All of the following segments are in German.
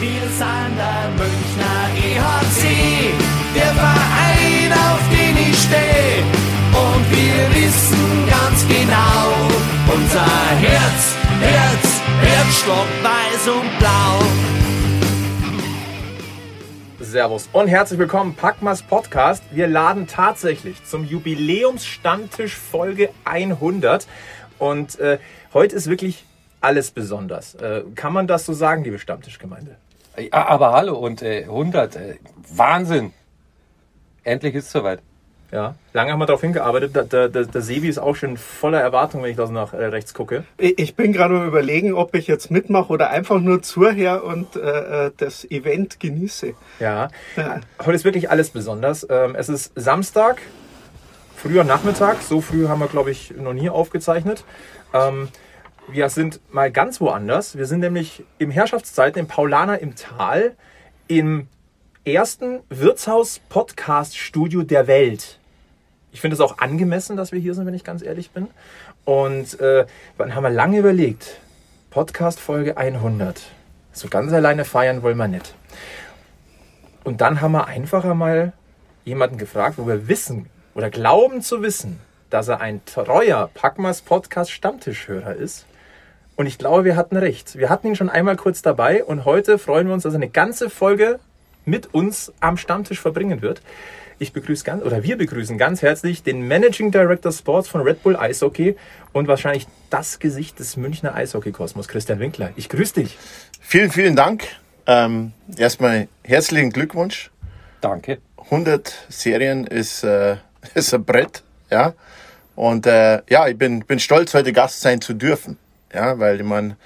Wir sind der Münchner EHC, der Verein, auf den ich stehe. Und wir wissen ganz genau, unser Herz, Herz, Herzstock weiß und blau. Servus und herzlich willkommen, Packmas Podcast. Wir laden tatsächlich zum Jubiläumsstammtisch Folge 100 und äh, heute ist wirklich alles besonders. Äh, kann man das so sagen, liebe Stammtischgemeinde? Ja, aber hallo und äh, 100, äh, Wahnsinn. Endlich ist es soweit. Ja, lange haben wir darauf hingearbeitet. Der, der, der, der Sebi ist auch schon voller Erwartung, wenn ich das nach äh, rechts gucke. Ich bin gerade am überlegen, ob ich jetzt mitmache oder einfach nur zuher und äh, äh, das Event genieße. Ja, Ja. heute ist wirklich alles besonders. Ähm, es ist Samstag, früher Nachmittag. So früh haben wir, glaube ich, noch nie aufgezeichnet. Ähm, wir sind mal ganz woanders. Wir sind nämlich im Herrschaftszeiten im Paulaner im Tal im ersten Wirtshaus-Podcast-Studio der Welt. Ich finde es auch angemessen, dass wir hier sind, wenn ich ganz ehrlich bin. Und äh, dann haben wir lange überlegt. Podcast Folge 100. So ganz alleine feiern wollen wir nicht. Und dann haben wir einfach einmal jemanden gefragt, wo wir wissen oder glauben zu wissen, dass er ein treuer Packmas Podcast Stammtischhörer ist. Und ich glaube, wir hatten recht. Wir hatten ihn schon einmal kurz dabei und heute freuen wir uns, dass er eine ganze Folge mit uns am Stammtisch verbringen wird. Ich begrüße ganz, oder wir begrüßen ganz herzlich den Managing Director Sports von Red Bull Eishockey und wahrscheinlich das Gesicht des Münchner Eishockey-Kosmos, Christian Winkler. Ich grüße dich. Vielen, vielen Dank. Ähm, erstmal herzlichen Glückwunsch. Danke. 100 Serien ist, äh, ist ein Brett, ja. Und äh, ja, ich bin, bin stolz, heute Gast sein zu dürfen, ja, weil ich meine,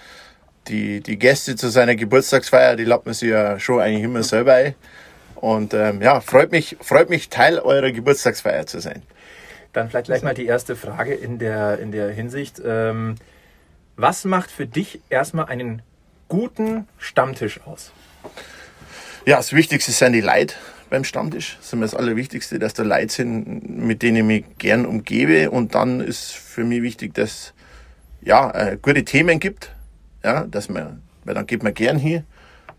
die, die Gäste zu seiner Geburtstagsfeier, die laden man sich ja schon eigentlich immer selber ein. Und ähm, ja, freut mich, freut mich, Teil eurer Geburtstagsfeier zu sein. Dann vielleicht gleich mal die erste Frage in der, in der Hinsicht. Ähm, was macht für dich erstmal einen guten Stammtisch aus? Ja, das Wichtigste sind die Leute beim Stammtisch. Das ist mir das Allerwichtigste, dass da Leute sind, mit denen ich mich gern umgebe. Und dann ist für mich wichtig, dass ja, äh, gute Themen gibt. Ja, dass man, weil dann geht man gern hier,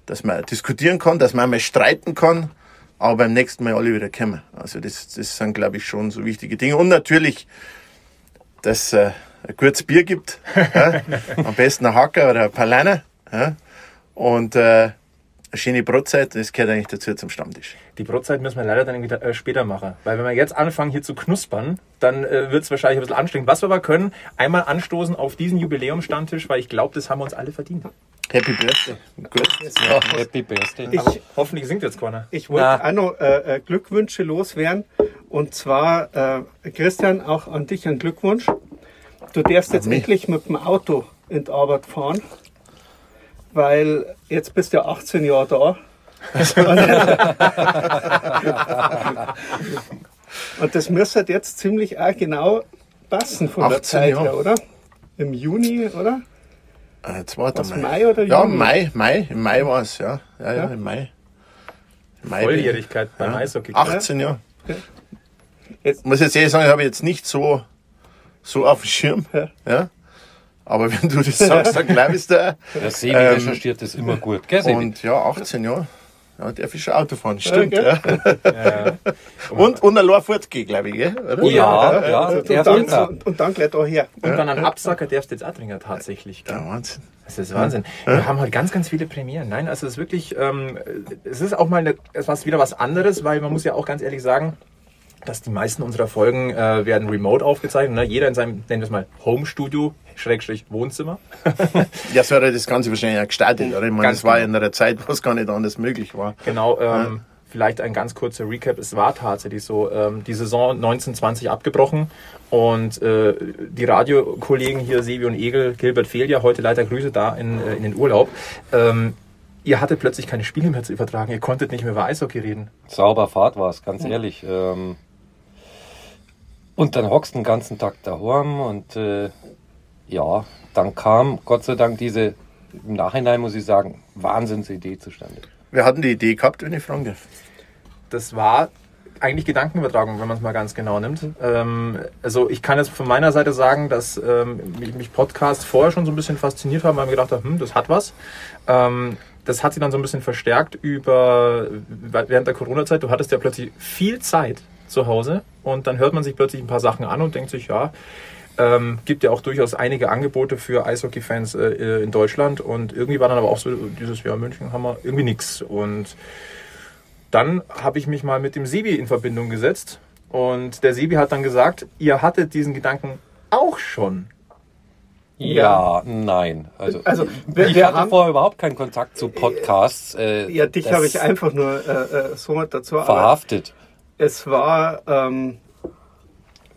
dass man diskutieren kann, dass man mal streiten kann, aber beim nächsten Mal alle wieder kommen. Also das, das sind, glaube ich, schon so wichtige Dinge. Und natürlich, dass äh, ein gutes Bier gibt. ja, am besten ein Hacker oder ein Paliner. Ja, und äh, eine schöne Brotzeit, das gehört eigentlich dazu zum Stammtisch. Die Brotzeit müssen wir leider dann irgendwie äh, später machen. Weil wenn wir jetzt anfangen hier zu knuspern, dann äh, wird es wahrscheinlich ein bisschen anstrengend. Was wir aber können, einmal anstoßen auf diesen Jubiläumsstammtisch, weil ich glaube, das haben wir uns alle verdient. Happy Birthday. Ja, Happy Birthday. Ich, Aber hoffentlich singt jetzt keiner. ich wollte auch noch äh, äh, Glückwünsche loswerden. Und zwar, äh, Christian, auch an dich ein Glückwunsch. Du darfst jetzt endlich mit dem Auto in die Arbeit fahren, weil jetzt bist du ja 18 Jahre da. Und das müsste jetzt ziemlich auch genau passen von der 18 Zeit Jahre. her, oder? Im Juni, oder? Äh, Jetzt warte Was, mal. Mai oder Ja, Juni? Mai, Mai. Im Mai war es, ja. Ja, ja, Ja? im Mai. Im Mai Volljährigkeit beim ja. Eishockey. 18 Jahre. Jetzt- Muss jetzt ehrlich sagen, ich habe jetzt nicht so, so auf dem Schirm. Ja. Ja. Aber wenn du das sagst, dann glaube ich da. Der Sebi Ähm, recherchiert das immer gut, gell, Sebi? Und ja, 18 Jahre. Ja, darf ich schon Auto fahren. Stimmt, ja. Ja. Und, und allein fortgehen, glaube ich? Oder? ja, ja, und, der dann, Winter. und, und dann gleich daher. Und dann einen Absacker darfst du jetzt auch trinken, tatsächlich. gell? Ja, Wahnsinn. Das ist Wahnsinn. Wir haben heute ganz, ganz viele Premieren. Nein, also es ist wirklich, ähm, es ist auch mal eine, etwas, wieder was anderes, weil man muss ja auch ganz ehrlich sagen, dass die meisten unserer Folgen äh, werden remote aufgezeichnet. Ne? Jeder in seinem, nennen wir es mal, Home-Studio, Schrägstrich Wohnzimmer. Ja, so hat er das Ganze wahrscheinlich auch gestartet. Oder? Ich meine, das war genau. in einer Zeit, wo es gar nicht anders möglich war. Genau, ähm, vielleicht ein ganz kurzer Recap. Es war tatsächlich so, ähm, die Saison 1920 abgebrochen und äh, die Radiokollegen hier, Sebi und Egel, Gilbert fehlt ja heute leider Grüße da in, äh, in den Urlaub. Ähm, ihr hattet plötzlich keine Spiele mehr zu übertragen, ihr konntet nicht mehr über Eishockey reden. Sauber Fahrt war es, ganz ehrlich. Ähm, und dann hockst du den ganzen Tag daheim und äh, ja, dann kam Gott sei Dank diese, im Nachhinein muss ich sagen, Wahnsinnsidee zustande. Wir hatten die Idee gehabt, wenn ich fragen darf. Das war eigentlich Gedankenübertragung, wenn man es mal ganz genau nimmt. Ähm, also ich kann jetzt von meiner Seite sagen, dass ähm, mich, mich Podcasts vorher schon so ein bisschen fasziniert haben, weil ich mir gedacht habe, hm, das hat was. Ähm, das hat sich dann so ein bisschen verstärkt über während der Corona-Zeit. Du hattest ja plötzlich viel Zeit zu Hause und dann hört man sich plötzlich ein paar Sachen an und denkt sich, ja, ähm, gibt ja auch durchaus einige Angebote für Eishockey-Fans äh, in Deutschland und irgendwie war dann aber auch so dieses Jahr München haben wir irgendwie nichts und dann habe ich mich mal mit dem Sebi in Verbindung gesetzt und der Sebi hat dann gesagt, ihr hattet diesen Gedanken auch schon. Ja, nein. Also, Also, wir- ich wir hatte haben- vorher überhaupt keinen Kontakt zu Podcasts. Äh, Ja, dich habe ich einfach nur äh, äh, so dazu. Aber verhaftet. Es war, ähm,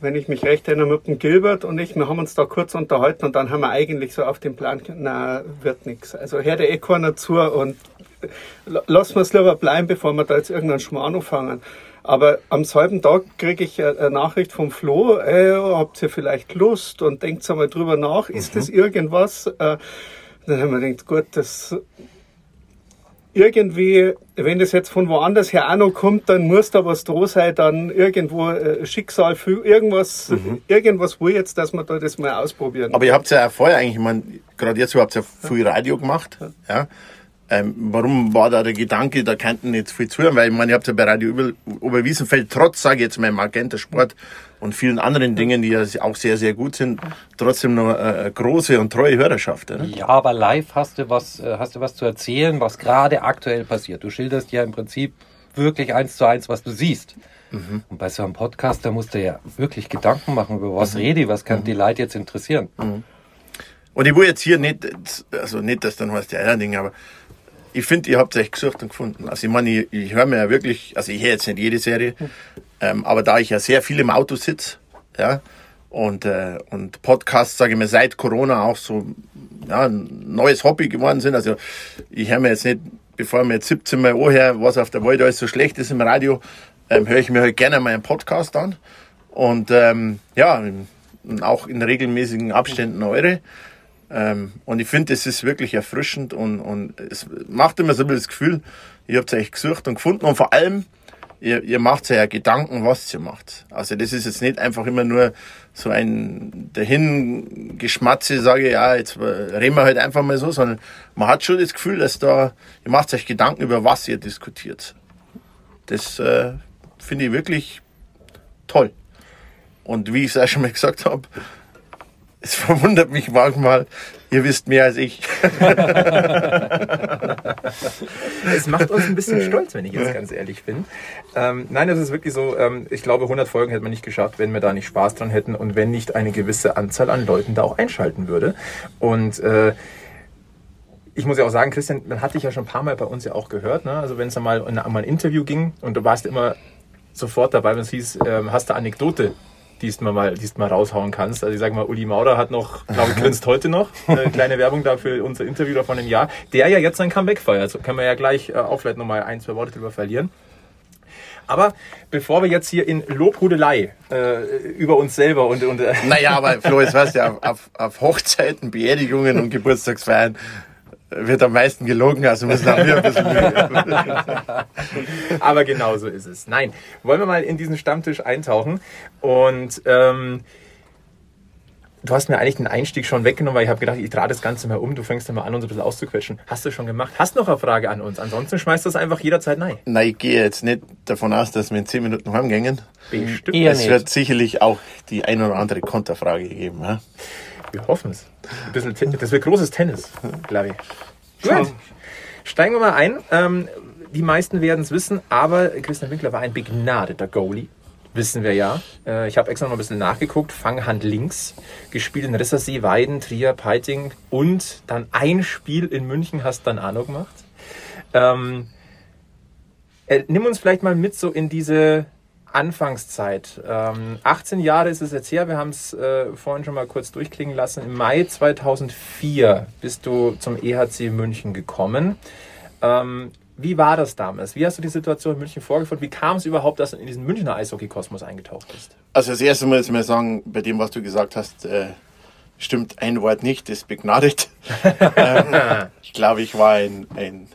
wenn ich mich recht erinnere, mit dem Gilbert und ich, wir haben uns da kurz unterhalten und dann haben wir eigentlich so auf den Plan, na, wird nichts. Also hör der eh keiner zu und äh, la- lassen wir es lieber bleiben, bevor wir da jetzt irgendeinen Schmarrn anfangen. Aber am selben Tag kriege ich äh, eine Nachricht vom Flo, ey, habt ihr vielleicht Lust und denkt einmal drüber nach, ist das irgendwas? Äh, dann haben wir gedacht, gut, das irgendwie, wenn das jetzt von woanders her auch noch kommt, dann muss da was dran sein, dann irgendwo äh, Schicksal für irgendwas, irgendwas will jetzt, dass wir da das mal ausprobieren. Aber ihr habt ja auch vorher eigentlich, ich meine, gerade jetzt habt ihr ja viel Radio gemacht. Ja. Ähm, warum war da der Gedanke, da könnten jetzt viel zuhören? Weil ich meine, ihr habt ja bei Radio Über, Oberwiesenfeld, trotz, sage ich jetzt mal, Magenta Sport und vielen anderen Dingen, die ja auch sehr, sehr gut sind, trotzdem noch äh, eine große und treue Hörerschaft. Oder? Ja, aber live hast du was, äh, hast du was zu erzählen, was gerade aktuell passiert. Du schilderst ja im Prinzip wirklich eins zu eins, was du siehst. Und bei so einem Podcast, da musst du ja wirklich Gedanken machen, über was rede ich, was kann die Leute jetzt interessieren. Und ich will jetzt hier nicht, also nicht, dass dann heißt, ja, ja, Ding, aber ich finde, ihr habt es echt gesucht und gefunden. Also ich meine, ich, ich höre mir ja wirklich, also ich höre jetzt nicht jede Serie, ähm, aber da ich ja sehr viel im Auto sitze, ja, und, äh, und Podcasts, sage ich mir, seit Corona auch so ja, ein neues Hobby geworden sind. Also ich höre mir jetzt nicht, bevor ich mir jetzt 17 Mal anhöre, was auf der Welt alles so schlecht ist im Radio, ähm, höre ich mir halt gerne mal einen Podcast an. Und ähm, ja, auch in regelmäßigen Abständen eure. Ähm, und ich finde, es ist wirklich erfrischend und, und es macht immer so ein bisschen das Gefühl, ihr habt es euch gesucht und gefunden und vor allem, ihr, ihr macht ja Gedanken, was ihr macht. Also das ist jetzt nicht einfach immer nur so ein dahingeschmatze, sage ja, jetzt reden wir halt einfach mal so, sondern man hat schon das Gefühl, dass da, ihr macht euch Gedanken über was ihr diskutiert. Das äh, finde ich wirklich toll. Und wie ich es auch schon mal gesagt habe, es verwundert mich manchmal, ihr wisst mehr als ich. Es macht uns ein bisschen stolz, wenn ich jetzt ganz ehrlich bin. Ähm, nein, es ist wirklich so, ähm, ich glaube, 100 Folgen hätte man nicht geschafft, wenn wir da nicht Spaß dran hätten und wenn nicht eine gewisse Anzahl an Leuten da auch einschalten würde. Und äh, ich muss ja auch sagen, Christian, man hat dich ja schon ein paar Mal bei uns ja auch gehört. Ne? Also wenn es dann mal in ein Interview ging und du warst immer sofort dabei, wenn es hieß, ähm, hast du Anekdote, die du mal, die du mal raushauen kannst. Also ich sage mal, Uli Maurer hat noch, glaube ich, grinst heute noch, eine kleine Werbung da für unser Interview da von dem Jahr, der ja jetzt sein Comeback feiert. Also können wir ja gleich äh, auch vielleicht nochmal ein, zwei Worte drüber verlieren. Aber bevor wir jetzt hier in Lobhudelei äh, über uns selber und, und äh, Naja, aber Flo, es weißt ja, auf, auf Hochzeiten, Beerdigungen und Geburtstagsfeiern wird am meisten gelogen, also müssen auch wir ein bisschen Mühe. Aber genau so ist es. Nein, wollen wir mal in diesen Stammtisch eintauchen. Und ähm, du hast mir eigentlich den Einstieg schon weggenommen, weil ich habe gedacht, ich drehe das Ganze mal um. Du fängst dann mal an, uns ein bisschen auszuquetschen. Hast du schon gemacht? Hast noch eine Frage an uns? Ansonsten schmeißt das einfach jederzeit nein. Nein, ich gehe jetzt nicht davon aus, dass wir in 10 Minuten heimgängen. Bestimmt. Eher Es nicht. wird sicherlich auch die ein oder andere Konterfrage geben. Ja? Wir hoffen es. Ein bisschen, Ten- das wird großes Tennis, glaube ich. Gut. Steigen wir mal ein. Ähm, die meisten werden es wissen, aber Christian Winkler war ein begnadeter Goalie. Wissen wir ja. Äh, ich habe extra noch ein bisschen nachgeguckt. Fanghand links, gespielt in Rissersee, Weiden, Trier, Peiting und dann ein Spiel in München hast dann auch noch gemacht. Ähm, äh, nimm uns vielleicht mal mit so in diese Anfangszeit. Ähm, 18 Jahre ist es jetzt her, wir haben es äh, vorhin schon mal kurz durchklingen lassen. Im Mai 2004 bist du zum EHC München gekommen. Ähm, wie war das damals? Wie hast du die Situation in München vorgefunden? Wie kam es überhaupt, dass du in diesen Münchner Eishockey-Kosmos eingetaucht bist? Also das erste Mal muss ich mal sagen, bei dem, was du gesagt hast, äh, stimmt ein Wort nicht, das begnadet. ähm, ich glaube, ich war ein, ein,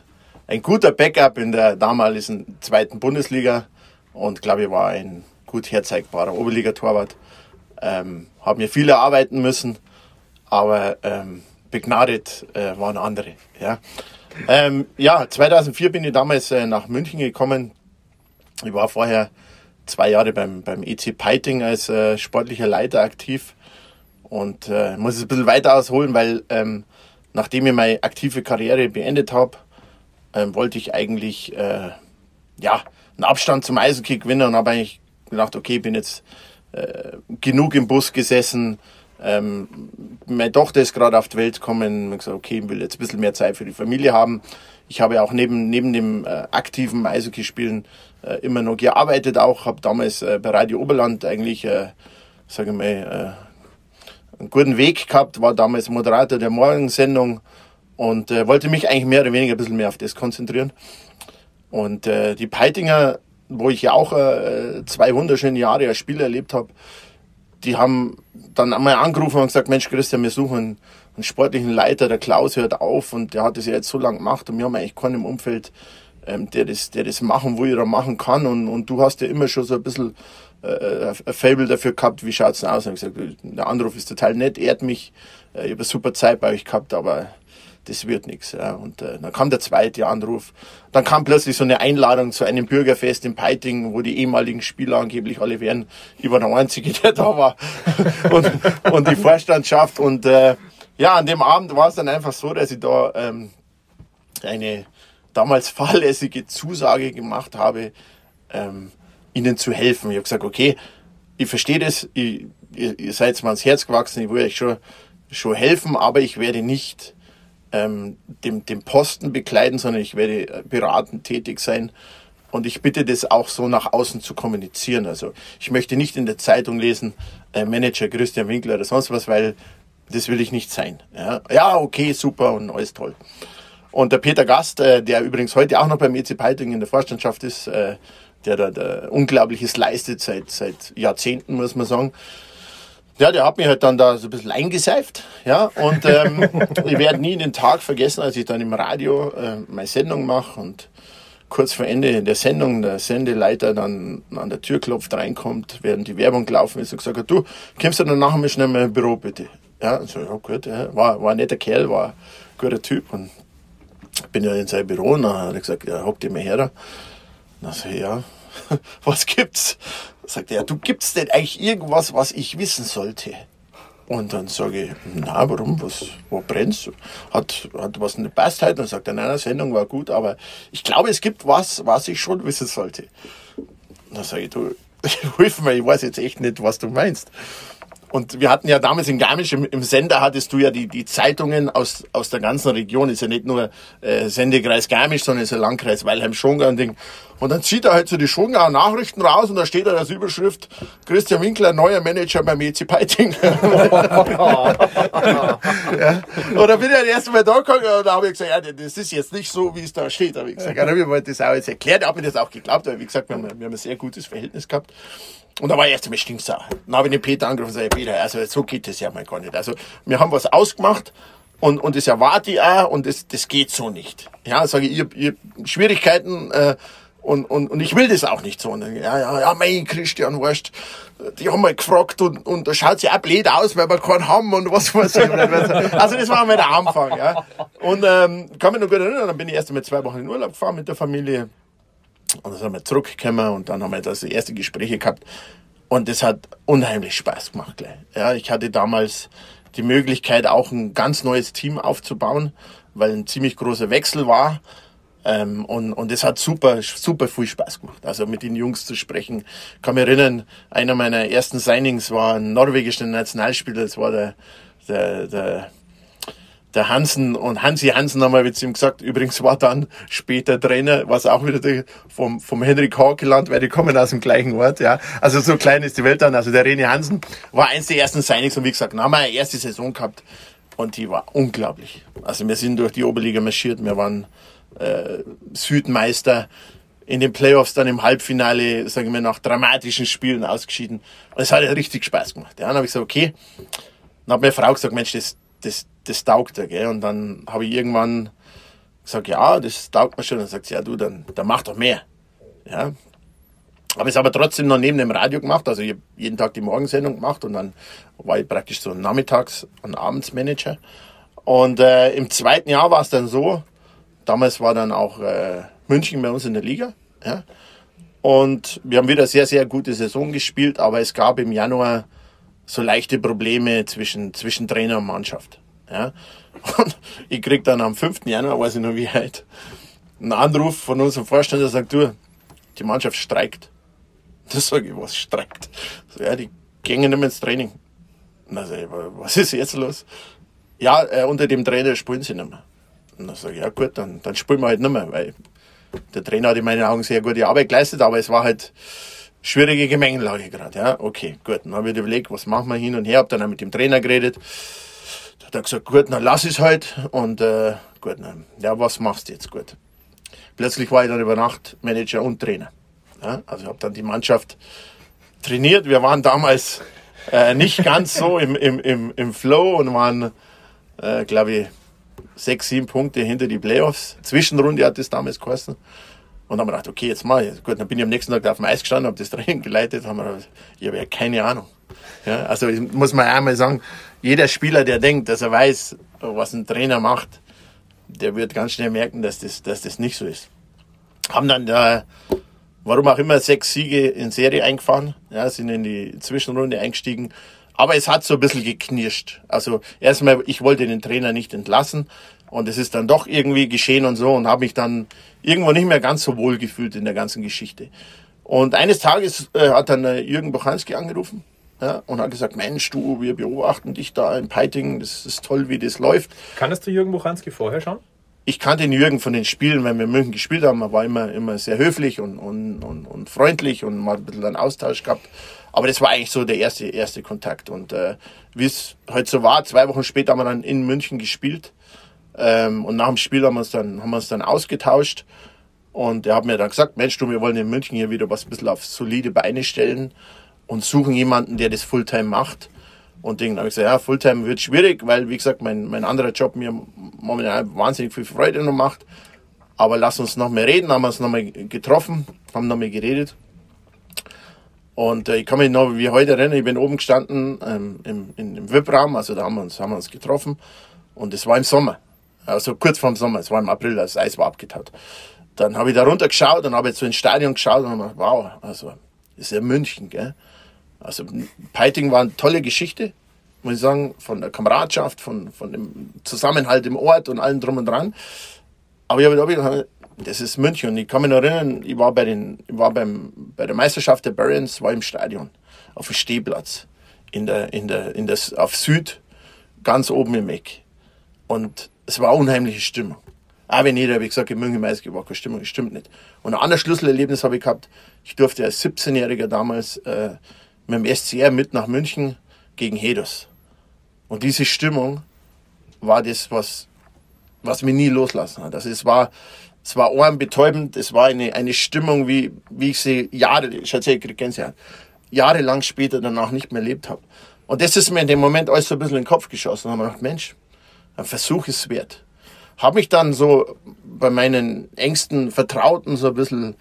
ein guter Backup in der damaligen zweiten Bundesliga und glaube, ich war ein gut herzeigbarer Oberligatorwart. Ähm, habe mir viel erarbeiten müssen, aber ähm, begnadet äh, waren andere. Ja? Ähm, ja, 2004 bin ich damals äh, nach München gekommen. Ich war vorher zwei Jahre beim, beim EC Peiting als äh, sportlicher Leiter aktiv und äh, muss es ein bisschen weiter ausholen, weil ähm, nachdem ich meine aktive Karriere beendet habe, ähm, wollte ich eigentlich äh, ja, einen Abstand zum Eishockey gewinnen und habe eigentlich gedacht, okay, bin jetzt äh, genug im Bus gesessen. Ähm, meine Tochter ist gerade auf die Welt gekommen. Ich gesagt, okay, ich will jetzt ein bisschen mehr Zeit für die Familie haben. Ich habe auch neben, neben dem äh, aktiven Eishockey-Spielen äh, immer noch gearbeitet, auch habe damals äh, bei Radio Oberland eigentlich, äh, sage ich mal, äh, einen guten Weg gehabt, war damals Moderator der Morgensendung und äh, wollte mich eigentlich mehr oder weniger ein bisschen mehr auf das konzentrieren. Und äh, die Peitinger, wo ich ja auch äh, zwei wunderschöne Jahre als Spieler erlebt habe, die haben dann einmal angerufen und gesagt, Mensch Christian, wir suchen einen, sportlichen Leiter, der Klaus hört auf und der hat das ja jetzt so lange gemacht und wir haben eigentlich keinen im Umfeld, ähm, der, das, der das machen will oder machen kann und, und du hast ja immer schon so ein bisschen äh, ein Fable dafür gehabt, wie schaut's denn aus? Und ich gesagt, der Anruf ist total nett, ehrt mich, äh, ich habe super Zeit bei euch gehabt, aber das wird nichts. Ja. Und äh, dann kam der zweite Anruf. Dann kam plötzlich so eine Einladung zu einem Bürgerfest in Peiting, wo die ehemaligen Spieler angeblich alle wären. Ich war der Einzige, der da war. und, und die Vorstandschaft. Und äh, ja, an dem Abend war es dann einfach so, dass ich da ähm, eine damals fahrlässige Zusage gemacht habe, ähm, ihnen zu helfen. Ich habe gesagt, okay, ich verstehe das, ich, ihr, ihr seid mir ans Herz gewachsen, ich will euch schon, schon helfen, aber ich werde nicht ähm, dem, dem Posten bekleiden, sondern ich werde äh, beratend tätig sein. Und ich bitte das auch so nach außen zu kommunizieren. Also ich möchte nicht in der Zeitung lesen, äh, Manager Christian Winkler oder sonst was, weil das will ich nicht sein. Ja, ja okay, super und alles toll. Und der Peter Gast, äh, der übrigens heute auch noch beim EC Peiting in der Vorstandschaft ist, äh, der da Unglaubliches leistet seit, seit Jahrzehnten, muss man sagen, ja, der hat mich halt dann da so ein bisschen eingeseift, ja, und ähm, ich werde nie den Tag vergessen, als ich dann im Radio äh, meine Sendung mache und kurz vor Ende der Sendung der Sendeleiter dann an der Tür klopft, reinkommt, während die Werbung gelaufen ist und gesagt hat, du, kommst du dann nachher mal schnell in mein Büro, bitte? Ja, und so, ja gut, ja, war, war ein netter Kerl, war ein guter Typ und bin ja in sein Büro und dann hat er gesagt, ja, hock dir mal her. Dann sag ich, ja, was gibt's? Sagt er, du gibt's denn eigentlich irgendwas, was ich wissen sollte? Und dann sage ich, na, warum, was, wo brennst du? Hat, hat was nicht passt halt? Dann sagt er, nein, die Sendung war gut, aber ich glaube, es gibt was, was ich schon wissen sollte. Dann sage ich, du, hilf mir, ich weiß jetzt echt nicht, was du meinst. Und wir hatten ja damals in Garmisch, im, im, Sender hattest du ja die, die Zeitungen aus, aus der ganzen Region. Ist ja nicht nur äh, Sendekreis Garmisch, sondern ist ja Landkreis Weilheim-Schongau und Ding. Und dann zieht er halt so die Schongauer Nachrichten raus und da steht da als Überschrift Christian Winkler, neuer Manager beim EC Peiting. ja. Und dann bin ich halt erst mal da gekommen und da habe ich gesagt, ja, das ist jetzt nicht so, wie es da steht. Da habe ich gesagt, ja, dann habe ich das auch jetzt erklärt, habe mir das auch geglaubt, weil wie gesagt, wir haben, wir haben ein sehr gutes Verhältnis gehabt. Und da war ich erst einmal stinksauer. Dann habe ich den Peter angerufen und gesagt, Peter, also so geht das ja mal gar nicht. Also wir haben was ausgemacht und, und das erwarte ich auch und das, das geht so nicht. Ja, sage ich, ihr, ihr Schwierigkeiten äh, und, und, und ich will das auch nicht so. Und dann, ja, ja, ja, mein Christian, weißt, die haben mal gefragt und, und da schaut sie auch blöd aus, weil wir keinen haben und was weiß ich. Also das war mal der Anfang. Ja. Und ähm, kann mich noch gut erinnern, dann bin ich erst einmal zwei Wochen in Urlaub gefahren mit der Familie. Und dann sind wir zurückgekommen und dann haben wir das erste Gespräche gehabt. Und das hat unheimlich Spaß gemacht. Gleich. Ja, ich hatte damals die Möglichkeit, auch ein ganz neues Team aufzubauen, weil ein ziemlich großer Wechsel war. Ähm, und, und es hat super, super viel Spaß gemacht. Also mit den Jungs zu sprechen. Ich kann mich erinnern, einer meiner ersten Signings war ein norwegischer Nationalspieler, das war der, der, der der Hansen und Hansi Hansen haben wir jetzt ihm gesagt, übrigens war dann später Trainer, was auch wieder der, vom, vom Henrik Haukeland, weil die kommen aus dem gleichen Ort, ja. Also so klein ist die Welt dann. Also der René Hansen war eins der ersten Signings und wie gesagt, haben wir eine erste Saison gehabt und die war unglaublich. Also wir sind durch die Oberliga marschiert, wir waren äh, Südmeister, in den Playoffs dann im Halbfinale, sagen wir, nach dramatischen Spielen ausgeschieden. Und es hat ja richtig Spaß gemacht. Ja, dann habe ich gesagt, okay. Dann hat meine Frau gesagt, Mensch, das, das, das taugt er. Gell? Und dann habe ich irgendwann gesagt, ja, das taugt mir schon. Und dann sagt sie, ja du, dann, dann mach doch mehr. Ja. Habe es aber trotzdem noch neben dem Radio gemacht. Also ich habe jeden Tag die Morgensendung gemacht und dann war ich praktisch so ein Nachmittags- und Abendsmanager. Und äh, im zweiten Jahr war es dann so, Damals war dann auch äh, München bei uns in der Liga. Ja. Und wir haben wieder sehr, sehr gute Saison gespielt, aber es gab im Januar so leichte Probleme zwischen, zwischen Trainer und Mannschaft. Ja. Und ich krieg dann am 5. Januar, weiß ich noch wie heute, einen Anruf von unserem Vorstand, der sagt, du, die Mannschaft streikt. Das sage ich, was streikt? So, ja, die gehen nicht mehr ins Training. Und dann sag ich, was ist jetzt los? Ja, äh, unter dem Trainer spielen sie nicht mehr. Und dann sage ich, ja gut, dann, dann spielen wir halt nicht mehr, weil der Trainer hat in meinen Augen sehr gute Arbeit geleistet, aber es war halt schwierige Gemengelage gerade. Ja, okay, gut. Dann habe ich überlegt, was machen wir hin und her, habe dann auch mit dem Trainer geredet. Da hat er gesagt, gut, dann lass es halt. Und äh, gut, dann, ja, was machst du jetzt? Gut. Plötzlich war ich dann über Nacht Manager und Trainer. Ja, also habe dann die Mannschaft trainiert. Wir waren damals äh, nicht ganz so im, im, im, im Flow und waren, äh, glaube ich, sechs, sieben Punkte hinter die Playoffs. Zwischenrunde hat das damals geheißen. Und dann haben wir gedacht, okay, jetzt mal. Gut, dann bin ich am nächsten Tag auf dem Eis gestanden, habe das Training geleitet, haben wir gedacht, ich habe ja keine Ahnung. Ja, also muss man einmal sagen, jeder Spieler, der denkt, dass er weiß, was ein Trainer macht, der wird ganz schnell merken, dass das, dass das nicht so ist. Haben dann da, warum auch immer, sechs Siege in Serie eingefahren, ja, sind in die Zwischenrunde eingestiegen. Aber es hat so ein bisschen geknirscht. Also erstmal, ich wollte den Trainer nicht entlassen und es ist dann doch irgendwie geschehen und so und habe mich dann irgendwo nicht mehr ganz so wohl gefühlt in der ganzen Geschichte. Und eines Tages äh, hat dann äh, Jürgen Bochanski angerufen ja, und hat gesagt, Mensch, du, wir beobachten dich da in Peiting, das ist toll, wie das läuft. Kanntest du Jürgen Buchanski vorher schon? Ich kannte den Jürgen von den Spielen, wenn wir in München gespielt haben. Er war immer, immer sehr höflich und, und, und, und freundlich und mal ein bisschen einen Austausch gehabt. Aber das war eigentlich so der erste, erste Kontakt. Und äh, wie es halt so war, zwei Wochen später haben wir dann in München gespielt. Ähm, und nach dem Spiel haben wir uns dann, haben wir uns dann ausgetauscht. Und er hat mir dann gesagt, Mensch, du, wir wollen in München hier wieder was ein bisschen auf solide Beine stellen und suchen jemanden, der das Fulltime macht. Und dann habe ich gesagt, ja, Fulltime wird schwierig, weil, wie gesagt, mein, mein anderer Job mir momentan wahnsinnig viel Freude noch macht. Aber lass uns noch mehr reden, haben wir uns noch mal getroffen, haben noch mal geredet. Und äh, ich kann mich noch wie heute erinnern, ich bin oben gestanden ähm, im, im VIP-Raum, also da haben wir, uns, haben wir uns getroffen. Und es war im Sommer, also kurz vor dem Sommer, es war im April, das Eis war abgetaut. Dann habe ich da runter geschaut und habe jetzt so ins Stadion geschaut und habe gedacht, wow, also ist ja München, gell. Also Peiting war eine tolle Geschichte, muss ich sagen, von der Kameradschaft, von, von dem Zusammenhalt im Ort und allem drum und dran. Aber ich habe gedacht, das ist München. Und ich kann mich noch erinnern, ich war bei, den, ich war beim, bei der Meisterschaft der Barons, war im Stadion, auf dem Stehplatz, in der, in der, in das, auf Süd, ganz oben im Eck. Und es war unheimliche Stimmung. Auch wenn jeder, wie gesagt, in München Meister war keine Stimmung, stimmt nicht. Und ein anderes Schlüsselerlebnis habe ich gehabt. Ich durfte als 17-Jähriger damals äh, mit dem SCR mit nach München gegen Hedos. Und diese Stimmung war das, was, was mich nie loslassen hat. Also es war, es war ohrenbetäubend, es war eine, eine Stimmung, wie, wie ich sie Jahre, ich erzähle, ich jahrelang später danach nicht mehr erlebt habe. Und das ist mir in dem Moment alles so ein bisschen in den Kopf geschossen. Da habe ich gedacht, Mensch, ein Versuch ist wert. Habe mich dann so bei meinen engsten Vertrauten so ein bisschen,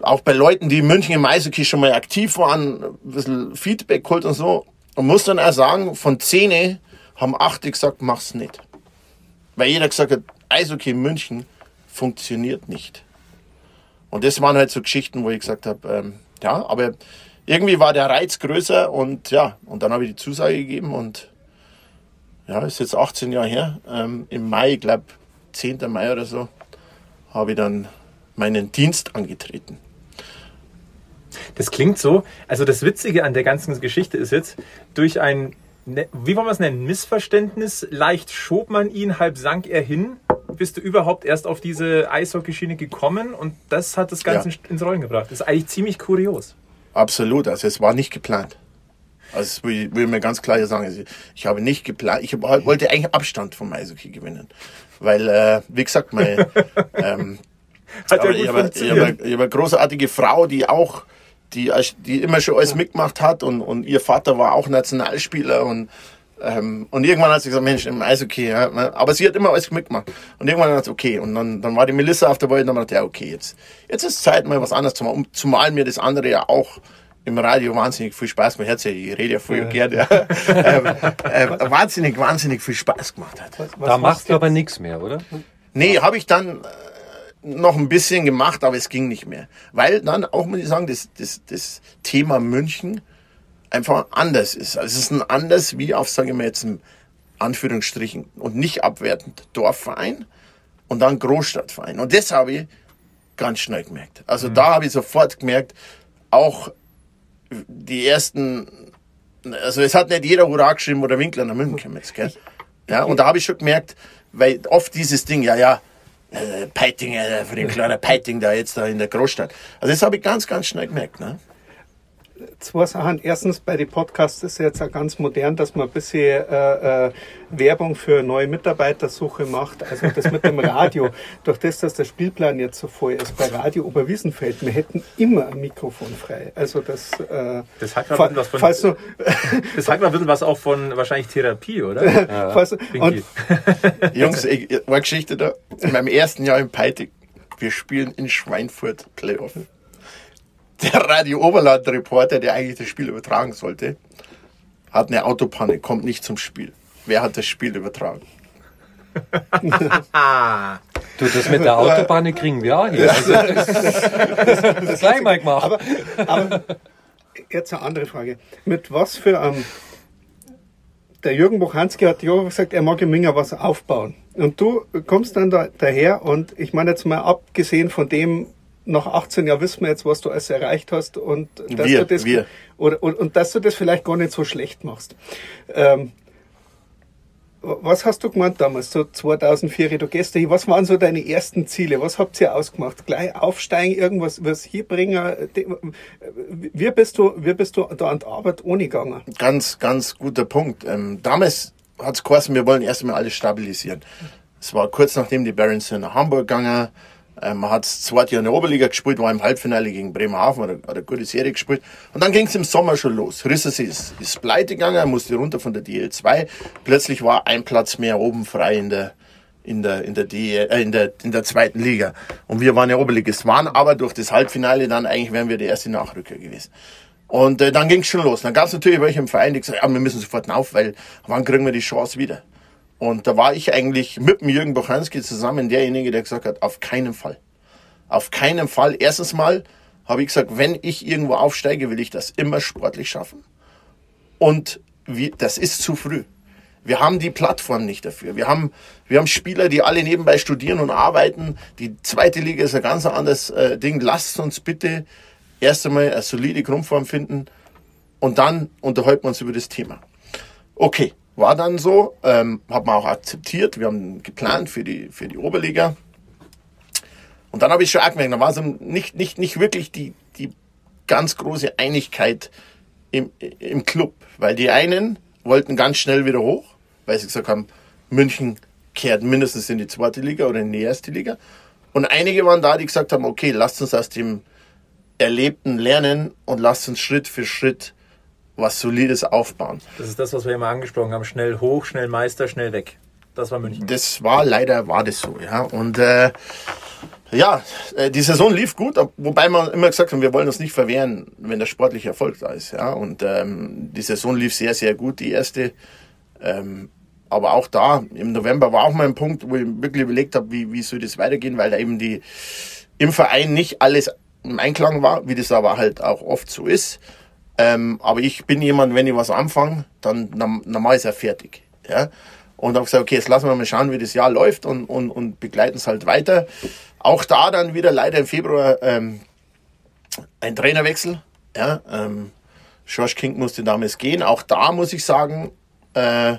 auch bei Leuten, die in München im Eishockey schon mal aktiv waren, ein bisschen Feedback geholt und so. Und muss dann auch sagen, von zehn haben acht gesagt, mach's nicht. Weil jeder gesagt hat, Eishockey in München funktioniert nicht. Und das waren halt so Geschichten, wo ich gesagt habe, ähm, ja, aber irgendwie war der Reiz größer und ja, und dann habe ich die Zusage gegeben und ja, ist jetzt 18 Jahre her. Ähm, Im Mai, ich glaube 10. Mai oder so, habe ich dann meinen Dienst angetreten. Das klingt so. Also das Witzige an der ganzen Geschichte ist jetzt, durch ein, ne, wie wollen wir es nennen, Missverständnis, leicht schob man ihn, halb sank er hin, bist du überhaupt erst auf diese Eishockeyschiene gekommen und das hat das Ganze Ja. ins Rollen gebracht. Das ist eigentlich ziemlich kurios. Absolut, also es war nicht geplant. Also das will, ich- will mir ganz klar hier sagen. Also ich habe nicht geplant, ich hab- wollte eigentlich Abstand vom Eishockey gewinnen. Weil, äh, wie gesagt, meine, ähm, Hat ja aber gut ich habe ich habe- ich habe eine großartige Frau, die auch, die, die immer schon alles mitgemacht hat und, und ihr Vater war auch Nationalspieler und ähm, und irgendwann hat sie gesagt, Mensch, im Eishockey, ja, ne? aber sie hat immer alles mitgemacht. Und irgendwann hat sie okay. Und dann, dann war die Melissa auf der Welt und dann hat ja, okay, jetzt, jetzt ist Zeit, mal was anderes zu machen. Zumal mir das andere ja auch im Radio wahnsinnig viel Spaß macht. Hat ja, ich rede ja früher gerne, ja. ähm, äh, wahnsinnig, wahnsinnig viel Spaß gemacht hat. Da machst du aber nichts mehr, oder? Nee, habe ich dann äh, noch ein bisschen gemacht, aber es ging nicht mehr. Weil dann auch, muss ich sagen, das, das, das Thema München einfach anders ist. Also es ist ein anders wie auf, sage ich mal jetzt, ein Anführungsstrichen und nicht abwertend Dorfverein und dann Großstadtverein. Und das habe ich ganz schnell gemerkt. Also da habe ich sofort gemerkt, auch die ersten, also es hat nicht jeder Hurra geschrieben, wo der Winkler nach München gekommen ist, gell? Ja, und da habe ich schon gemerkt, weil oft dieses Ding, ja, ja, äh, Peiting, für den kleinen Peiting da jetzt da in der Großstadt. Also das habe ich ganz, ganz schnell gemerkt, ne? Zwei Sachen. Erstens, bei den Podcasts ist jetzt auch ganz modern, dass man ein bisschen äh, äh, Werbung für neue Mitarbeitersuche macht. Also das mit dem Radio. Durch das, dass der Spielplan jetzt so voll ist, bei Radio Oberwiesenfeld, wir hätten immer ein Mikrofon frei. Also das... Äh, Das hat bisschen was von- falls du, Das hat mal ein bisschen was auch von wahrscheinlich Therapie, oder? falls du, Pinky. und, Jungs, ich, eine Geschichte da. In meinem ersten Jahr im Peiting. Wir spielen in Schweinfurt Playoff. Der Radio Oberland Reporter, der eigentlich das Spiel übertragen sollte, hat eine Autopanne, kommt nicht zum Spiel. Wer hat das Spiel übertragen? Du, das mit der Autobahn kriegen wir auch hin. Also, das, das, das gleich mal gemacht. aber jetzt eine andere Frage. Mit was für einem... Der Jürgen Bochanski hat ja gesagt, er mag im Minger was aufbauen. Und du kommst dann da, daher und ich meine jetzt mal abgesehen von dem, nach 18 Jahren wissen wir jetzt, was du alles erreicht hast und dass Wir, du das wir. Oder, und, und dass du das vielleicht gar nicht so schlecht machst. Ähm, was hast du gemeint damals, so 2004, du gehst dahin, was waren so deine ersten Ziele? Was habt ihr ausgemacht? Gleich aufsteigen, irgendwas was hier bringen? Wie bist du, wie bist du da an die Arbeit ohne gegangen? Ganz, ganz guter Punkt. Ähm, damals hat es geheißen, wir wollen erst einmal alles stabilisieren. Es war kurz nachdem die Barons nach Hamburg gegangen. Ähm, man hat zweite Jahr in der Oberliga gespielt, war im Halbfinale gegen Bremerhaven, hat eine, gute Serie gespielt. Und dann ging es im Sommer schon los. Risses ist, ist pleite gegangen, musste runter von der DL2. Plötzlich war ein Platz mehr oben frei in der, in der, in der, DL, äh, in der, in der zweiten Liga. Und wir waren ja Oberligist, waren aber durch das Halbfinale dann eigentlich wären wir der erste Nachrücker gewesen. Und äh, dann ging es schon los. Dann gab es natürlich welche im Verein, die gesagt haben, ja, wir müssen sofort auf, weil wann kriegen wir die Chance wieder? Und da war ich eigentlich mit dem Jürgen Bochanski zusammen derjenige, der gesagt hat, auf keinen Fall. Auf keinen Fall. Erstens mal habe ich gesagt, wenn ich irgendwo aufsteige, will ich das immer sportlich schaffen. Und wie, das ist zu früh. Wir haben die Plattform nicht dafür. Wir haben, wir haben Spieler, die alle nebenbei studieren und arbeiten. Die zweite Liga ist ein ganz anderes äh, Ding. Lasst uns bitte erst einmal eine solide Grundform finden und dann unterhalten wir uns über das Thema. Okay, war dann so, ähm, hat man auch akzeptiert. Wir haben geplant für die, für die Oberliga. Und dann habe ich schon auch gemerkt, da war so nicht, nicht, nicht wirklich die, die ganz große Einigkeit im, im Club. Weil die einen wollten ganz schnell wieder hoch, weil sie gesagt haben, München kehrt mindestens in die zweite Liga oder in die erste Liga. Und einige waren da, die gesagt haben, okay, lasst uns aus dem Erlebten lernen und lasst uns Schritt für Schritt was Solides aufbauen. Das ist das, was wir immer angesprochen haben. Schnell hoch, schnell Meister, schnell weg. Das war München. Das war leider war das so, ja. Und äh, ja, äh, die Saison lief gut, wobei man immer gesagt hat, wir wollen uns nicht verwehren, wenn der sportliche Erfolg da ist, ja. Und ähm, die Saison lief sehr, sehr gut, die erste. Ähm, aber auch da, im November war auch mal ein Punkt, wo ich wirklich überlegt habe, wie, wie soll das weitergehen, weil da eben die im Verein nicht alles im Einklang war, wie das aber halt auch oft so ist. Ähm, aber ich bin jemand, wenn ich was anfange, dann, dann, dann mache fertig. Ja? Und habe gesagt, okay, jetzt lassen wir mal schauen, wie das Jahr läuft und, und, und begleiten es halt weiter. Auch da dann wieder leider im Februar ähm, ein Trainerwechsel. Ja? Ähm, George King musste damals gehen. Auch da muss ich sagen, äh,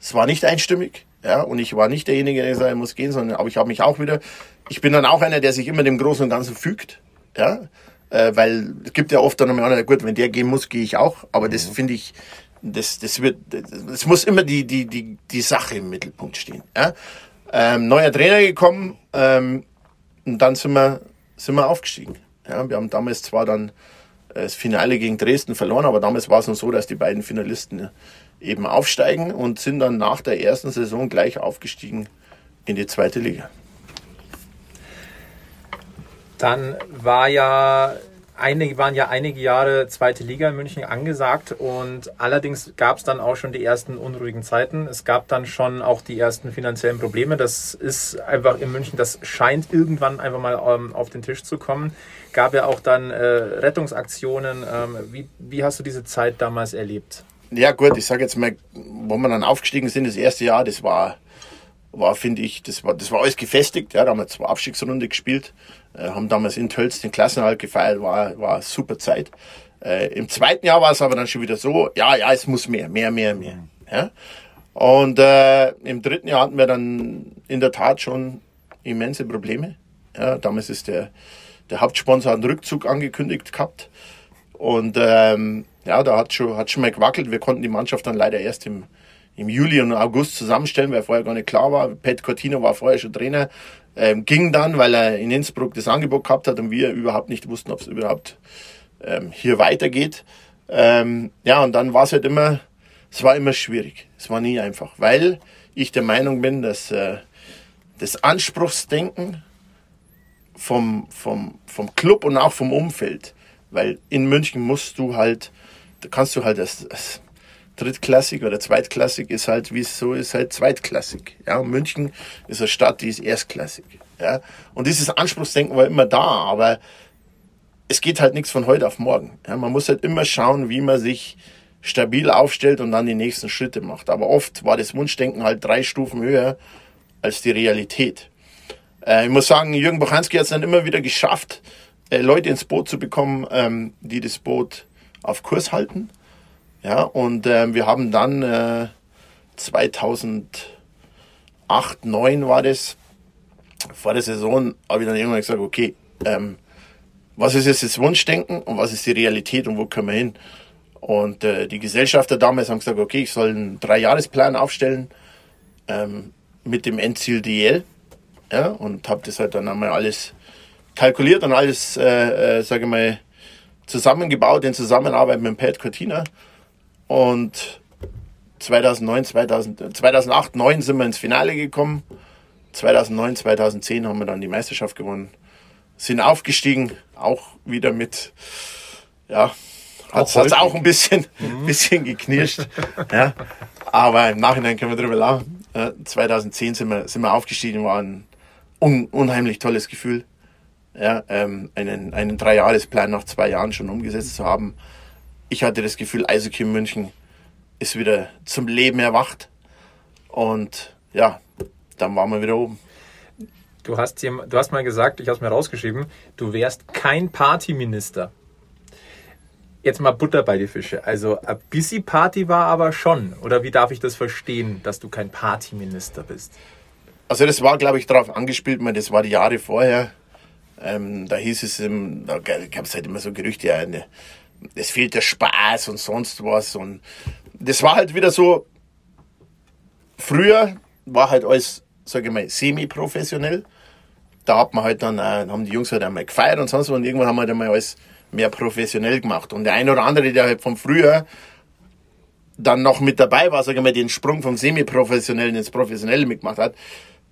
es war nicht einstimmig. Ja, und ich war nicht derjenige, der gesagt hat, er muss gehen, sondern aber ich habe mich auch wieder. Ich bin dann auch einer, der sich immer dem Großen und Ganzen fügt. Ja, äh, weil es gibt ja oft dann einmal einer, gut, wenn der gehen muss, gehe ich auch. Aber das finde ich, das, das wird, es muss immer die, die, die, die Sache im Mittelpunkt stehen. Ja? Ähm, neuer Trainer gekommen ähm, und dann sind wir, sind wir aufgestiegen. Ja, wir haben damals zwar dann äh, das Finale gegen Dresden verloren, aber damals war es noch so, dass die beiden Finalisten eben aufsteigen und sind dann nach der ersten Saison gleich aufgestiegen in die zweite Liga. Dann war ja einige, waren ja einige Jahre zweite Liga in München angesagt und allerdings gab es dann auch schon die ersten unruhigen Zeiten. Es gab dann schon auch die ersten finanziellen Probleme. Das ist einfach in München, das scheint irgendwann einfach mal ähm, auf den Tisch zu kommen. Gab ja auch dann äh, Rettungsaktionen. Ähm, wie, wie hast du diese Zeit damals erlebt? Ja gut, ich sage jetzt mal, wo wir dann aufgestiegen sind, das erste Jahr, das war, war finde ich, das war, das war alles gefestigt. Ja, da haben wir zwei Abstiegsrunde gespielt, äh, haben damals in Tölz den Klassenhalt gefeiert, war, war super Zeit. Äh, Im zweiten Jahr war es aber dann schon wieder so, ja, ja, es muss mehr, mehr, mehr, mehr. Ja? Und äh, im dritten Jahr hatten wir dann in der Tat schon immense Probleme. Ja, damals ist der, der Hauptsponsor einen Rückzug angekündigt gehabt. Und ähm, ja, da hat schon, hat schon mal gewackelt. Wir konnten die Mannschaft dann leider erst im, im Juli und August zusammenstellen, weil vorher gar nicht klar war. Pat Cortino war vorher schon Trainer. Ähm, ging dann, weil er in Innsbruck das Angebot gehabt hat und wir überhaupt nicht wussten, ob es überhaupt ähm, hier weitergeht. Ähm, ja, und dann war es halt immer, es war immer schwierig. Es war nie einfach, weil ich der Meinung bin, dass äh, das Anspruchsdenken vom, vom, vom Club und auch vom Umfeld, weil in München musst du halt, da kannst du halt das, das drittklassig oder zweitklassig ist halt, wie es so ist, halt zweitklassig. Ja, und München ist eine Stadt, die ist erstklassig. Ja, und dieses Anspruchsdenken war immer da, aber es geht halt nichts von heute auf morgen. Ja, man muss halt immer schauen, wie man sich stabil aufstellt und dann die nächsten Schritte macht. Aber oft war das Wunschdenken halt drei Stufen höher als die Realität. Äh, ich muss sagen, Jürgen Bochanski hat es dann immer wieder geschafft, äh, Leute ins Boot zu bekommen, ähm, die das Boot auf Kurs halten. Ja, und äh, wir haben dann äh, 2008, 2009 war das, vor der Saison, habe ich dann irgendwann gesagt, okay, ähm, was ist jetzt das Wunschdenken und was ist die Realität und wo können wir hin? Und äh, die Gesellschafter damals haben gesagt, okay, ich soll einen Dreijahresplan aufstellen ähm, mit dem Endziel DL. Ja, und habe das halt dann einmal alles kalkuliert und alles, äh, äh, sage ich mal, zusammengebaut in Zusammenarbeit mit Pat Cortina. Und 2009, 2000, 2008, 2009 sind wir ins Finale gekommen. 2009, 2010 haben wir dann die Meisterschaft gewonnen. Sind aufgestiegen, auch wieder mit, ja, hat es auch ein bisschen, mhm. bisschen geknirscht. ja. Aber im Nachhinein können wir drüber lachen. 2010 sind wir, sind wir aufgestiegen, war ein un, unheimlich tolles Gefühl. Ja, ähm, einen, einen Dreijahresplan nach zwei Jahren schon umgesetzt zu haben. Ich hatte das Gefühl, Eishockey in München ist wieder zum Leben erwacht. Und ja, dann waren wir wieder oben. Du hast, du hast mal gesagt, ich habe es mir rausgeschrieben, du wärst kein Partyminister. Jetzt mal Butter bei die Fische. Also ein bisschen Party war aber schon. Oder wie darf ich das verstehen, dass du kein Partyminister bist? Also das war, glaube ich, darauf angespielt, man, das war die Jahre vorher. Ähm, da hieß es, da gab es halt immer so Gerüchte, ja, ne, es fehlt der Spaß und sonst was. Und das war halt wieder so, früher war halt alles, sage ich mal, semi-professionell. Da hat man halt dann, äh, haben die Jungs halt einmal gefeiert und sonst was und irgendwann haben wir halt einmal alles mehr professionell gemacht. Und der eine oder andere, der halt von früher dann noch mit dabei war, sag ich mal, den Sprung vom Semi-Professionellen ins Professionelle mitgemacht hat,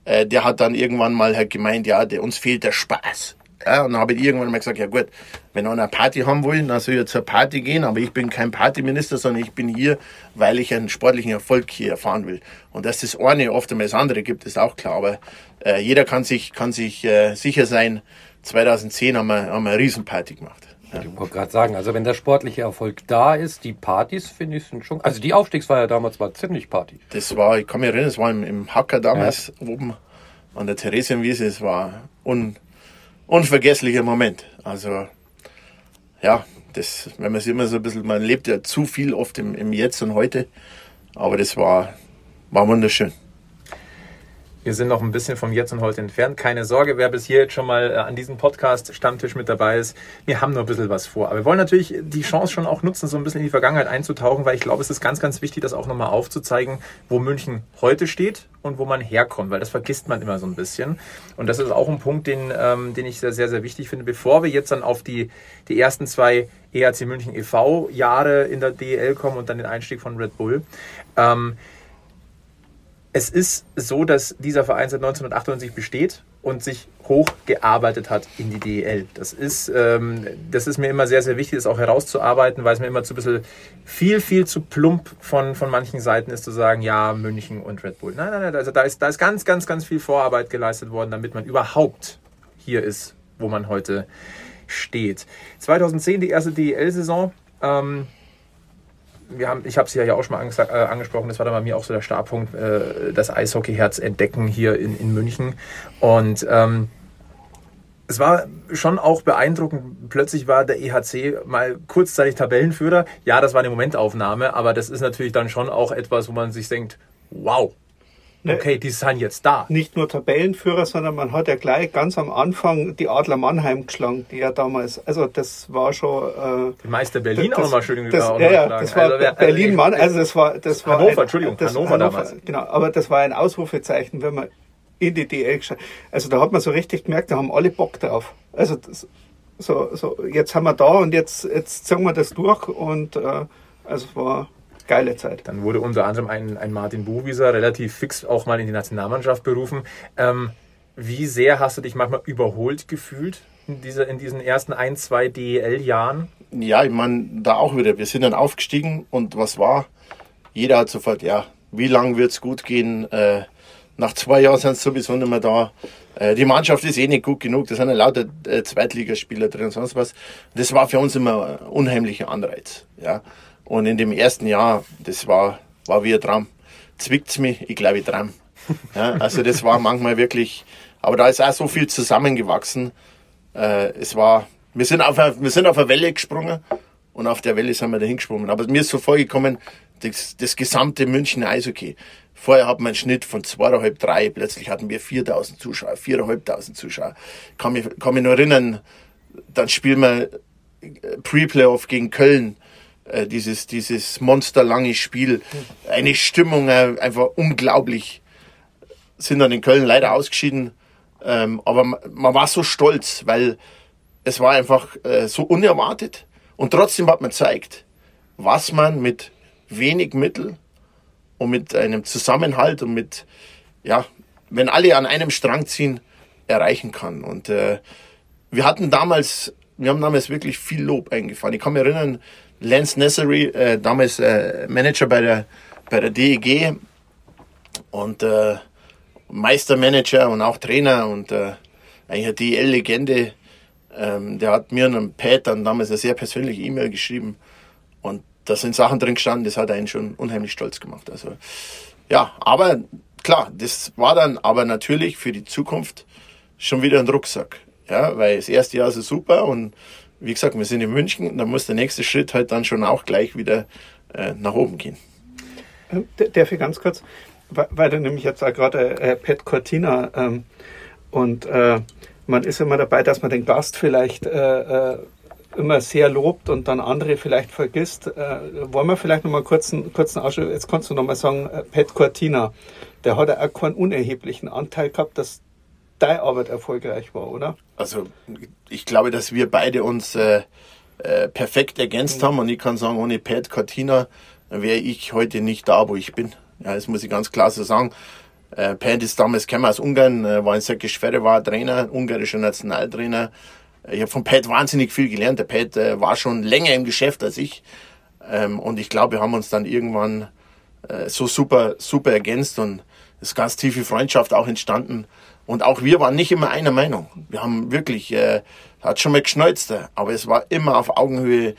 äh, der hat dann irgendwann mal halt gemeint, ja, der, uns fehlt der Spaß. Ja, und dann habe ich irgendwann mal gesagt, ja gut, wenn einer eine Party haben will, dann soll er zur Party gehen, aber ich bin kein Partyminister, sondern ich bin hier, weil ich einen sportlichen Erfolg hier erfahren will. Und dass das eine oft einmal das andere gibt, ist auch klar, aber äh, jeder kann sich, kann sich äh, sicher sein, 2010 haben wir, haben wir eine Riesenparty gemacht. Ich wollte gerade sagen, also wenn der sportliche Erfolg da ist, die Partys finde ich sind schon. Also die Aufstiegsfeier damals war ziemlich Party. Das war, ich kann mich erinnern, das war im, im Hacker damals ja. oben an der Theresienwiese. Es war un, unvergesslicher Moment. Also ja, das, wenn man sich immer so ein bisschen, man lebt ja zu viel oft im, im Jetzt und heute, aber das war, war wunderschön. Wir sind noch ein bisschen vom Jetzt und Heute entfernt. Keine Sorge, wer bis hier jetzt schon mal äh, an diesem Podcast Stammtisch mit dabei ist. Wir haben nur ein bisschen was vor. Aber wir wollen natürlich die Chance schon auch nutzen, so ein bisschen in die Vergangenheit einzutauchen, weil ich glaube, es ist ganz, ganz wichtig, das auch nochmal aufzuzeigen, wo München heute steht und wo man herkommt, weil das vergisst man immer so ein bisschen. Und das ist auch ein Punkt, den, ähm, den ich sehr, sehr, sehr wichtig finde. Bevor wir jetzt dann auf die, die ersten zwei ERC München e.V. Jahre in der DEL kommen und dann den Einstieg von Red Bull. Ähm, es ist so, dass dieser Verein seit 1998 besteht und sich hochgearbeitet hat in die DEL. Das ist, ähm, das ist mir immer sehr, sehr wichtig, das auch herauszuarbeiten, weil es mir immer zu ein bisschen viel, viel zu plump von, von manchen Seiten ist, zu sagen, ja, München und Red Bull. Nein, nein, nein, also da ist, da ist ganz, ganz, ganz viel Vorarbeit geleistet worden, damit man überhaupt hier ist, wo man heute steht. 2010 die erste DEL-Saison. Ähm, wir haben, ich habe es ja auch schon mal anges äh, angesprochen, das war dann bei mir auch so der Startpunkt, äh, das Eishockeyherz entdecken hier in, in München. Und ähm, es war schon auch beeindruckend. Plötzlich war der EHC mal kurzzeitig Tabellenführer. Ja, das war eine Momentaufnahme, aber das ist natürlich dann schon auch etwas, wo man sich denkt, wow? Okay, die sind jetzt da. Nicht nur Tabellenführer, sondern man hat ja gleich ganz am Anfang die Adler Mannheim geschlagen, die ja damals, also das war schon. Äh, Den Meister Berlin auch nochmal schön das, auch ja, ja, das war Also, wer- Berlin Mann, also das war das war Hannover, ein, Entschuldigung, das, Hannover damals. Genau, aber das war ein Ausrufezeichen, wenn man in die DL geschaut. Also da hat man so richtig gemerkt, da haben alle Bock drauf. Also das, so, so jetzt haben wir da und jetzt jetzt ziehen wir das durch und äh, also es war geile Zeit. Dann wurde unter anderem ein, ein Martin Buchwieser relativ fix auch mal in die Nationalmannschaft berufen. Ähm, wie sehr hast du dich manchmal überholt gefühlt in, dieser, in diesen ersten ein, zwei DEL-Jahren? Ja, ich meine, da auch wieder. Wir sind dann aufgestiegen und was war? Jeder hat sofort, ja, wie lange wird es gut gehen? Äh, nach zwei Jahren sind sie sowieso nicht mehr da. Äh, die Mannschaft ist eh nicht gut genug. Da sind ja lauter äh, Zweitligaspieler drin und sonst was. Das war für uns immer ein unheimlicher Anreiz. Ja. Und in dem ersten Jahr, das war, war wie ein Traum. Zwickt's mich? Ich glaube, ich traum. Ja, also das war manchmal wirklich, aber da ist auch so viel zusammengewachsen. Äh, es war, wir sind auf eine, wir sind auf eine Welle gesprungen und auf der Welle sind wir dahin gesprungen. Aber mir ist so vorgekommen, das, das gesamte München Eishockey. Vorher hatten wir einen Schnitt von zweieinhalb, drei, plötzlich hatten wir 4000 Zuschauer, viereinhalbtausend Zuschauer. Kann mich, kann mich nur erinnern, dann spielen wir äh, Pre-Playoff gegen Köln, äh, dieses, dieses monsterlange Spiel. Eine Stimmung, äh, einfach unglaublich. Sind dann in Köln leider ausgeschieden. Ähm, aber man, man war so stolz, weil es war einfach äh, so unerwartet. Und trotzdem hat man gezeigt, was man mit wenig Mittel und mit einem Zusammenhalt und mit, ja, wenn alle an einem Strang ziehen, erreichen kann. Und äh, wir hatten damals, wir haben damals wirklich viel Lob eingefahren. Ich kann mich erinnern, Lance Nessery, äh, damals äh, Manager bei der, bei der DEG und äh, Meistermanager und auch Trainer und äh, eigentlich eine DL-Legende. Ähm, der hat mir und einem Pat dann damals eine sehr persönliche E-Mail geschrieben und da sind Sachen drin gestanden, das hat einen schon unheimlich stolz gemacht. Also ja, aber klar, das war dann aber natürlich für die Zukunft schon wieder ein Rucksack. Ja, weil das erste Jahr es super und wie gesagt, wir sind in München dann muss der nächste Schritt halt dann schon auch gleich wieder äh, nach oben gehen. Ähm, Darf ich ganz kurz, weil, du nämlich jetzt auch gerade äh, Pat Cortina ähm, und äh, man ist immer dabei, dass man den Gast vielleicht äh, äh, immer sehr lobt und dann andere vielleicht vergisst. Äh, wollen wir vielleicht nochmal kurz einen kurzen Ausschnitt, jetzt kannst du nochmal sagen, äh, Pat Cortina, der hat ja auch keinen unerheblichen Anteil gehabt, dass deine Arbeit erfolgreich war, oder? Also ich glaube, dass wir beide uns äh, äh, perfekt ergänzt haben und ich kann sagen, ohne Pat Cortina wäre ich heute nicht da, wo ich bin. Ja, das muss ich ganz klar so sagen. Äh, Pat ist damals gekommen aus Ungarn, äh, war in Säckisch Ferre, war Trainer, ungarischer Nationaltrainer. Ich habe von Pat wahnsinnig viel gelernt. Der Pat äh, war schon länger im Geschäft als ich. Ähm, und ich glaube, wir haben uns dann irgendwann äh, so super, super ergänzt und es ist ganz tiefe Freundschaft auch entstanden. Und auch wir waren nicht immer einer Meinung. Wir haben wirklich, äh, hat schon mal geschneuzt, aber es war immer auf Augenhöhe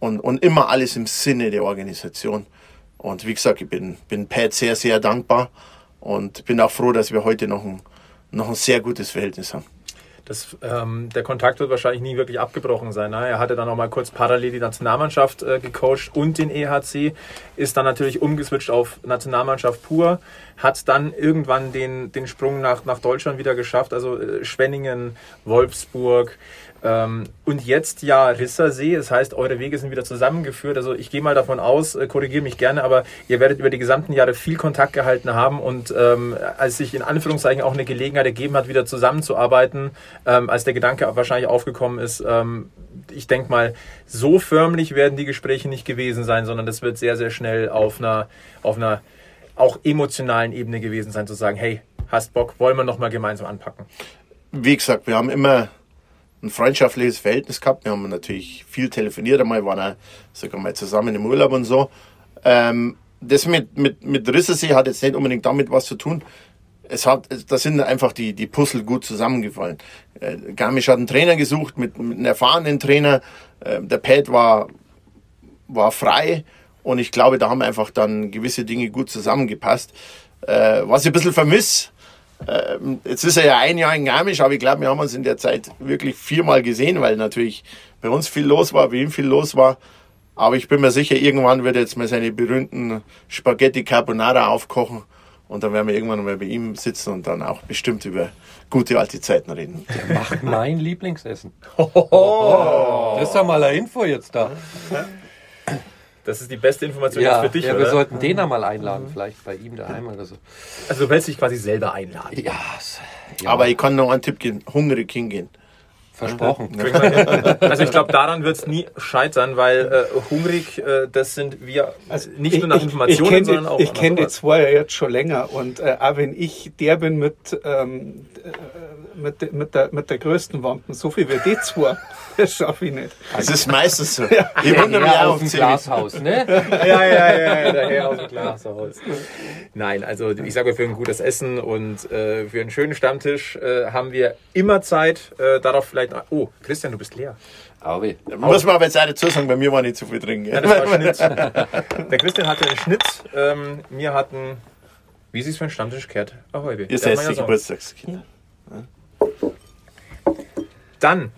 und, und immer alles im Sinne der Organisation. Und wie gesagt, ich bin, bin Pat sehr, sehr dankbar und bin auch froh, dass wir heute noch ein, noch ein sehr gutes Verhältnis haben. Das, ähm, der Kontakt wird wahrscheinlich nie wirklich abgebrochen sein. Ne? Er hatte dann noch mal kurz parallel die Nationalmannschaft äh, gecoacht und den EHC, ist dann natürlich umgeswitcht auf Nationalmannschaft pur, hat dann irgendwann den, den Sprung nach, nach Deutschland wieder geschafft, also äh, Schwenningen, Wolfsburg und jetzt ja Rissersee. Das heißt, eure Wege sind wieder zusammengeführt. Also ich gehe mal davon aus, äh, korrigiere mich gerne, aber ihr werdet über die gesamten Jahre viel Kontakt gehalten haben und ähm, als sich in Anführungszeichen auch eine Gelegenheit ergeben hat, wieder zusammenzuarbeiten, ähm, als der Gedanke wahrscheinlich aufgekommen ist, ähm, ich denke mal, so förmlich werden die Gespräche nicht gewesen sein, sondern das wird sehr, sehr schnell auf einer, auf einer auch emotionalen Ebene gewesen sein, zu sagen, hey, hast Bock, wollen wir nochmal gemeinsam anpacken. wie gesagt, wir haben immer ein freundschaftliches Verhältnis gehabt. Wir haben natürlich viel telefoniert, einmal waren auch sogar mal zusammen im Urlaub und so. Ähm, das mit, mit, mit Rissersee hat jetzt nicht unbedingt damit was zu tun. Es hat, da sind einfach die, die Puzzle gut zusammengefallen. Äh, Garmisch hat einen Trainer gesucht, mit, mit einem erfahrenen Trainer. Äh, der Pat war, war frei und ich glaube, da haben einfach dann gewisse Dinge gut zusammengepasst. Äh, was ich ein bisschen vermisse, ähm, jetzt ist er ja ein Jahr in Garmisch, aber ich glaube, wir haben uns in der Zeit wirklich viermal gesehen, weil natürlich bei uns viel los war, bei ihm viel los war. Aber ich bin mir sicher, irgendwann wird er jetzt mal seine berühmten Spaghetti Carbonara aufkochen und dann werden wir irgendwann mal bei ihm sitzen und dann auch bestimmt über gute alte Zeiten reden. Der macht mein Lieblingsessen. Das ist ja mal eine Info jetzt da. Das ist die beste Information Ja, jetzt für dich, ja wir oder? sollten den einmal einladen, vielleicht bei ihm daheim oder so. Also du willst dich quasi selber einladen. Ja, ja Aber ich kann noch einen Tipp geben, hungrig hingehen. Versprochen. Also ich glaube, daran wird es nie scheitern, weil äh, hungrig, äh, das sind wir nicht nur nach Informationen, ich, ich sondern auch Ich kenne die zwei ja jetzt schon länger und äh, auch wenn ich der bin mit, ähm, äh, mit, mit, der, mit der größten Wampen, so viel wie die zwei, das schaffe ich nicht. Es ist meistens so. Ich wundere mich Ja, auch aus dem. Glashaus, ne? ja, ja, ja, ja, der Herr aus dem Glashaus. Nein, also ich sage für ein gutes Essen und äh, für einen schönen Stammtisch äh, haben wir immer Zeit. Äh, darauf vielleicht. Oh, Christian, du bist leer. Aber Muss man aber jetzt auch dazu sagen, bei mir war nicht zu viel drin. Ja, Gell? das war Schnitt. Der Christian hatte einen Schnitt. Ähm, wir hatten, wie sie es für einen Stammtisch kehrt, Ahoi. Ihr seid die Geburtstagskinder. Dann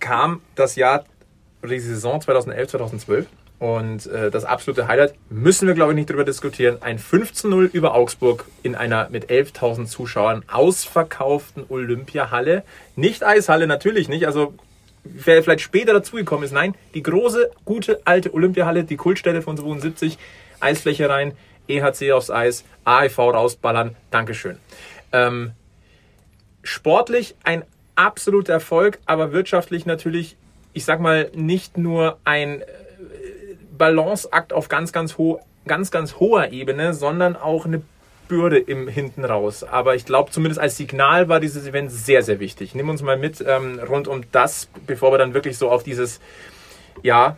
kam das Jahr, die Saison 2011, 2012. Und äh, das absolute Highlight, müssen wir glaube ich nicht drüber diskutieren, ein 15-0 über Augsburg in einer mit 11.000 Zuschauern ausverkauften Olympiahalle. Nicht Eishalle, natürlich nicht. Also wer vielleicht später dazugekommen ist, nein, die große, gute, alte Olympiahalle, die Kultstätte von 72, Eisfläche rein, EHC aufs Eis, AIV rausballern, Dankeschön. Ähm, sportlich ein absoluter Erfolg, aber wirtschaftlich natürlich, ich sag mal, nicht nur ein äh, Balanceakt auf ganz, ganz, ho ganz, ganz hoher Ebene, sondern auch eine Bürde im hinten raus. Aber ich glaube, zumindest als Signal war dieses Event sehr, sehr wichtig. Nimm uns mal mit ähm, rund um das, bevor wir dann wirklich so auf dieses, ja,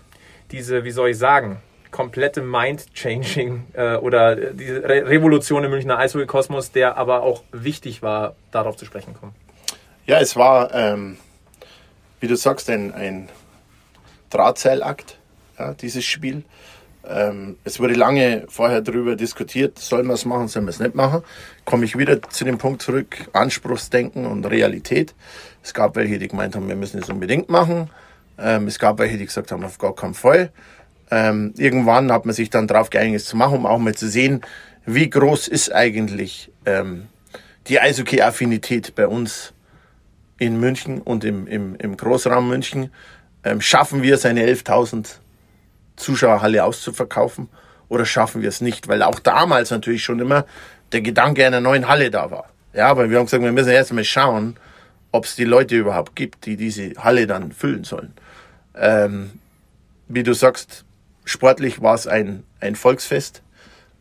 diese, wie soll ich sagen, komplette Mind-Changing äh, oder diese Re Revolution im Münchner Eishockey-Kosmos, der aber auch wichtig war, darauf zu sprechen kommen. Ja, es war, ähm, wie du sagst, ein, ein Drahtseilakt, ja, dieses Spiel. Ähm, es wurde lange vorher darüber diskutiert, soll man es machen, soll man es nicht machen. Komme ich wieder zu dem Punkt zurück, Anspruchsdenken und Realität. Es gab welche, die gemeint haben, wir müssen es unbedingt machen. Ähm, es gab welche, die gesagt haben, auf gar keinen Fall. Ähm, irgendwann hat man sich dann darauf geeinigt, es zu machen, um auch mal zu sehen, wie groß ist eigentlich ähm, die Eishockey-Affinität bei uns in München und im, im, im Großraum München. Ähm, schaffen wir es, eine 11.000 Zuschauerhalle auszuverkaufen oder schaffen wir es nicht? Weil auch damals natürlich schon immer der Gedanke einer neuen Halle da war. Ja, aber wir haben gesagt, wir müssen erst mal schauen, ob es die Leute überhaupt gibt, die diese Halle dann füllen sollen. Ähm, wie du sagst, sportlich war es ein, ein Volksfest.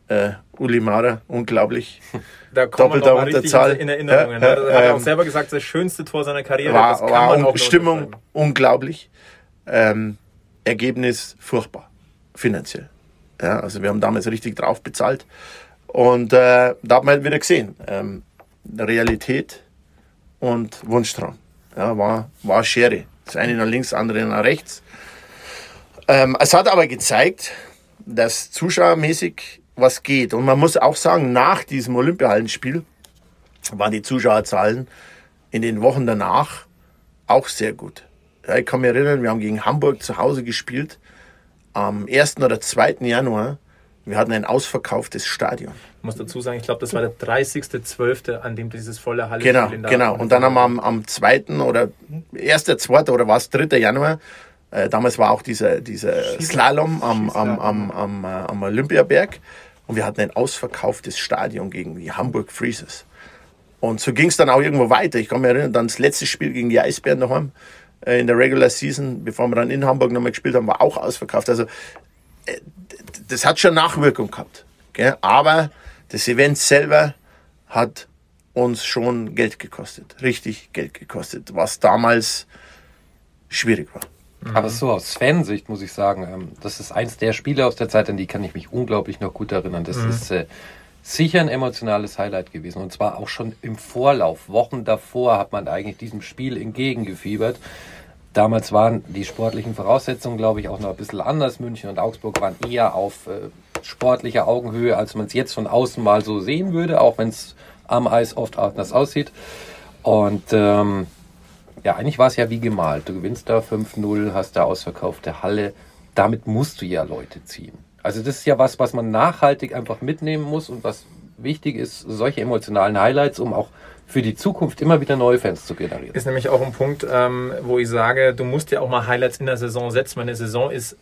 Äh, Uli Mara, unglaublich. Da kommt man Doppelter richtig Unterzahl. in Erinnerungen. Ja, ne? Das hat er auch ähm, selber gesagt, das schönste Tor seiner Karriere. war, das kann war man auch Stimmung unglaublich. Ähm, Ergebnis furchtbar, finanziell. Ja, also wir haben damals richtig drauf bezahlt. Und äh, da hat man halt wieder gesehen, ähm, Realität und Wunschtraum. Ja, war, war Schere. Das eine nach links, das andere nach rechts. Ähm, es hat aber gezeigt, dass zuschauermäßig was geht. Und man muss auch sagen, nach diesem Olympiahallenspiel waren die Zuschauerzahlen in den Wochen danach auch sehr gut. Ja, ich kann mich erinnern, wir haben gegen Hamburg zu Hause gespielt. Am 1. oder 2. Januar. Wir hatten ein ausverkauftes Stadion. Ich muss dazu sagen, ich glaube, das war der 30.12., an dem dieses volle Halle Genau, genau. Und dann haben wir am, am 2. oder 1., 2. oder was, 3. Januar, äh, damals war auch dieser, dieser Slalom am, am, am, am, äh, am Olympiaberg. Und wir hatten ein ausverkauftes Stadion gegen die Hamburg Freezers. Und so ging es dann auch irgendwo weiter. Ich kann mich erinnern, dann das letzte Spiel gegen die Eisbären daheim in der Regular Season, bevor wir dann in Hamburg nochmal gespielt haben, war auch ausverkauft. Also äh, das hat schon Nachwirkung gehabt. Gell? Aber das Event selber hat uns schon Geld gekostet. Richtig Geld gekostet. Was damals schwierig war. Aber so aus Fansicht muss ich sagen, ähm, das ist eins der Spiele aus der Zeit, an die kann ich mich unglaublich noch gut erinnern. Das ist äh, sicher ein emotionales Highlight gewesen. Und zwar auch schon im Vorlauf. Wochen davor hat man eigentlich diesem Spiel entgegengefiebert. Damals waren die sportlichen Voraussetzungen, glaube ich, auch noch ein bisschen anders. München und Augsburg waren eher auf äh, sportlicher Augenhöhe, als man es jetzt von außen mal so sehen würde, auch wenn es am Eis oft anders aussieht. Und ähm, ja, eigentlich war es ja wie gemalt. Du gewinnst da 5-0, hast da ausverkaufte Halle. Damit musst du ja Leute ziehen. Also das ist ja was, was man nachhaltig einfach mitnehmen muss und was wichtig ist, solche emotionalen Highlights, um auch für die Zukunft immer wieder neue Fans zu generieren. Ist nämlich auch ein Punkt, ähm, wo ich sage, du musst ja auch mal Highlights in der Saison setzen. Meine Saison ist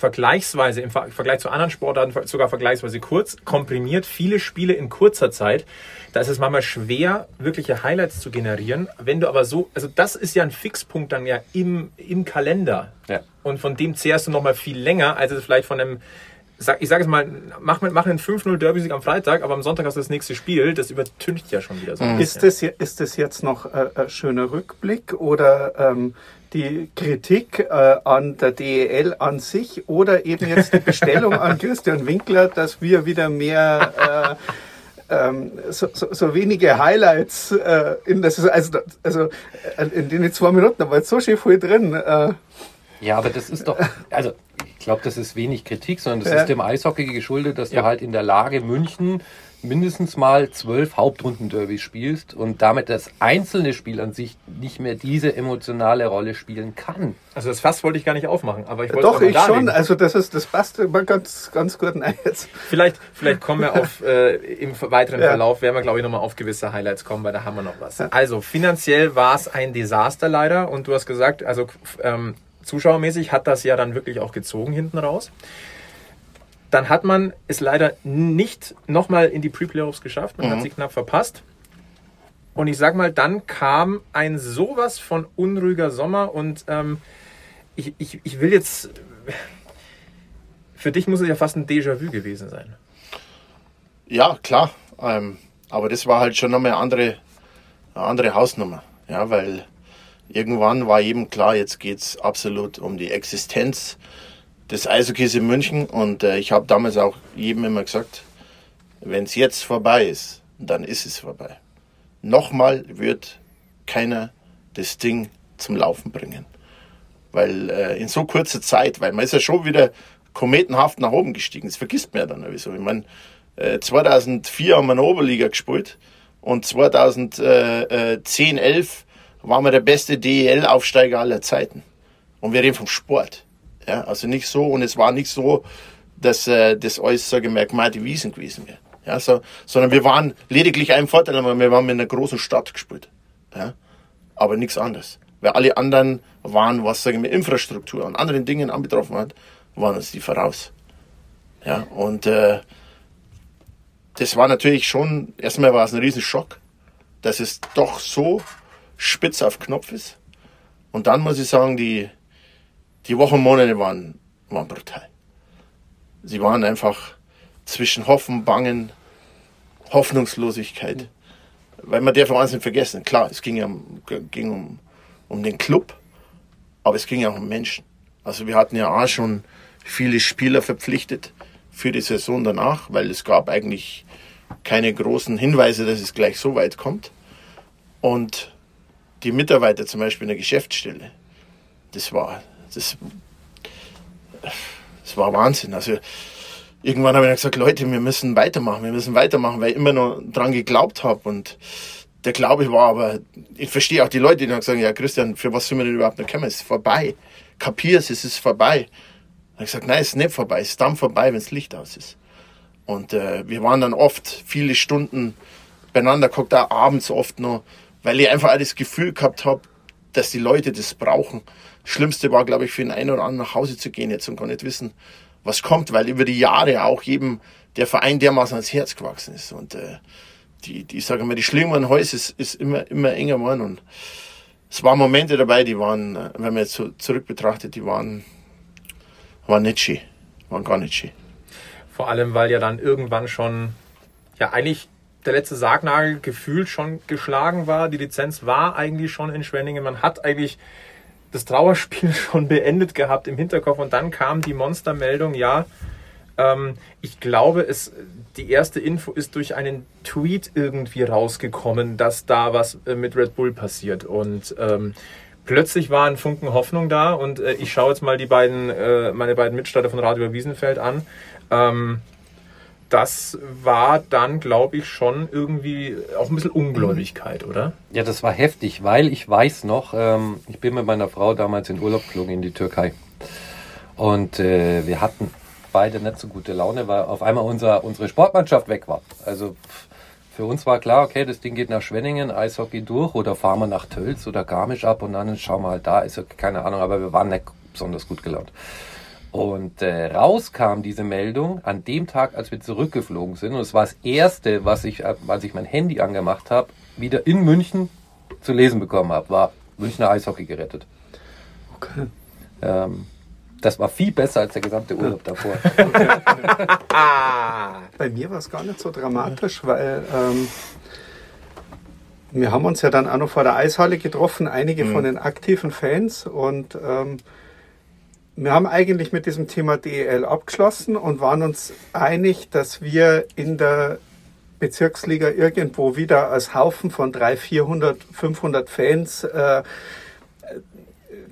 vergleichsweise im Ver Vergleich zu anderen Sportarten sogar vergleichsweise kurz, komprimiert viele Spiele in kurzer Zeit. Da ist es manchmal schwer, wirkliche Highlights zu generieren. Wenn du aber so, also das ist ja ein Fixpunkt dann ja im, im Kalender. Ja. Und von dem zehrst du nochmal viel länger, als es vielleicht von einem, sag, ich sage es mal, mach, mach einen 5-0 Derby-Sieg am Freitag, aber am Sonntag hast du das nächste Spiel. Das übertüncht ja schon wieder so. ein Ist das, ist das jetzt noch äh, ein schöner Rückblick oder ähm, die Kritik äh, an der DEL an sich oder eben jetzt die Bestellung an Christian Winkler, dass wir wieder mehr äh, ähm, so, so, so wenige Highlights äh, in das also also äh, in den zwei Minuten da war jetzt so schön viel drin. Äh, Ja, aber das ist doch, also ich glaube, das ist wenig Kritik, sondern das Ja. ist dem Eishockey geschuldet, dass Ja. du halt in der Lage München mindestens mal zwölf Hauptrunden-Derby spielst und damit das einzelne Spiel an sich nicht mehr diese emotionale Rolle spielen kann. Also das Fass wollte ich gar nicht aufmachen, aber ich wollte doch ich schon, darlegen. also das ist das passt immer ganz ganz gut rein jetzt. Vielleicht, vielleicht kommen wir auf, äh, im weiteren Ja. Verlauf, werden wir, glaube ich, nochmal auf gewisse Highlights kommen, weil da haben wir noch was. Also, finanziell war es ein Desaster leider und du hast gesagt, also ähm, zuschauermäßig hat das ja dann wirklich auch gezogen hinten raus. Dann hat man es leider nicht nochmal in die Pre-Playoffs geschafft, man hat sie knapp verpasst. Und ich sag mal, dann kam ein sowas von unruhiger Sommer und ähm, ich, ich, ich will jetzt. Für dich muss es ja fast ein Déjà-vu gewesen sein. Ja, klar. Ähm, aber das war halt schon nochmal eine andere, eine andere Hausnummer. Ja, weil irgendwann war jedem klar, jetzt geht's absolut um die Existenz des Eishockeys in München. Und äh, ich habe damals auch jedem immer gesagt, wenn es jetzt vorbei ist, dann ist es vorbei. Nochmal wird keiner das Ding zum Laufen bringen. Weil äh, in so kurzer Zeit, weil man ist ja schon wieder kometenhaft nach oben gestiegen. Das vergisst man ja dann sowieso. Ich meine, äh, 2004 haben wir in der Oberliga gespielt und 2010, 11 waren wir der beste DEL-Aufsteiger aller Zeiten. Und wir reden vom Sport. Ja, also nicht so, und es war nicht so, dass äh, das alles, sage ich mal, gemeinte Wiesen gewesen wäre. Ja, so, sondern wir waren lediglich ein Vorteil, aber wir waren in einer großen Stadt gespielt. Ja, aber nichts anderes. Weil alle anderen waren, was sagen wir, Infrastruktur und anderen Dingen anbetroffen hat, waren uns die voraus. Ja, und äh, das war natürlich schon, erstmal war es ein riesen Schock, dass es doch so spitz auf Knopf ist. Und dann muss ich sagen, die, die Wochen und Monate waren, waren brutal. Sie waren einfach zwischen Hoffen, Bangen, Hoffnungslosigkeit. Weil man darf eins nicht vergessen. Klar, es ging ja um, ging um, um den Club, aber es ging ja auch um Menschen. Also wir hatten ja auch schon viele Spieler verpflichtet für die Saison danach, weil es gab eigentlich keine großen Hinweise, dass es gleich so weit kommt. Und die Mitarbeiter zum Beispiel in der Geschäftsstelle, das war, das, das war Wahnsinn. Also irgendwann habe ich dann gesagt, Leute, wir müssen weitermachen, wir müssen weitermachen, weil ich immer noch dran geglaubt habe. Und der Glaube war aber, ich verstehe auch die Leute, die dann sagen, ja Christian, für was sind wir denn überhaupt noch kommen? Es ist vorbei. Kapierst, es ist vorbei. Und ich gesagt, nein, es ist nicht vorbei, es ist dann vorbei, wenn das Licht aus ist. Und äh, wir waren dann oft viele Stunden beieinander, guckt auch abends oft noch, weil ich einfach auch das Gefühl gehabt habe, dass die Leute das brauchen. Schlimmste war, glaube ich, für den einen oder anderen nach Hause zu gehen jetzt und gar nicht wissen, was kommt, weil über die Jahre auch jedem der Verein dermaßen ans Herz gewachsen ist. Und äh, die, die, sage mal, die Schlingmann Häuser ist, ist immer, immer enger geworden. Und es waren Momente dabei, die waren, äh, wenn man jetzt so zurück betrachtet, die waren, waren nicht schön. Waren gar nicht schön. Vor allem, weil ja dann irgendwann schon, ja eigentlich der letzte Sargnagel gefühlt schon geschlagen war. Die Lizenz war eigentlich schon in Schwenningen. Man hat eigentlich das Trauerspiel schon beendet gehabt im Hinterkopf und dann kam die Monstermeldung, ja, ähm, ich glaube, es, die erste Info ist durch einen Tweet irgendwie rausgekommen, dass da was äh, mit Red Bull passiert und ähm, plötzlich war ein Funken Hoffnung da und äh, ich schaue jetzt mal die beiden, äh, meine beiden Mitstreiter von Radio Wiesenfeld an. Ähm, das war dann, glaube ich, schon irgendwie auch ein bisschen Ungläubigkeit, oder? Ja, das war heftig, weil ich weiß noch, ähm, ich bin mit meiner Frau damals in Urlaub geflogen in die Türkei. Und äh, wir hatten beide nicht so gute Laune, weil auf einmal unser, unsere Sportmannschaft weg war. Also für uns war klar, okay, das Ding geht nach Schwenningen, Eishockey durch oder fahren wir nach Tölz oder Garmisch ab und dann schauen wir halt da, ist keine Ahnung, aber wir waren nicht besonders gut gelaunt. Und äh, raus kam diese Meldung an dem Tag, als wir zurückgeflogen sind. Und es war das erste, was ich, als ich mein Handy angemacht habe, wieder in München zu lesen bekommen habe, war Münchner Eishockey gerettet. Okay. Ähm, das war viel besser als der gesamte Urlaub davor. Bei mir war es gar nicht so dramatisch, weil ähm, wir haben uns ja dann auch noch vor der Eishalle getroffen, einige von den aktiven Fans und ähm, wir haben eigentlich mit diesem Thema DEL abgeschlossen und waren uns einig, dass wir in der Bezirksliga irgendwo wieder als Haufen von 300, 400, 500 Fans äh,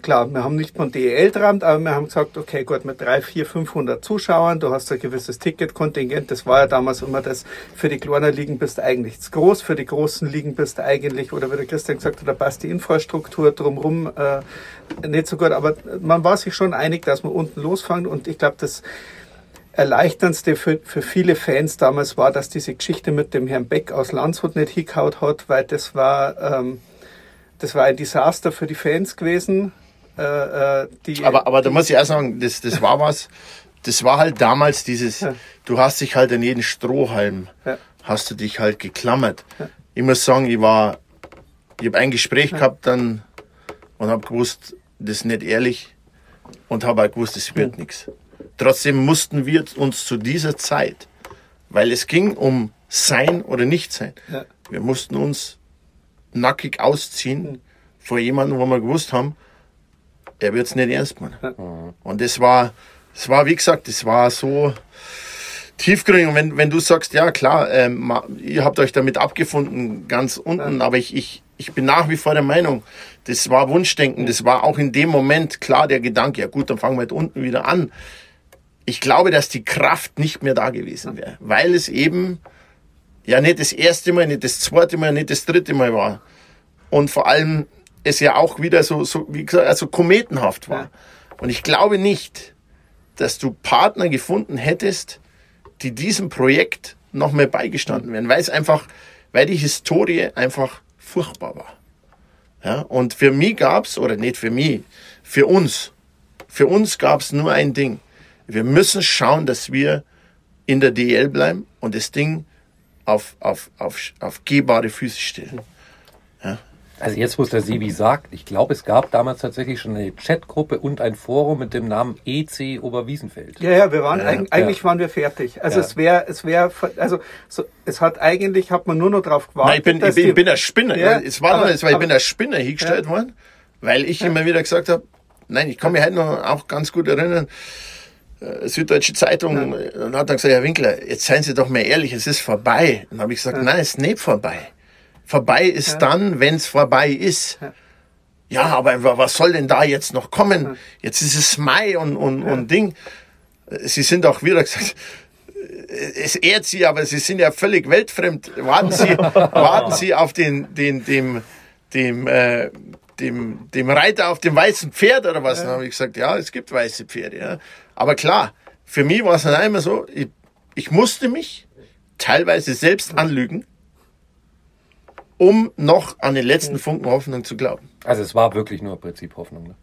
klar, wir haben nicht von DEL dran, aber wir haben gesagt, okay, gut, mit 3, 4, 500 Zuschauern, du hast ein gewisses Ticketkontingent, das war ja damals immer das, für die kleinen Ligen bist du eigentlich zu groß, für die großen Ligen bist du eigentlich, oder wie der Christian gesagt hat, da passt die Infrastruktur drumherum äh, nicht so gut, aber man war sich schon einig, dass man unten losfangen und ich glaube, das Erleichterndste für, für viele Fans damals war, dass diese Geschichte mit dem Herrn Beck aus Landshut nicht hingehaut hat, weil das war, ähm, das war ein Desaster für die Fans gewesen. Äh, äh, die, Aber, aber da muss ich auch sagen, das, das war was, das war halt damals dieses, du hast dich halt an jeden Strohhalm, Ja. hast du dich halt geklammert. Ich muss sagen, ich war, ich habe ein Gespräch gehabt dann und habe gewusst, das ist nicht ehrlich und habe auch gewusst, es wird nichts. Trotzdem mussten wir uns zu dieser Zeit, weil es ging um sein oder nicht sein, Ja. wir mussten uns nackig ausziehen vor jemandem, wo wir gewusst haben, er wird es nicht ernst meinen. Und das war, das war, wie gesagt, das war so tiefgründig. Und wenn, wenn du sagst, ja klar, ähm, ihr habt euch damit abgefunden, ganz unten, aber ich, ich, ich bin nach wie vor der Meinung, das war Wunschdenken, das war auch in dem Moment klar der Gedanke, ja gut, dann fangen wir halt unten wieder an. Ich glaube, dass die Kraft nicht mehr da gewesen wäre, weil es eben ja nicht das erste Mal, nicht das zweite Mal, nicht das dritte Mal war. Und vor allem es ja auch wieder so, so wie gesagt, also kometenhaft war. Und ich glaube nicht, dass du Partner gefunden hättest, die diesem Projekt noch mehr beigestanden wären, weil es einfach, weil die Historie einfach furchtbar war. Ja, und für mich gab's oder nicht für mich, für uns, für uns gab's nur ein Ding. Wir müssen schauen, dass wir in der DL bleiben und das Ding auf, auf, auf, auf gehbare Füße stellen. Also jetzt, wo es der Sebi sagt, ich glaube, es gab damals tatsächlich schon eine Chatgruppe und ein Forum mit dem Namen EC Oberwiesenfeld. Ja, ja, wir waren Ja, eig ja. eigentlich waren wir fertig. Also Ja. es wäre, es wäre, also so, es hat eigentlich hat man nur noch drauf gewartet. Nein, ich bin, ich bin, die- ich bin ein Spinner. Ja, es war aber- es war, ich aber- bin als Spinner hingestellt worden, weil ich immer wieder gesagt habe, nein, ich kann mich heute noch auch ganz gut erinnern, äh, Süddeutsche Zeitung, und hat dann gesagt, Herr Winkler, jetzt seien Sie doch mal ehrlich, es ist vorbei. Und dann habe ich gesagt, nein, es ist nicht vorbei. Vorbei ist dann, wenn es vorbei ist. Ja. aber wa- was soll denn da jetzt noch kommen? Jetzt ist es Mai und, und, und Ding. Äh, Sie sind auch wieder gesagt, es ehrt Sie, aber Sie sind ja völlig weltfremd. Warten Sie, warten Sie auf den, den, dem, dem, äh, dem, dem Reiter auf dem weißen Pferd oder was. Dann habe ich gesagt, ja, es gibt weiße Pferde. Ja. Aber klar, für mich war es dann immer so, ich, ich musste mich teilweise selbst anlügen, um noch an den letzten Funken Hoffnung zu glauben. Also es war wirklich nur Prinzip Hoffnung. Ne?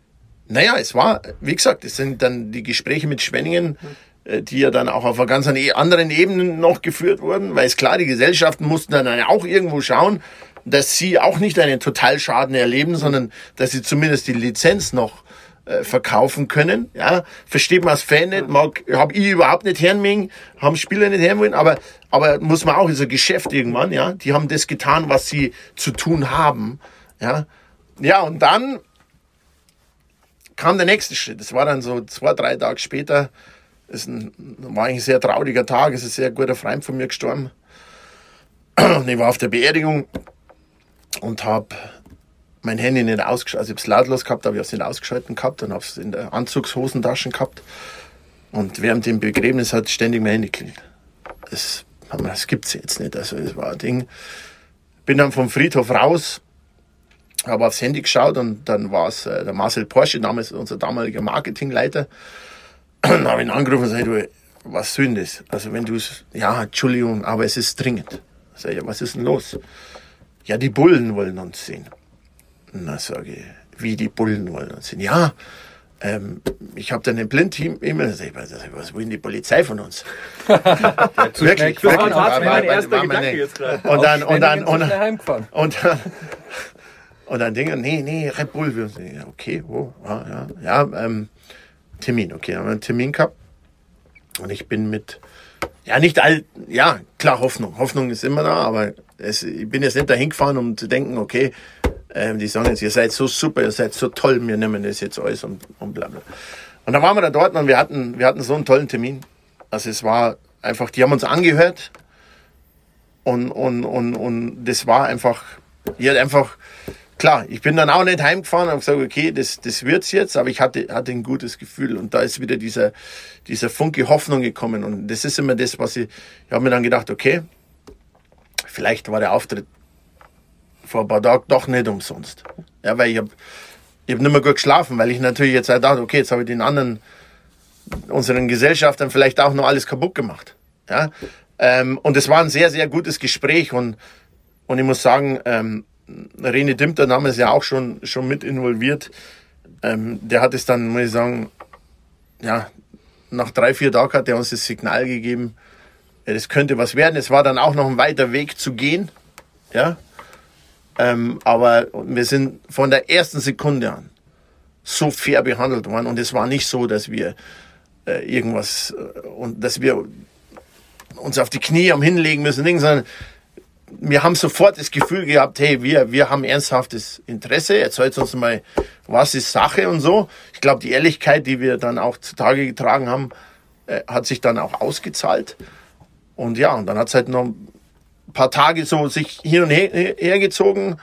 Naja, es war, wie gesagt, es sind dann die Gespräche mit Schwenningen, äh, die ja dann auch auf einer ganz anderen Ebene noch geführt wurden, weil es klar, die Gesellschaften mussten dann auch irgendwo schauen, dass sie auch nicht einen Totalschaden erleben, sondern dass sie zumindest die Lizenz noch äh, verkaufen können. Ja, versteht man als Fan nicht, mag, habe ich überhaupt nicht hören haben Spieler nicht wollen, aber, aber muss man auch, ist ein Geschäft irgendwann, ja. Die haben das getan, was sie zu tun haben. Ja, ja und dann kam der nächste Schritt. Das war dann so zwei, drei Tage später. Es war eigentlich ein sehr trauriger Tag. Es ist ein sehr guter Freund von mir gestorben. Und ich war auf der Beerdigung und habe mein Handy nicht ausgeschaltet. Also ich habe es lautlos gehabt, aber ich habe es nicht ausgeschalten gehabt und habe es in der Anzugshosentasche gehabt. Und während dem Begräbnis hat ständig mein Handy geklingelt. Das, das gibt es jetzt nicht. Also das war ein Ding. Bin dann vom Friedhof raus, habe aufs Handy geschaut und dann war es äh, der Marcel Porsche, damals unser damaliger Marketingleiter. dann habe ich ihn angerufen und gesagt, du, was soll denn das? Also wenn du es, ja, Entschuldigung, aber es ist dringend. Sag ich, was ist denn los? Ja, die Bullen wollen uns sehen. Na, sage ich, wie die Bullen wollen uns sehen. Ja, ähm, ich habe dann ein Blindteam immer gesagt, was will die Polizei von uns? ja, wirklich, wirklich. Das war, mein erster Gedanke jetzt gerade. Und dann, und dann, und dann, und dann, und dann denken, nee, nee, Red Bull. Wir ja, okay, wo? Ja, ja, ja ähm, Termin, okay, dann haben wir einen Termin gehabt. Und ich bin mit, ja, nicht all, ja, klar, Hoffnung. Hoffnung ist immer da, aber es, ich bin jetzt nicht dahin gefahren, um zu denken, okay, ähm, die sagen jetzt, ihr seid so super, ihr seid so toll, wir nehmen das jetzt alles und, und bla bla. Und dann waren wir da dort und wir hatten, wir hatten so einen tollen Termin. Also es war einfach, die haben uns angehört und, und, und, und das war einfach, die hat einfach, klar, ich bin dann auch nicht heimgefahren und gesagt, okay, das, das wird's jetzt, aber ich hatte, hatte ein gutes Gefühl und da ist wieder dieser, dieser Funke Hoffnung gekommen und das ist immer das, was ich, ich habe mir dann gedacht, okay, vielleicht war der Auftritt vor ein paar Tagen doch nicht umsonst. Ja, weil ich habe ich hab nicht mehr gut geschlafen, weil ich natürlich jetzt auch dachte, okay, jetzt habe ich den anderen, unseren Gesellschaftern vielleicht auch noch alles kaputt gemacht. Ja, ähm, und es war ein sehr, sehr gutes Gespräch und, und ich muss sagen, ähm, Rene Dimter damals ja auch schon, schon mit involviert. Ähm, der hat es dann, muss ich sagen, ja, nach drei, vier Tagen hat er uns das Signal gegeben, ja, das könnte was werden. Es war dann auch noch ein weiter Weg zu gehen. Ja. Ähm, aber wir sind von der ersten Sekunde an so fair behandelt worden. Und es war nicht so, dass wir äh, irgendwas äh, und dass wir uns auf die Knie am hinlegen müssen, sondern wir haben sofort das Gefühl gehabt, hey, wir, wir haben ernsthaftes Interesse, erzählt uns mal, was ist Sache und so. Ich glaube, die Ehrlichkeit, die wir dann auch zutage getragen haben, äh, hat sich dann auch ausgezahlt. Und ja, und dann hat es halt noch paar Tage so sich hin und her, hergezogen.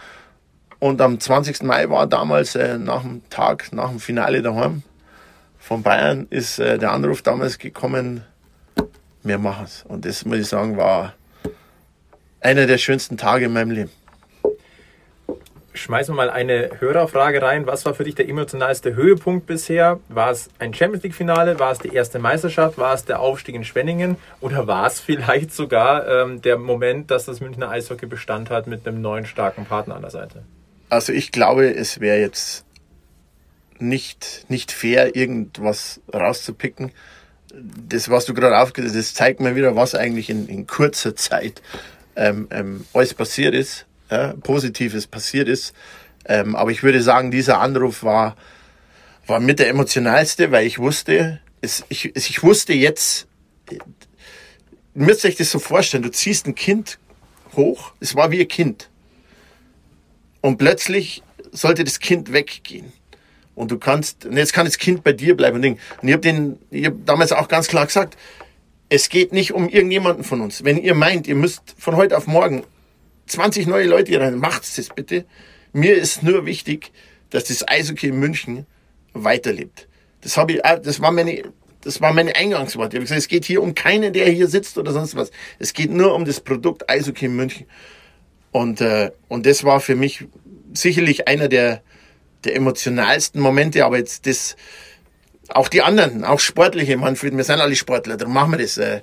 Und am 20. Mai war damals äh, nach dem Tag, nach dem Finale daheim von Bayern, ist äh, der Anruf damals gekommen, wir machen es. Und das muss ich sagen, war einer der schönsten Tage in meinem Leben. Schmeißen wir mal eine Hörerfrage rein. Was war für dich der emotionalste Höhepunkt bisher? War es ein Champions League-Finale? War es die erste Meisterschaft? War es der Aufstieg in Schwenningen? Oder war es vielleicht sogar ähm, der Moment, dass das Münchner Eishockey Bestand hat mit einem neuen starken Partner an der Seite? Also ich glaube, es wäre jetzt nicht, nicht fair, irgendwas rauszupicken. Das, was du gerade aufgehört das zeigt mir wieder, was eigentlich in, in kurzer Zeit ähm, ähm, alles passiert ist, ja, Positives passiert ist. Ähm, aber ich würde sagen, dieser Anruf war, war mit der emotionalste, weil ich wusste, es, ich, ich wusste jetzt, müsst euch das so vorstellen, du ziehst ein Kind hoch, es war wie ein Kind. Und plötzlich sollte das Kind weggehen. Und du kannst, und jetzt kann das Kind bei dir bleiben. Und ich habe hab damals auch ganz klar gesagt, es geht nicht um irgendjemanden von uns. Wenn ihr meint, ihr müsst von heute auf morgen 20 neue Leute rein, macht das bitte. Mir ist nur wichtig, dass das Eishockey in München weiterlebt. Das habe ich, das war meine, das war meine Eingangsworte. Ich habe gesagt, es geht hier um keinen, der hier sitzt oder sonst was. Es geht nur um das Produkt Eishockey in München. Und, äh, und das war für mich sicherlich einer der, der emotionalsten Momente, aber jetzt das, auch die anderen, auch sportliche, Manfred, wir sind alle Sportler, darum machen wir das. Äh,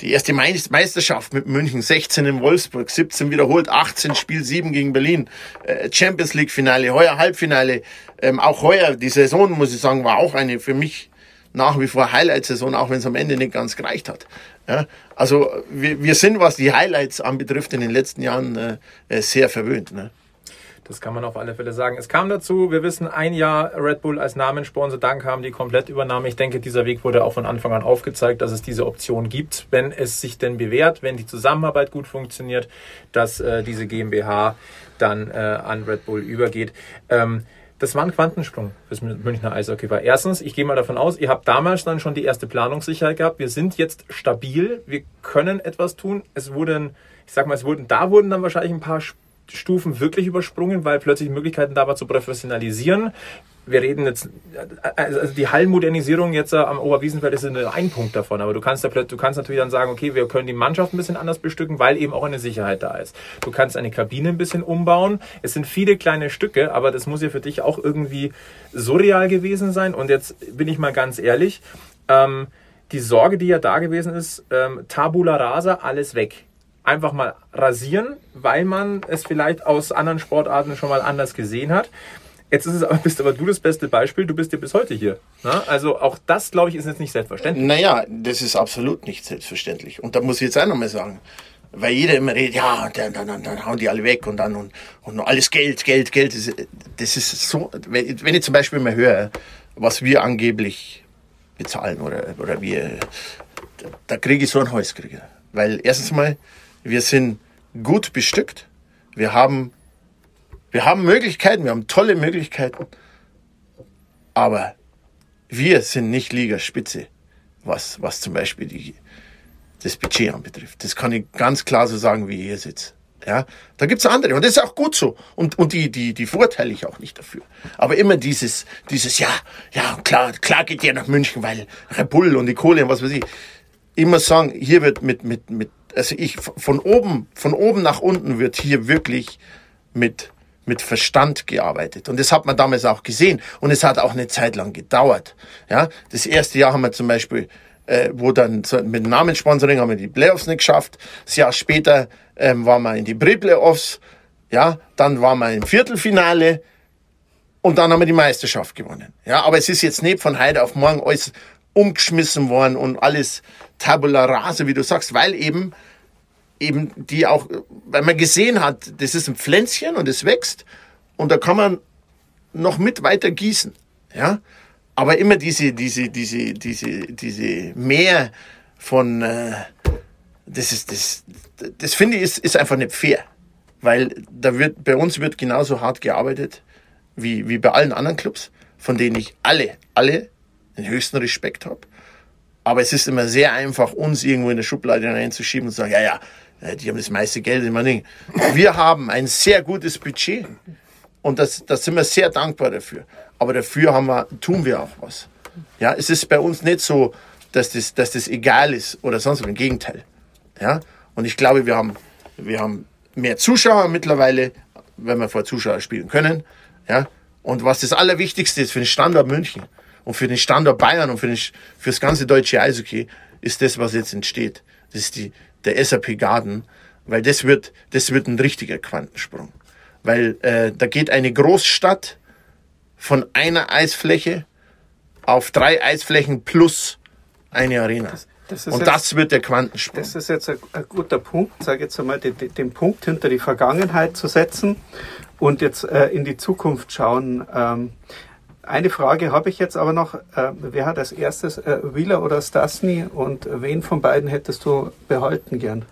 die erste Meisterschaft mit München, 16 in Wolfsburg, 17 wiederholt, 18 Spiel 7 gegen Berlin, äh, Champions League Finale, heuer Halbfinale, ähm, auch heuer, die Saison, muss ich sagen, war auch eine für mich nach wie vor Highlight-Saison, auch wenn es am Ende nicht ganz gereicht hat. Ja, also wir, wir sind, was die Highlights anbetrifft, in den letzten Jahren äh, sehr verwöhnt. Ne? Das kann man auf alle Fälle sagen. Es kam dazu, wir wissen, ein Jahr Red Bull als Namenssponsor, dann kam die Komplettübernahme. Ich denke, dieser Weg wurde auch von Anfang an aufgezeigt, dass es diese Option gibt, wenn es sich denn bewährt, wenn die Zusammenarbeit gut funktioniert, dass äh, diese GmbH dann äh, an Red Bull übergeht. Ähm, das war ein Quantensprung fürs Münchner Eishockey. War erstens, ich gehe mal davon aus, ihr habt damals dann schon die erste Planungssicherheit gehabt. Wir sind jetzt stabil, wir können etwas tun. Es wurden, ich sag mal, es wurden, da wurden dann wahrscheinlich ein paar Stufen wirklich übersprungen, weil plötzlich Möglichkeiten da war zu professionalisieren. Wir reden jetzt, also die Hallmodernisierung jetzt am Oberwiesenfeld ist nur ein Punkt davon, aber du kannst, da, du kannst natürlich dann sagen, okay, wir können die Mannschaft ein bisschen anders bestücken, weil eben auch eine Sicherheit da ist. Du kannst eine Kabine ein bisschen umbauen. Es sind viele kleine Stücke, aber das muss ja für dich auch irgendwie surreal gewesen sein. Und jetzt bin ich mal ganz ehrlich, ähm, die Sorge, die ja da gewesen ist, ähm, Tabula rasa, alles weg einfach mal rasieren, weil man es vielleicht aus anderen Sportarten schon mal anders gesehen hat. Jetzt ist es aber, bist aber du das beste Beispiel, du bist ja bis heute hier. Na? Ne? Also auch das, glaube ich, ist jetzt nicht selbstverständlich. Naja, das ist absolut nicht selbstverständlich. Und da muss ich jetzt auch nochmal sagen, weil jeder immer redet, ja, dann, dann, dann hauen die alle weg und dann und, und alles Geld, Geld, Geld. Das, das ist so, wenn ich zum Beispiel mal höre, was wir angeblich bezahlen oder, oder wir, da, kriege ich so einen Häuskrieger. Weil erstens mal, wir sind gut bestückt. Wir haben, wir haben Möglichkeiten, wir haben tolle Möglichkeiten. Aber wir sind nicht Ligaspitze, was, was zum Beispiel die, das Budget anbetrifft. Das kann ich ganz klar so sagen, wie ich hier sitze. Ja, da gibt's andere und das ist auch gut so und, und die, die, die verurteile ich auch nicht dafür. Aber immer dieses, dieses, ja, ja, klar, klar geht ihr nach München, weil Red und die Kohle und was weiß ich. Immer sagen, hier wird mit, mit, mit also ich von oben, von oben nach unten wird hier wirklich mit mit Verstand gearbeitet. Und das hat man damals auch gesehen. Und es hat auch eine Zeit lang gedauert. Ja, das erste Jahr haben wir zum Beispiel, äh, wo dann so, mit Namenssponsoring haben wir die Playoffs nicht geschafft. Das Jahr später ähm, waren wir in die Pre-Playoffs. Ja, dann waren wir im Viertelfinale. Und dann haben wir die Meisterschaft gewonnen. Ja, aber es ist jetzt nicht von heute auf morgen alles umgeschmissen worden und alles tabula rasa, wie du sagst, weil eben eben die auch, weil man gesehen hat, das ist ein Pflänzchen und es wächst und da kann man noch mit weiter gießen, ja. Aber immer diese, diese, diese, diese, diese Mehr von, äh, das ist, das, das finde ich, ist, ist einfach nicht fair. Weil da wird, bei uns wird genauso hart gearbeitet wie, wie bei allen anderen Clubs, von denen ich alle, alle den höchsten Respekt habe. Aber es ist immer sehr einfach, uns irgendwo in der Schublade reinzuschieben und zu sagen, ja, ja, äh, die haben das meiste Geld in Manning. Wir haben ein sehr gutes Budget und das, das sind wir sehr dankbar dafür. Aber dafür haben wir, tun wir auch was. Ja, es ist bei uns nicht so, dass das, dass das egal ist oder sonst was. Im Gegenteil. Ja, und ich glaube, wir haben, wir haben mehr Zuschauer mittlerweile, wenn wir vor Zuschauern spielen können. Ja, und was das Allerwichtigste ist für den Standort München, und für den Standort Bayern und für, den, für das ganze deutsche Eishockey ist das, was jetzt entsteht. Das ist die, der SAP Garden, weil das wird, das wird ein richtiger Quantensprung. Weil äh, da geht eine Großstadt von einer Eisfläche auf drei Eisflächen plus eine Arena. Das, das und jetzt, das wird der Quantensprung. Das ist jetzt ein, ein guter Punkt, sage jetzt einmal, den, den, Punkt hinter die Vergangenheit zu setzen und jetzt äh, in die Zukunft schauen. Ähm, eine Frage habe ich jetzt aber noch. Äh, wer hat als erstes, äh, Wheeler oder Stasny? Und wen von beiden hättest du behalten gern?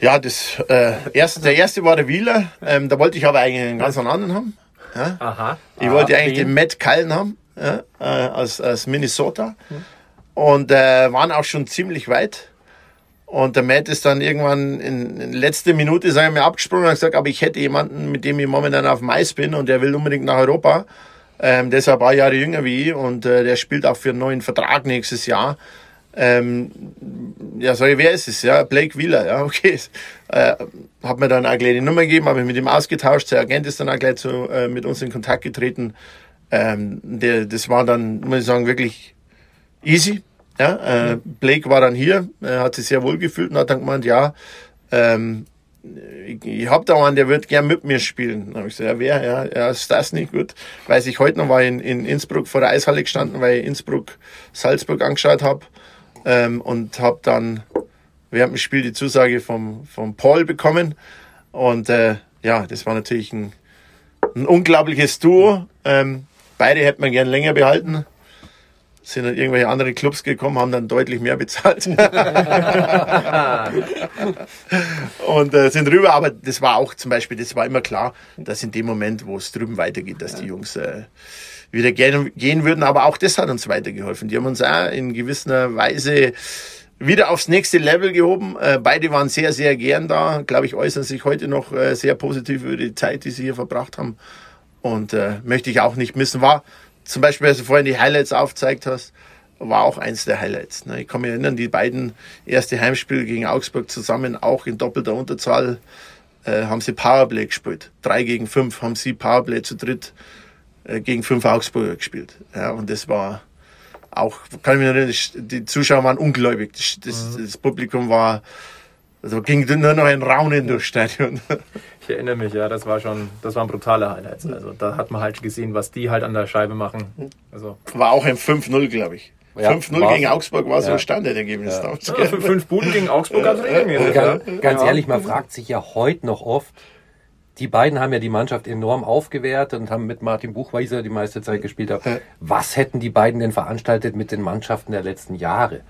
Ja, das, äh, erste, der erste war der Wheeler. Ähm, da wollte ich aber eigentlich einen ganz anderen haben. Ja? Aha. Ich wollte eigentlich den Matt Cullen haben, ja? äh, aus, aus Minnesota. Hm. Und äh, waren auch schon ziemlich weit. Und der Matt ist dann irgendwann in, in letzter Minute er mir abgesprungen und hat gesagt, aber ich hätte jemanden, mit dem ich momentan auf dem Eis bin und der will unbedingt nach Europa. Ähm, der ist ein paar Jahre jünger wie ich und äh, der spielt auch für einen neuen Vertrag nächstes Jahr. Ähm, ja, sorry, wer ist es? Ja, Blake Wheeler, ja, okay. Äh, hat mir dann auch gleich die Nummer gegeben, habe ich mit ihm ausgetauscht. Der Agent ist dann auch gleich zu, äh, mit uns in Kontakt getreten. Ähm, der, das war dann, muss ich sagen, wirklich easy. Ja, äh, Blake war dann hier, er hat sich sehr wohl gefühlt und hat dann gemeint, ja, ähm, ich hab da einen, der wird gern mit mir spielen. Dann habe ich gesagt, ja, wer? Ja, ja, ist das nicht gut. Weiß ich heute noch, war in, in Innsbruck vor der Eishalle gestanden, weil ich Innsbruck Salzburg angeschaut habe ähm, und habe dann während dem Spiel die Zusage vom, vom Paul bekommen. Und äh, ja, das war natürlich ein, ein unglaubliches Duo. Ähm, beide hätten wir gern länger behalten. Sind dann irgendwelche andere Clubs gekommen, haben dann deutlich mehr bezahlt. und äh, sind rüber, aber das war auch zum Beispiel, das war immer klar, dass in dem Moment, wo es drüben weitergeht, dass die Jungs äh, wieder gerne gehen würden. Aber auch das hat uns weitergeholfen. Die haben uns auch in gewisser Weise wieder aufs nächste Level gehoben. Äh, beide waren sehr, sehr gern da. Glaube ich, äußern sich heute noch äh, sehr positiv über die Zeit, die sie hier verbracht haben. Und äh, möchte ich auch nicht missen. War zum Beispiel, als du vorhin die Highlights aufgezeigt hast, war auch eins der Highlights. Ne? Ich kann mich erinnern, die beiden erste Heimspiele gegen Augsburg zusammen, auch in doppelter Unterzahl, äh, haben sie Powerplay gespielt. Drei gegen fünf haben sie Powerplay zu dritt äh, gegen fünf Augsburger gespielt. Ja, und das war auch, kann ich mich erinnern, die Zuschauer waren ungläubig. Das, das, das Publikum war, also ging nur noch ein Raunen durchs Stadion. Ich erinnere mich, ja, das war schon, das waren brutale Highlights. Also da hat man halt gesehen, was die halt an der Scheibe machen. Also War auch ein 5-0, glaube ich. Ja, 5-0 war's. gegen Augsburg war so Ja. ein Standardergebnis damals. ja, fünf- Buden gegen Augsburg regelmäßig. Ja. Ganz, ganz ehrlich, man fragt sich ja heute noch oft, die beiden haben ja die Mannschaft enorm aufgewertet und haben mit Martin Buchweiser die meiste Zeit gespielt. Ja. Was hätten die beiden denn veranstaltet mit den Mannschaften der letzten Jahre?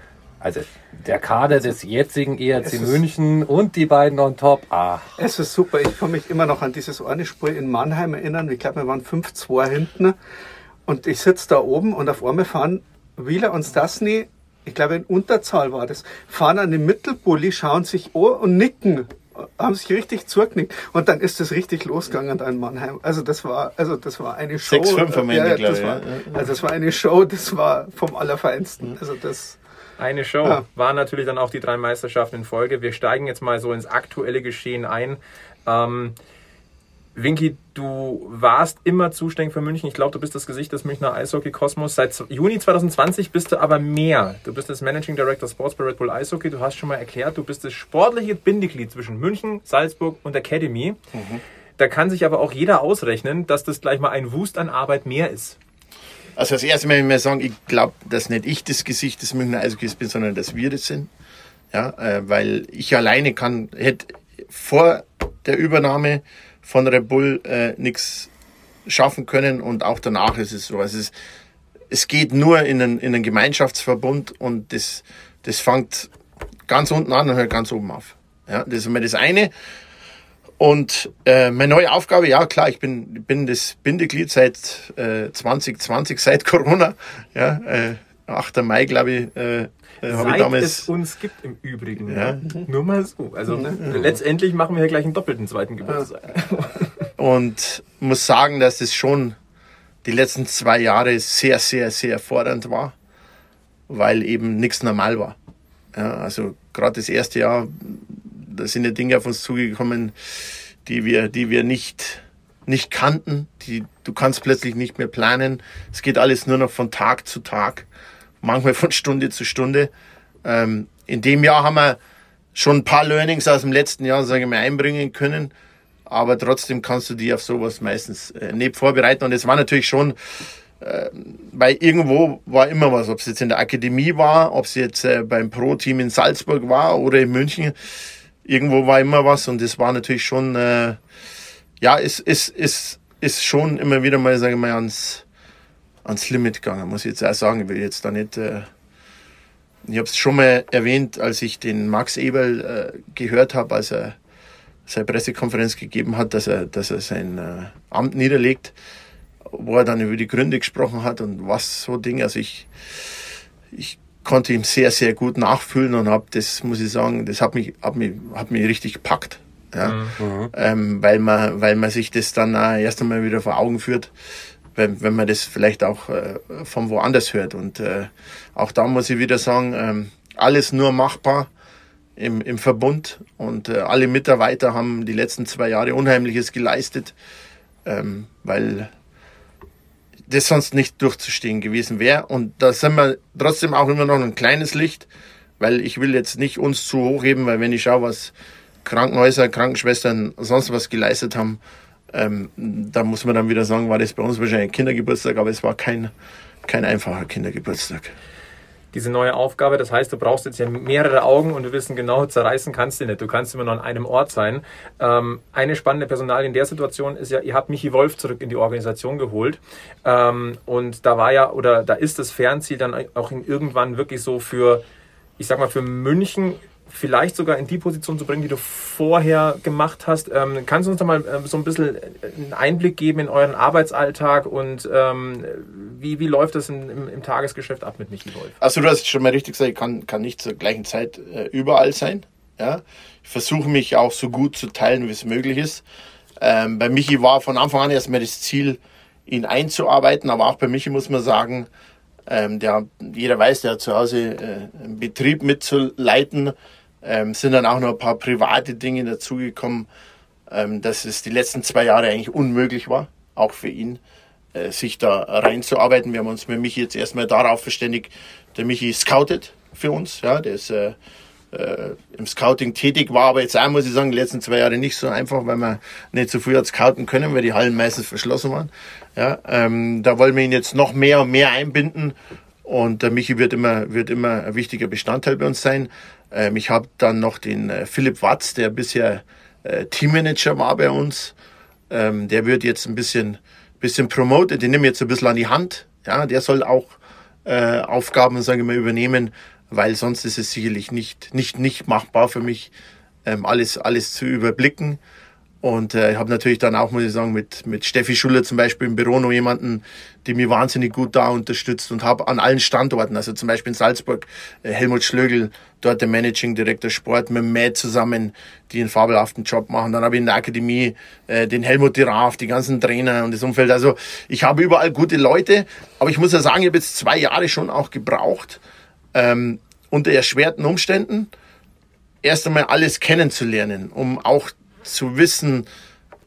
Also der Kader des jetzigen ERC ist- München und die beiden on top. Ah, Es ist super. Ich kann mich immer noch an dieses eine Spiel in Mannheim erinnern. Ich glaube, wir waren 5-2 hinten. Und ich sitze da oben und auf einmal fahren Wieler und Stasny, ich glaube in Unterzahl war das, fahren an den Mittelbully, schauen sich an und nicken. Haben sich richtig zugeknickt. Und dann ist es richtig losgegangen da in Mannheim. Also das war, also das war eine Show. 6-5 am Ende, ja, glaube das ich, war, ja. Also das war eine Show, das war vom Allerfeinsten. Also das, Eine Show. Ja. Waren natürlich dann auch die drei Meisterschaften in Folge. Wir steigen jetzt mal so ins aktuelle Geschehen ein. Ähm, Winky, du warst immer zuständig für München. Ich glaube, du bist das Gesicht des Münchner Eishockey-Kosmos. Seit Juni 2020 bist du aber mehr. Du bist das Managing Director Sports bei Red Bull Eishockey. Du hast schon mal erklärt, du bist das sportliche Bindeglied zwischen München, Salzburg und Academy. Da kann sich aber auch jeder ausrechnen, dass das gleich mal ein Wust an Arbeit mehr ist. Also das erste Mal ich mal sagen, ich glaube, dass nicht ich das Gesicht des Münchner Eishockeys bin, sondern dass wir das sind. Ja, äh, weil ich alleine kann, hätte vor der Übernahme von Red Bull äh, nichts schaffen können und auch danach ist es so. Also es, es geht nur in einen, in einen Gemeinschaftsverbund und das, das fängt ganz unten an und hört ganz oben auf. Ja, das ist immer das eine. Und äh, meine neue Aufgabe, ja klar, ich bin, bin das Bindeglied seit äh, 2020, seit Corona. Ja, äh, 8. Mai, glaube ich, äh, äh, habe ich Seit es damals. uns gibt im Übrigen. Ja. Ja. Nur mal so. Also letztendlich machen wir hier gleich einen doppelten zweiten Geburtstag. Und muss sagen, dass es schon die letzten zwei Jahre sehr, sehr, sehr fordernd war, weil eben nichts normal war. Ja, also gerade das erste Jahr, da sind ja Dinge auf uns zugekommen, die wir, die wir nicht, nicht kannten. Die, du kannst plötzlich nicht mehr planen. Es geht alles nur noch von Tag zu Tag, manchmal von Stunde zu Stunde. Ähm, in dem Jahr haben wir schon ein paar Learnings aus dem letzten Jahr, sage ich mal, einbringen können. Aber trotzdem kannst du die auf sowas meistens äh, nicht vorbereiten. Und es war natürlich schon, äh, weil irgendwo war immer was, ob es jetzt in der Akademie war, ob es jetzt äh, beim Pro-Team in Salzburg war oder in München. Irgendwo war immer was und es war natürlich schon, äh, ja, es ist, ist, ist schon immer wieder mal, sage ich mal, ans, ans Limit gegangen, muss ich jetzt auch sagen. Ich will jetzt da nicht, äh, ich habe es schon mal erwähnt, als ich den Max Eberl äh, gehört habe, als er seine Pressekonferenz gegeben hat, dass er, dass er sein äh, Amt niederlegt, wo er dann über die Gründe gesprochen hat und was so Dinge. Also ich, ich konnte ihm sehr, sehr gut nachfühlen und habe das, muss ich sagen, das hat mich, hat mich, hat mich richtig gepackt. Ja? Ähm, weil, man, weil man sich das dann auch erst einmal wieder vor Augen führt, wenn, wenn man das vielleicht auch äh, von woanders hört. Und äh, auch da muss ich wieder sagen, ähm, alles nur machbar im, im Verbund und äh, alle Mitarbeiter haben die letzten zwei Jahre Unheimliches geleistet, ähm, weil das sonst nicht durchzustehen gewesen wäre. Und da sind wir trotzdem auch immer noch ein kleines Licht, weil ich will jetzt nicht uns zu hoch heben, weil wenn ich schaue, was Krankenhäuser, Krankenschwestern sonst was geleistet haben, ähm, da muss man dann wieder sagen, war das bei uns wahrscheinlich ein Kindergeburtstag, aber es war kein, kein einfacher Kindergeburtstag. Diese neue Aufgabe. Das heißt, du brauchst jetzt ja mehrere Augen und wir wissen genau, zerreißen kannst du nicht. Du kannst immer nur an einem Ort sein. Ähm, eine spannende Personal in der Situation ist ja, ihr habt Michi Wolf zurück in die Organisation geholt. Ähm, und da war ja, oder da ist das Fernziel dann auch irgendwann wirklich so für, ich sag mal, für München vielleicht sogar in die Position zu bringen, die du vorher gemacht hast. Ähm, kannst du uns da mal ähm, so ein bisschen einen Einblick geben in euren Arbeitsalltag und ähm, wie, wie läuft das in, im, im, Tagesgeschäft ab mit Michi Wolf? Also du hast schon mal richtig gesagt, ich kann, kann nicht zur gleichen Zeit äh, überall sein. Ja? Ich versuche mich auch so gut zu teilen, wie es möglich ist. Ähm, bei Michi war von Anfang an erstmal das Ziel, ihn einzuarbeiten, aber auch bei Michi muss man sagen, ähm, der, jeder weiß, der hat zu Hause äh, einen Betrieb mitzuleiten, ähm, sind dann auch noch ein paar private Dinge dazugekommen, ähm, dass es die letzten zwei Jahre eigentlich unmöglich war, auch für ihn, äh, sich da reinzuarbeiten. Wir haben uns mit Michi jetzt erstmal darauf verständigt, der Michi scoutet für uns, ja, der ist äh, äh, im Scouting tätig, war aber jetzt auch, muss ich sagen, die letzten zwei Jahre nicht so einfach, weil man nicht so früh hat scouten können, weil die Hallen meistens verschlossen waren. Ja, ähm, da wollen wir ihn jetzt noch mehr und mehr einbinden und der Michi wird immer, wird immer ein wichtiger Bestandteil bei uns sein. Ähm, ich habe dann noch den äh, Philipp Watz, der bisher äh, Teammanager war bei uns. Ähm, der wird jetzt ein bisschen, bisschen promoted. Den nehme ich jetzt ein bisschen an die Hand. Ja, der soll auch äh, Aufgaben, sage ich mal, übernehmen, weil sonst ist es sicherlich nicht, nicht, nicht machbar für mich, ähm, alles, alles zu überblicken. Und äh, ich habe natürlich dann auch, muss ich sagen, mit, mit Steffi Schuller zum Beispiel im Büro noch jemanden, die mir wahnsinnig gut da unterstützt und habe an allen Standorten, also zum Beispiel in Salzburg, äh, Helmut Schlögel, dort der Managing Director Sport, mit Matt zusammen, die einen fabelhaften Job machen. Dann habe ich in der Akademie äh, den Helmut Diraf, die ganzen Trainer und das Umfeld. Also ich habe überall gute Leute, aber ich muss ja sagen, ich habe jetzt zwei Jahre schon auch gebraucht, ähm, unter erschwerten Umständen, erst einmal alles kennenzulernen, um auch zu wissen,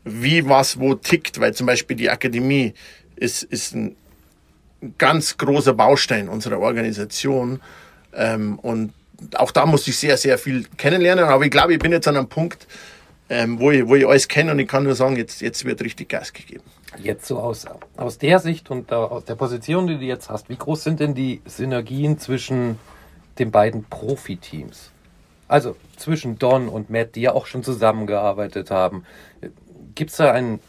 wie was wo tickt, weil zum Beispiel die Akademie ist, ist ein ganz großer Baustein unserer Organisation. Ähm, und auch da musste ich sehr, sehr viel kennenlernen. Aber ich glaube, ich bin jetzt an einem Punkt, ähm, wo, ich, wo ich alles kenne und ich kann nur sagen, jetzt, jetzt wird richtig Gas gegeben. Jetzt so aus, aus der Sicht und aus der Position, die du jetzt hast, wie groß sind denn die Synergien zwischen den beiden Profiteams? Also zwischen Don und Matt, die ja auch schon zusammengearbeitet haben. Gibt es da einen,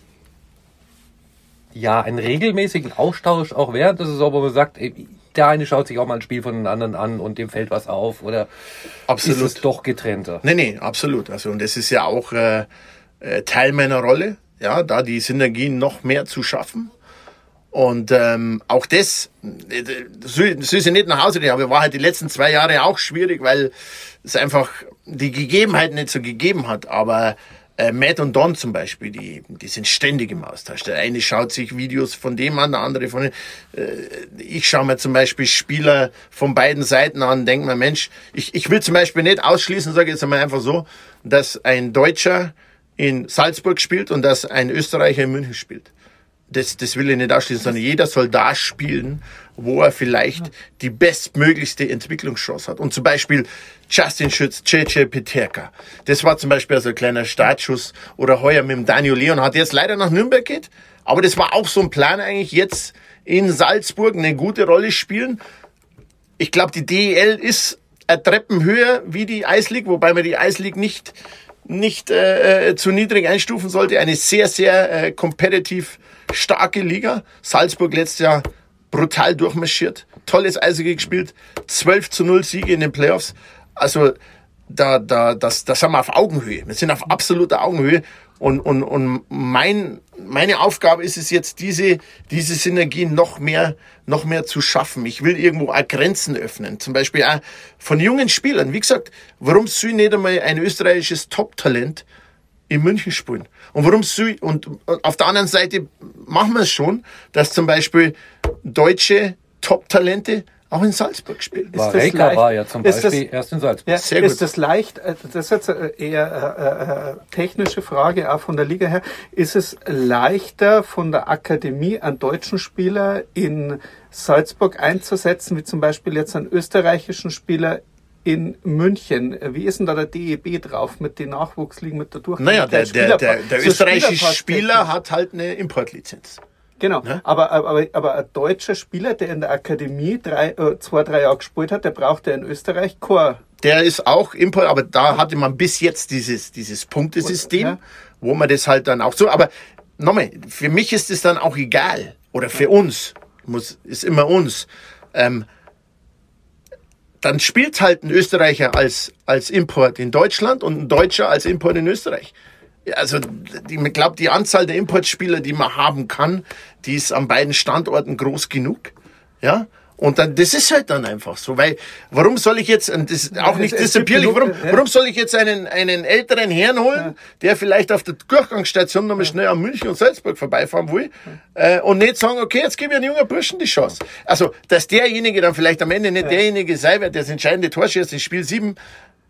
ja, einen regelmäßigen Austausch auch während der Saison, wo man sagt, ey, der eine schaut sich auch mal ein Spiel von den anderen an und dem fällt was auf oder absolut. ist es doch getrennter? Nee, nee, absolut. Also und das ist ja auch äh, äh Teil meiner Rolle, ja, da die Synergien noch mehr zu schaffen. Und ähm, auch das, das ist ja nicht nach Hause, aber war halt die letzten zwei Jahre auch schwierig, weil es einfach die Gegebenheiten nicht so gegeben hat. Aber äh, Matt und Don zum Beispiel, die, die sind ständig im Austausch. Der eine schaut sich Videos von dem an, der andere von dem. Äh, ich schaue mir zum Beispiel Spieler von beiden Seiten an, denke mir, Mensch, ich, ich will zum Beispiel nicht ausschließen, sage jetzt einmal einfach so, dass ein Deutscher in Salzburg spielt und dass ein Österreicher in München spielt das, das will ich nicht ausschließen, sondern jeder soll da spielen, wo er vielleicht die bestmöglichste Entwicklungschance hat. Und zum Beispiel Justin Schütz, JJ Peterka. Das war zum Beispiel so ein kleiner Startschuss. Oder heuer mit dem Daniel Leon hat jetzt leider nach Nürnberg geht. Aber das war auch so ein Plan eigentlich jetzt in Salzburg eine gute Rolle spielen. Ich glaube, die DEL ist eine Treppen höher wie die Ice League, wobei man die Ice League nicht, nicht äh, äh zu niedrig einstufen sollte. Eine sehr, sehr äh, competitive starke Liga. Salzburg letztes Jahr brutal durchmarschiert. Tolles Eishockey gespielt. 12 zu 0 Siege in den Playoffs. Also da, da, das, das haben wir auf Augenhöhe. Wir sind auf absoluter Augenhöhe. Und, und, und mein, meine Aufgabe ist es jetzt, diese, diese Synergien noch mehr, noch mehr zu schaffen. Ich will irgendwo auch Grenzen öffnen. Zum Beispiel auch von jungen Spielern. Wie gesagt, warum soll nicht einmal ein österreichisches Top-Talent in München spielen. Und warum so, und auf der anderen Seite machen wir es schon, dass zum Beispiel deutsche Top-Talente auch in Salzburg spielen. War Reika war ja zum Beispiel das, erst in Salzburg. Ja, Sehr gut. Ist das leicht, äh, das ist jetzt äh, eher äh, technische Frage, auch von der Liga her, ist es leichter von der Akademie einen deutschen Spieler in Salzburg einzusetzen, wie zum Beispiel jetzt einen österreichischen Spieler in München. Wie ist denn da der DEB drauf mit den Nachwuchsligen, mit der Durchgang? Naja, der, der, der, der, der österreichische Spieler hat halt eine Importlizenz. Genau, aber, aber, aber ein deutscher Spieler, der in der Akademie drei, äh, zwei, drei Jahre gespielt hat, der braucht ja in Österreich kein Der ist auch Import, aber da hatte man bis jetzt dieses, dieses Punktesystem, Ja. wo man das halt dann auch so, aber nochmal, für mich ist es dann auch egal, oder für uns, muss, ist immer uns, ähm, dann spielt halt ein Österreicher als, als Import in Deutschland und ein Deutscher als Import in Österreich. Also, die, ich glaube, die Anzahl der Importspieler, die man haben kann, die ist an beiden Standorten groß genug. Ja. Und dann, das ist halt dann einfach so, weil, warum soll ich jetzt, und das ist auch nicht genug, warum, ja. warum soll ich jetzt einen, einen älteren Herrn holen, der vielleicht auf der Durchgangsstation nochmal schnell an München und Salzburg vorbeifahren will, äh, und nicht sagen, okay, jetzt gebe ich einem jungen Burschen die Chance. Also, dass derjenige dann vielleicht am Ende nicht derjenige sein wird, der das entscheidende Tor schießt in Spiel 7,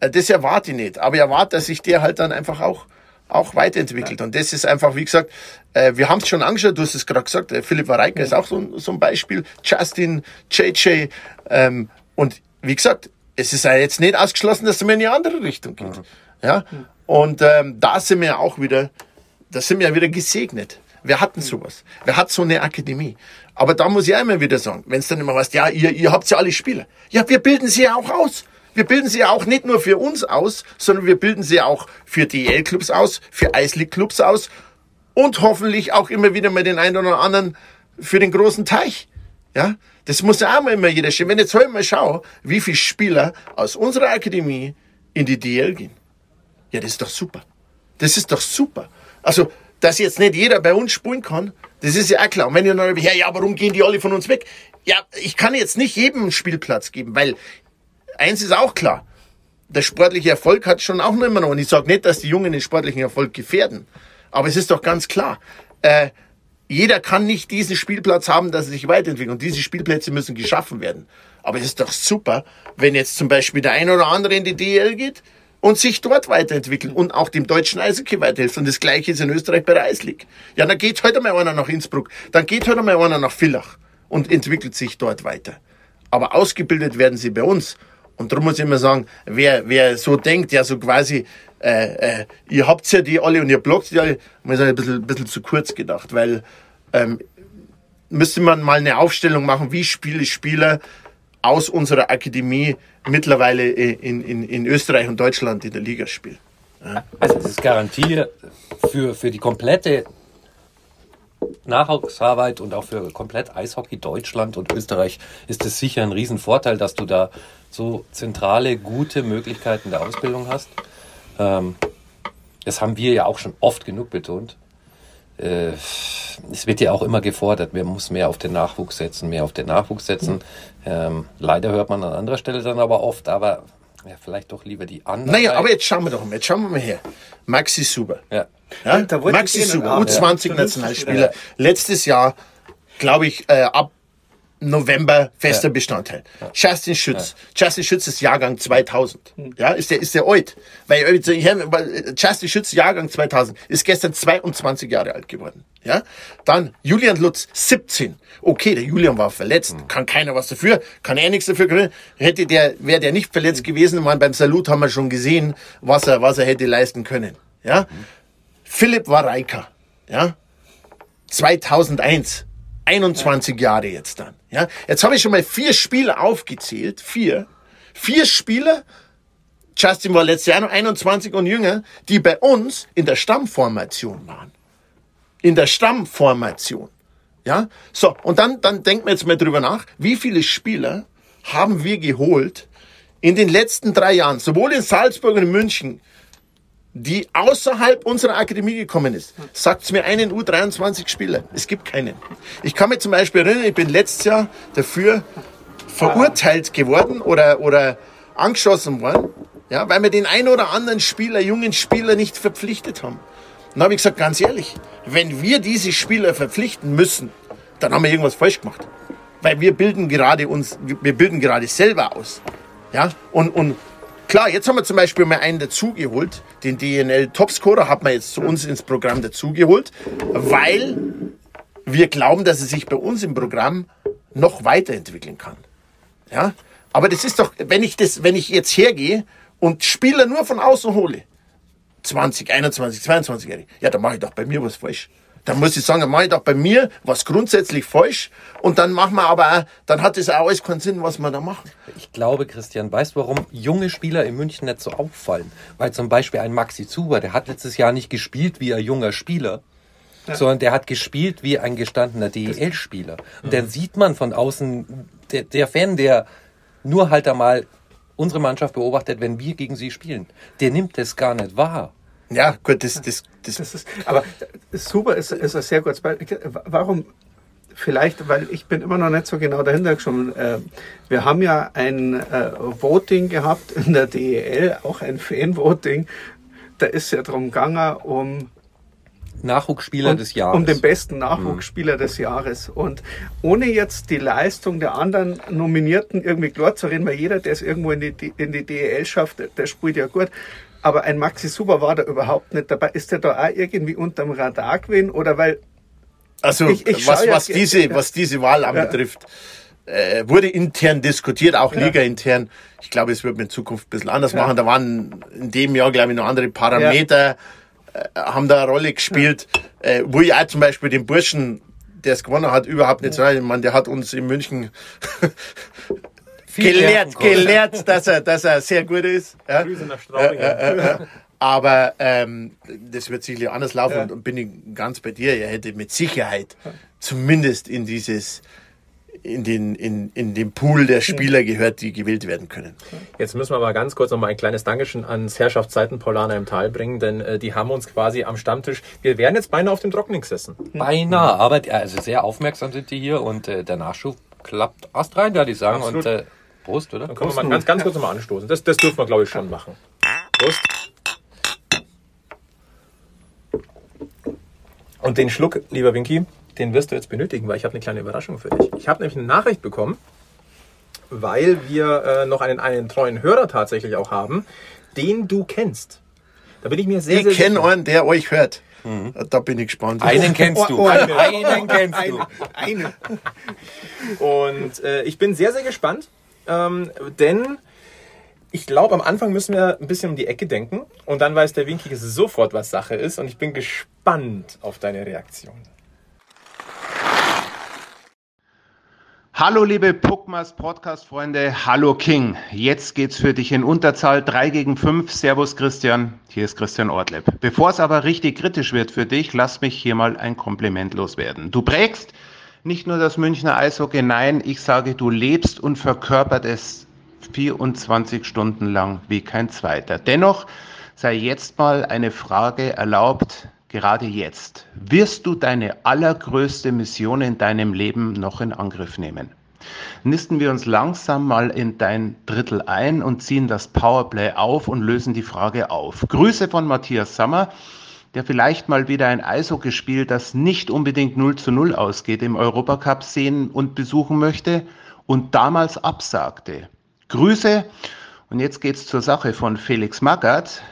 äh, das erwarte ich nicht. Aber ich erwarte, dass sich der halt dann einfach auch auch weiterentwickelt. Und das ist einfach, wie gesagt, äh, wir haben es schon angeschaut, du hast es gerade gesagt, äh, Philipp Wareika ist auch so, ein- so ein Beispiel, Justin, JJ. Ähm, und wie gesagt, es ist ja jetzt nicht ausgeschlossen, dass es in eine andere Richtung geht. Ja? Und ähm, da sind wir auch wieder, da sind wir ja wieder gesegnet. Wir hatten sowas. Wer hat so eine Akademie? Aber da muss ich auch immer wieder sagen, wenn es dann immer heißt, ja, ihr, ihr habt ja alle Spieler. Ja, wir bilden sie ja auch aus. Wir bilden sie ja auch nicht nur für uns aus, sondern wir bilden sie auch für DL-Clubs aus, für Eisleague-Clubs aus und hoffentlich auch immer wieder mal den einen oder anderen für den großen Teich. Ja, das muss ja auch mal immer jeder stehen. Wenn ich jetzt heute mal schaue, wie viele Spieler aus unserer Akademie in die DL gehen. Ja, das ist doch super. Das ist doch super. Also, dass jetzt nicht jeder bei uns spielen kann, das ist ja auch klar. Und wenn ihr dann, ja, ja, warum gehen die alle von uns weg? Ja, ich kann jetzt nicht jedem einen Spielplatz geben, weil eins ist auch klar. Der sportliche Erfolg hat schon auch noch immer noch. Und ich sage nicht, dass die Jungen den sportlichen Erfolg gefährden. Aber es ist doch ganz klar. Äh, jeder kann nicht diesen Spielplatz haben, dass er sich weiterentwickelt. Und diese Spielplätze müssen geschaffen werden. Aber es ist doch super, wenn jetzt zum Beispiel der eine oder andere in die DL geht und sich dort weiterentwickelt und auch dem deutschen Eishockey weiterhilft. Und das Gleiche ist in Österreich bei der Eisleague. Ja, dann geht heute mal einer nach Innsbruck, dann geht heute mal einer nach Villach und entwickelt sich dort weiter. Aber ausgebildet werden sie bei uns. Und darum muss ich immer sagen, wer, wer so denkt, ja so quasi, äh, äh, ihr habt's ja die alle und ihr blockt die alle, muss ein bisschen, bisschen zu kurz gedacht, weil ähm, müsste man mal eine Aufstellung machen, wie spiele Spieler aus unserer Akademie mittlerweile in, in, in Österreich und Deutschland in der Liga spielen. Also das ist Garantie für, für die komplette Nachwuchsarbeit und auch für komplett Eishockey Deutschland und Österreich ist es sicher ein Riesenvorteil, dass du da so zentrale, gute Möglichkeiten der Ausbildung hast. Ähm, das haben wir ja auch schon oft genug betont. Äh, es wird ja auch immer gefordert, man muss mehr auf den Nachwuchs setzen, mehr auf den Nachwuchs setzen. Ähm, leider hört man an anderer Stelle dann aber oft, aber ja, vielleicht doch lieber die anderen. Naja, aber jetzt schauen wir doch mal, jetzt schauen wir mal her. Maxi Suber. Ja. Ja, Maxi ich Ihnen Suber, auch- U20 Ja. Nationalspieler. Letztes Jahr, glaube ich, äh, ab November fester Bestandteil. Justin Schütz. Justin Schütz ist Jahrgang 2000. Ja, ist der, ist der alt. Weil, äh, ich weil, Justin Schütz, Jahrgang 2000, ist gestern 22 Jahre alt geworden. Ja, dann Julian Lutz, 17. Okay, der Julian war verletzt. Kann keiner was dafür. Kann er nichts dafür können. Hätte der, wäre der nicht verletzt gewesen, man, beim Salut haben wir schon gesehen, was er, was er hätte leisten können. Ja, Philipp Wareika, ja, 2001, 21 Jahre jetzt dann. Ja, jetzt habe ich schon mal vier Spieler aufgezählt, vier, vier Spieler. Justin war letztes Jahr noch 21 und jünger, die bei uns in der Stammformation waren. In der Stammformation. Ja, so, und dann, dann denken wir jetzt mal drüber nach, wie viele Spieler haben wir geholt in den letzten drei Jahren, sowohl in Salzburg und in München, die außerhalb unserer Akademie gekommen ist. Sagt's mir einen U23-Spieler. Es gibt keinen. Ich kann mich zum Beispiel erinnern, ich bin letztes Jahr dafür verurteilt geworden oder, oder angeschossen worden, ja, weil wir den einen oder anderen Spieler, jungen Spieler nicht verpflichtet haben. Dann habe ich gesagt, ganz ehrlich, wenn wir diese Spieler verpflichten müssen, dann haben wir irgendwas falsch gemacht. Weil wir bilden gerade uns, wir bilden gerade selber aus. Ja, und, und klar, jetzt haben wir zum Beispiel mal einen dazugeholt, den DNL Topscorer hat man jetzt zu uns ins Programm dazugeholt, weil wir glauben, dass er sich bei uns im Programm noch weiterentwickeln kann. Ja, aber das ist doch, wenn ich das, wenn ich jetzt hergehe und Spieler nur von außen hole, 20, 21, 22-Jährige, ja, dann mache ich doch bei mir was falsch. Dann muss ich sagen, mache ich doch bei mir was grundsätzlich falsch und dann machen wir aber auch, dann hat es auch alles keinen Sinn, was wir da machen. Ich glaube, Christian, weißt du, warum junge Spieler in München nicht so auffallen? Weil zum Beispiel ein Maxi Zuber, der hat letztes Jahr nicht gespielt wie ein junger Spieler, sondern der hat gespielt wie ein gestandener DEL-Spieler. Und dann sieht man von außen, der, der Fan, der nur halt einmal unsere Mannschaft beobachtet, wenn wir gegen sie spielen, der nimmt das gar nicht wahr. Ja, gut, das, das, das, Das ist, aber super ist, ist ein sehr gutes Beispiel. Warum? Vielleicht, weil ich bin immer noch nicht so genau dahinter geschoben. Äh, wir haben ja ein äh, Voting gehabt in der DEL, auch ein Fan-Voting. Da ist ja drum gegangen, um Nachwuchsspieler um, des Jahres. um den besten Nachwuchsspieler des Jahres. Und ohne jetzt die Leistung der anderen Nominierten irgendwie klar zu reden, weil jeder, der es irgendwo in die, in die DEL schafft, der, der spielt ja gut. Aber ein Maxi Super war da überhaupt nicht dabei. Ist der da auch irgendwie unterm Radar gewesen? Oder weil, Also Ich- ich was, ja was, ge- diese, ja. was diese Wahl anbetrifft, äh, wurde intern diskutiert, auch Liga intern. Ich glaube, es wird man in Zukunft ein bisschen anders machen. Da waren in dem Jahr, glaube ich, noch andere Parameter, äh, haben da eine Rolle gespielt. Äh, wo ich auch zum Beispiel den Burschen, der es gewonnen hat, überhaupt nicht so. Ich meine, der hat uns in München gelehrt, gelehrt, dass er, dass er sehr gut ist. Ja. Grüße nach Straubing. Aber ähm, das wird sicherlich anders laufen und, und bin ich ganz bei dir. Er hätte mit Sicherheit zumindest in dieses in den, in, in den Pool der Spieler gehört, die gewählt werden können. Jetzt müssen wir aber ganz kurz noch mal ein kleines Dankeschön ans Herrschaftszeiten Paulaner im Tal bringen, denn äh, die haben uns quasi am Stammtisch, wir wären jetzt beinahe auf dem Trockenen gesessen. Beinahe, aber also sehr aufmerksam sind die hier und äh, der Nachschub klappt erst rein, würde ich sagen. Absolut. Und äh, Prost, oder? Dann können wir mal ganz, ganz kurz noch mal anstoßen. Das, das dürfen wir, glaube ich, schon machen. Prost. Und den Schluck, lieber Winky, den wirst du jetzt benötigen, weil ich habe eine kleine Überraschung für dich. Ich habe nämlich eine Nachricht bekommen, weil wir äh, noch einen, einen treuen Hörer tatsächlich auch haben, den du kennst. Da bin ich mir sehr, Ich sehr kenne sicher. einen, der euch hört. Da bin ich gespannt. Einen kennst du. Oh, oh, einen kennst du. eine, Und äh, ich bin sehr, sehr gespannt, ähm, denn ich glaube, am Anfang müssen wir ein bisschen um die Ecke denken und dann weiß der Winky sofort, was Sache ist und ich bin gespannt auf deine Reaktion. Hallo liebe Puckmas Podcast Freunde, hallo King. Jetzt geht's für dich in Unterzahl 3 gegen 5. Servus Christian, hier ist Christian Ortleb. Bevor es aber richtig kritisch wird für dich, lass mich hier mal ein Kompliment loswerden. Du prägst nicht nur das Münchner Eishockey, nein, ich sage, du lebst und verkörpert es 24 Stunden lang wie kein zweiter. Dennoch sei jetzt mal eine Frage erlaubt, gerade jetzt. Wirst du deine allergrößte Mission in deinem Leben noch in Angriff nehmen? Nisten wir uns langsam mal in dein Drittel ein und ziehen das Powerplay auf und lösen die Frage auf. Grüße von Matthias Sammer, der vielleicht mal wieder ein Eishockeyspiel, das nicht unbedingt 0 zu 0 ausgeht, im Europacup sehen und besuchen möchte und damals absagte. Grüße und jetzt geht's zur Sache von Felix Magath,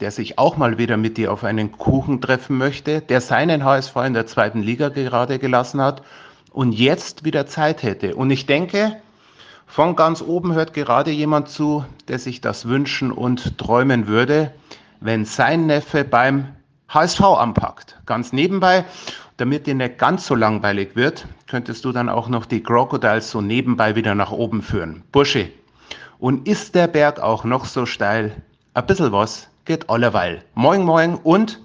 der sich auch mal wieder mit dir auf einen Kuchen treffen möchte, der seinen HSV in der zweiten Liga gerade gelassen hat und jetzt wieder Zeit hätte. Und ich denke, von ganz oben hört gerade jemand zu, der sich das wünschen und träumen würde, wenn sein Neffe beim HSV anpackt. Ganz nebenbei, damit dir nicht ganz so langweilig wird, könntest du dann auch noch die Crocodiles so nebenbei wieder nach oben führen. Bursche, und ist der Berg auch noch so steil? Ein bisschen was geht allerweil. Moin, moin und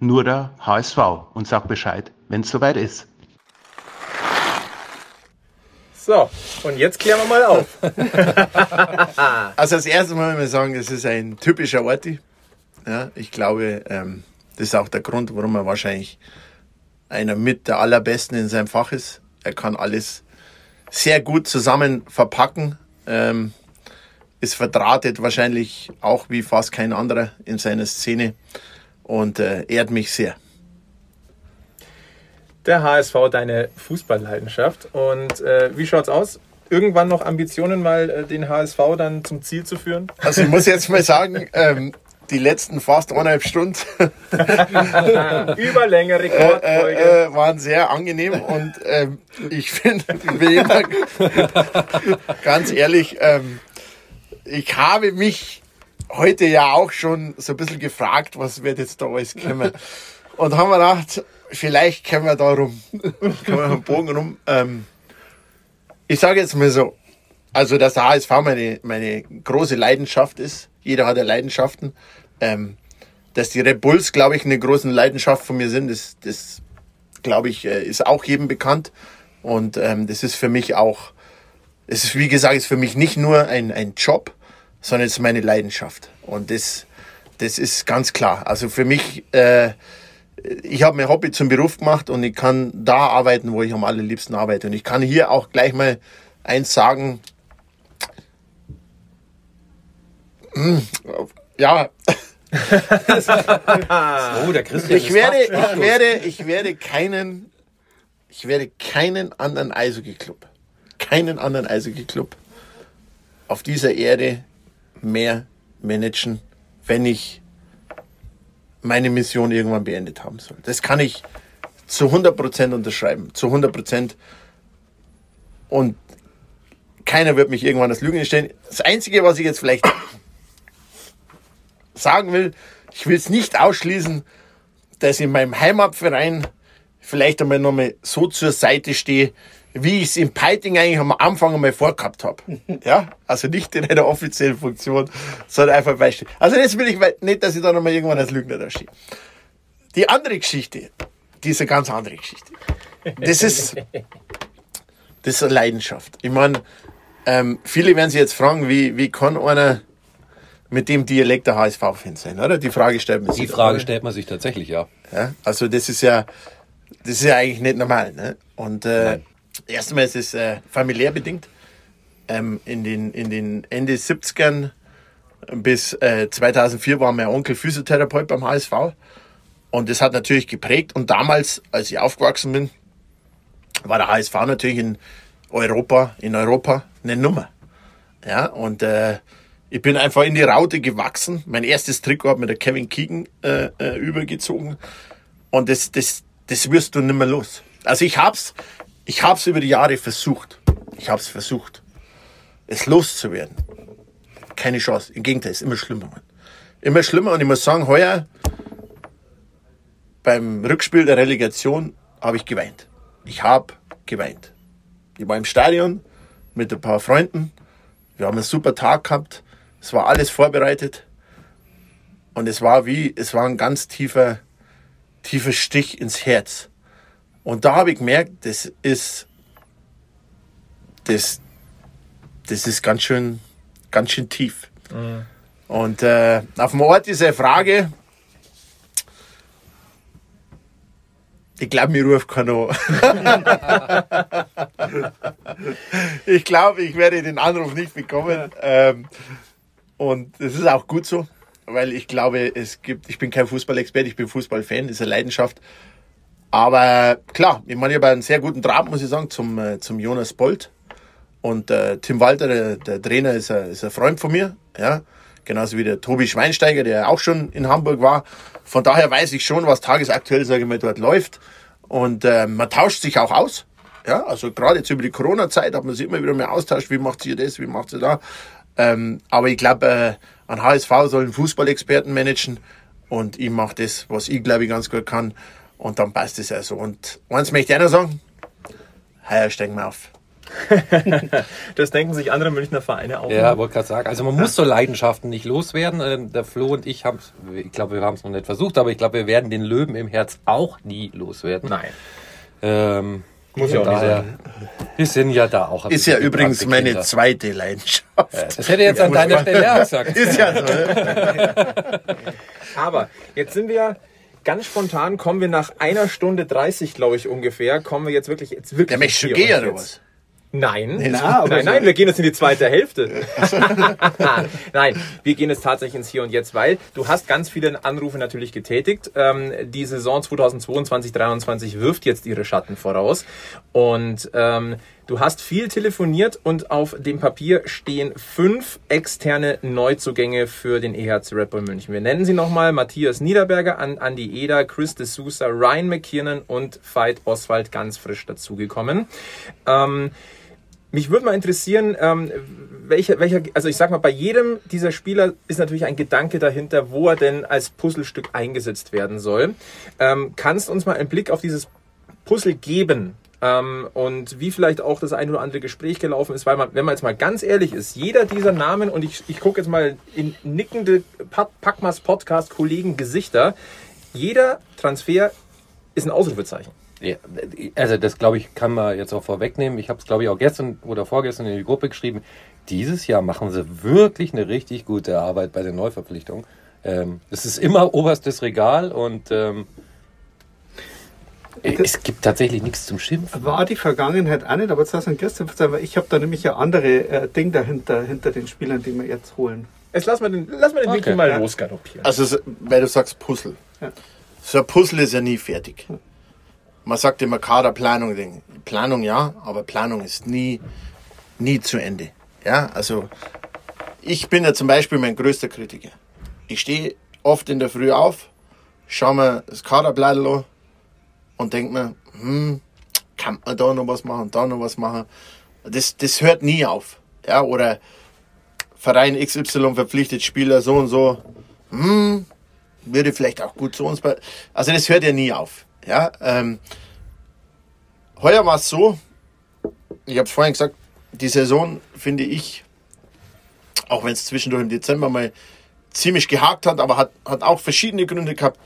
nur der HSV. Und sag Bescheid, wenn's soweit ist. So, und jetzt klären wir mal auf. Also als erstes mal ich sagen, das ist ein typischer Orti. Ja, ich glaube, ähm, das ist auch der Grund, warum er wahrscheinlich einer mit der allerbesten in seinem Fach ist. Er kann alles sehr gut zusammen verpacken. Ähm, ist verdrahtet wahrscheinlich auch wie fast kein anderer in seiner Szene und äh, ehrt mich sehr. Der HSV, deine Fußballleidenschaft. Und äh, wie schaut's aus? Irgendwann noch Ambitionen, mal äh, den HSV dann zum Ziel zu führen? Also ich muss jetzt mal sagen, ähm, die letzten fast eineinhalb Stunden Über längere Rekordfolge. äh, äh, waren sehr angenehm und ähm, ich finde, ganz ehrlich, ähm, ich habe mich heute ja auch schon so ein bisschen gefragt, was wird jetzt da alles kommen. Und haben wir gedacht, vielleicht können wir da rum, können wir einen Bogen rum. Ähm, ich sage jetzt mal so, also dass der HSV meine, meine große Leidenschaft ist. Jeder hat ja Leidenschaften. Ähm, dass die Red Bulls, glaube ich, eine große Leidenschaft von mir sind, das, das glaube ich, äh, ist auch jedem bekannt. Und ähm, das ist für mich auch, es ist, wie gesagt, ist für mich nicht nur ein, ein Job, sondern es ist meine Leidenschaft. Und das, das ist ganz klar. Also für mich, äh, ich habe mein Hobby zum Beruf gemacht und ich kann da arbeiten, wo ich am allerliebsten arbeite. Und ich kann hier auch gleich mal eins sagen. Hm, Ja, Oh, der Christian ich werde, ich werde, ich werde keinen, ich werde keinen anderen Eishockey-Club, keinen anderen Eishockey-Club auf dieser Erde mehr managen, wenn ich meine Mission irgendwann beendet haben soll. Das kann ich zu 100% unterschreiben, zu 100%. Und keiner wird mich irgendwann als Lügen stellen. Das Einzige, was ich jetzt vielleicht sagen will, ich will es nicht ausschließen, dass ich in meinem Heimatverein vielleicht einmal nochmal so zur Seite stehe, wie ich es in Peiting eigentlich am Anfang einmal vorgehabt habe. Ja, also nicht in einer offiziellen Funktion, sondern einfach beistehe. Also das will ich nicht, dass ich da nochmal irgendwann als Lügner da stehe. Die andere Geschichte, die ist eine ganz andere Geschichte. Das ist, das ist eine Leidenschaft. Ich meine, ähm, viele werden sich jetzt fragen, wie, wie kann einer mit dem Dialekt der HSV-Fan sein, oder? Die Frage stellt man sich. Die Frage oder? stellt man sich tatsächlich, ja. Ja, also das ist ja, das ist ja eigentlich nicht normal. Ne? Und äh, erstmal ist es äh, familiär bedingt. Ähm, in, den, in den Ende 70ern bis äh, 2004 war mein Onkel Physiotherapeut beim HSV. Und das hat natürlich geprägt. Und damals, als ich aufgewachsen bin, war der HSV natürlich in Europa, in Europa eine Nummer. Ja, und äh, ich bin einfach in die Raute gewachsen. Mein erstes Trikot hat mir der Kevin Keegan äh, äh, übergezogen. Und das, das, das wirst du nicht mehr los. Also ich hab's, ich hab's über die Jahre versucht. Ich hab's versucht, es loszuwerden. Keine Chance. Im Gegenteil, ist immer schlimmer. Mann. Immer schlimmer. Und ich muss sagen, heuer beim Rückspiel der Relegation habe ich geweint. Ich habe geweint. Ich war im Stadion mit ein paar Freunden. Wir haben einen super Tag gehabt. Es war alles vorbereitet. Und es war wie, es war ein ganz tiefer, tiefer Stich ins Herz. Und da habe ich gemerkt, das ist, das, das ist ganz schön, ganz schön tief. Und äh, auf dem Ort diese Frage, ich glaube, mir ruft keiner an. ich glaube, ich werde den Anruf nicht bekommen. Ähm, und das ist auch gut so, weil ich glaube, es gibt, ich bin kein Fußballexperte, ich bin Fußballfan, ist eine Leidenschaft. Aber klar, ich meine, ich habe einen sehr guten Draht, muss ich sagen, zum, äh, zum Jonas Bolt. Und äh, Tim Walter, der, der Trainer, ist ein, ist ein Freund von mir. Ja? Genauso wie der Tobi Schweinsteiger, der auch schon in Hamburg war. Von daher weiß ich schon, was tagesaktuell, sage ich mal, dort läuft. Und äh, man tauscht sich auch aus. Ja, also gerade jetzt über die Corona-Zeit hat man sich immer wieder mehr austauscht, wie macht ihr das, wie macht ihr da. Ähm, aber ich glaube, äh, ein HSV soll einen Fußballexperten managen und ich mache das, was ich glaube ich ganz gut kann. Und dann passt es also. Und eins möchte ich noch sagen, heuer steigen wir auf. Das denken sich andere Münchner Vereine auch. Ja, wollte gerade sagen. Also man muss so Leidenschaften nicht loswerden. Äh, Der Flo und ich haben ich glaube, wir haben es noch nicht versucht, aber ich glaube, wir werden den Löwen im Herz auch nie loswerden. Nein. Ähm, Muss ja auch nicht daher, Wir sind ja da auch. Ist ja übrigens meine Kinder. zweite Leidenschaft. Das hätte ich jetzt an deiner Stelle auch gesagt. Ist ja so. Ne? Aber jetzt sind wir ganz spontan, kommen wir nach einer Stunde 30, glaube ich, ungefähr, kommen wir jetzt wirklich, jetzt wirklich. Der möchte schon hier gehen, oder was? Nein, Na, aber nein, nein, wir gehen jetzt in die zweite Hälfte. nein, wir gehen jetzt tatsächlich ins Hier und Jetzt, weil du hast ganz viele Anrufe natürlich getätigt. Ähm, die Saison 2022-23 wirft jetzt ihre Schatten voraus und ähm, du hast viel telefoniert und auf dem Papier stehen fünf externe Neuzugänge für den EHC Red Bull München. Wir nennen sie nochmal Matthias Niederberger, An Andi Eder, Chris de Sousa, Ryan McKiernan und Veit Oswald ganz frisch dazugekommen. Ähm, Mich würde mal interessieren, ähm, welcher, welcher, also ich sag mal, bei jedem dieser Spieler ist natürlich ein Gedanke dahinter, wo er denn als Puzzlestück eingesetzt werden soll. Ähm, kannst uns mal einen Blick auf dieses Puzzle geben? Ähm, und wie vielleicht auch das ein oder andere Gespräch gelaufen ist, weil man, wenn man jetzt mal ganz ehrlich ist, jeder dieser Namen, und ich, ich gucke jetzt mal in nickende Packmas Podcast Kollegen Gesichter, jeder Transfer ist ein Ausrufezeichen. Ja, also das glaube ich, kann man jetzt auch vorwegnehmen. Ich habe es glaube ich auch gestern oder vorgestern in die Gruppe geschrieben. Dieses Jahr machen sie wirklich eine richtig gute Arbeit bei den Neuverpflichtungen. Ähm, es ist immer oberstes Regal und ähm, es gibt tatsächlich nichts zum Schimpfen. War die Vergangenheit auch nicht, aber jetzt hast Christoph weil ich habe da nämlich ein andere äh, Ding dahinter, hinter den Spielern, die wir jetzt holen. Jetzt lass mal den, lass mal den okay. mal ja. losgaloppieren. Also, weil du sagst Puzzle. Ja. So ein Puzzle ist ja nie fertig. Man sagt immer Kaderplanung. Planung ja, aber Planung ist nie, nie zu Ende. Ja, also ich bin ja zum Beispiel mein größter Kritiker. Ich stehe oft in der Früh auf, schaue mir das Kaderblatt an und denke mir, hm, kann man da noch was machen, da noch was machen. Das, das hört nie auf. Ja, oder Verein XY verpflichtet Spieler so und so. Hm, würde vielleicht auch gut zu uns. Also das hört ja nie auf. Ja, ähm, heuer war es so, ich habe es vorhin gesagt, die Saison finde ich, auch wenn es zwischendurch im Dezember mal ziemlich gehakt hat, aber hat, hat auch verschiedene Gründe gehabt.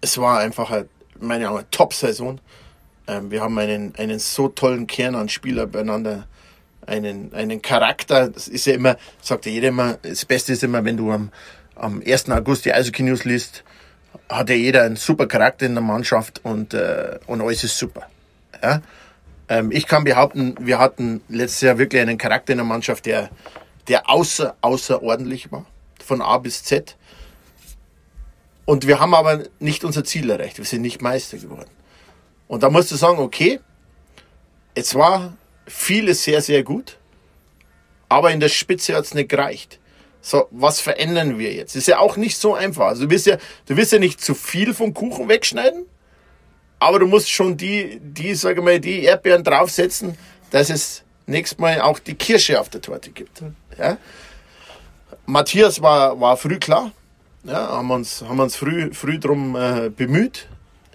Es war einfach halt meine Top-Saison. Ähm, wir haben einen, einen so tollen Kern an Spielern beieinander, einen, einen Charakter. Das ist ja immer, sagt ja jeder immer, das Beste ist immer, wenn du am, am 1. August die Eishockey News liest, hat ja jeder einen super Charakter in der Mannschaft und, äh, und alles ist super. Ja? Ähm, ich kann behaupten, wir hatten letztes Jahr wirklich einen Charakter in der Mannschaft, der, der außer, außerordentlich war. Von A bis Z. Und wir haben aber nicht unser Ziel erreicht. Wir sind nicht Meister geworden. Und da musst du sagen, okay, es war vieles sehr, sehr gut, aber in der Spitze hat es nicht gereicht. So, was verändern wir jetzt? Ist ja auch nicht so einfach. Also du willst ja, du willst ja nicht zu viel vom Kuchen wegschneiden, aber du musst schon die, die, sage mal, die Erdbeeren draufsetzen, dass es nächstes Mal auch die Kirsche auf der Torte gibt. Ja? Matthias war, war früh klar. Ja, haben uns, haben uns früh, früh drum äh, bemüht.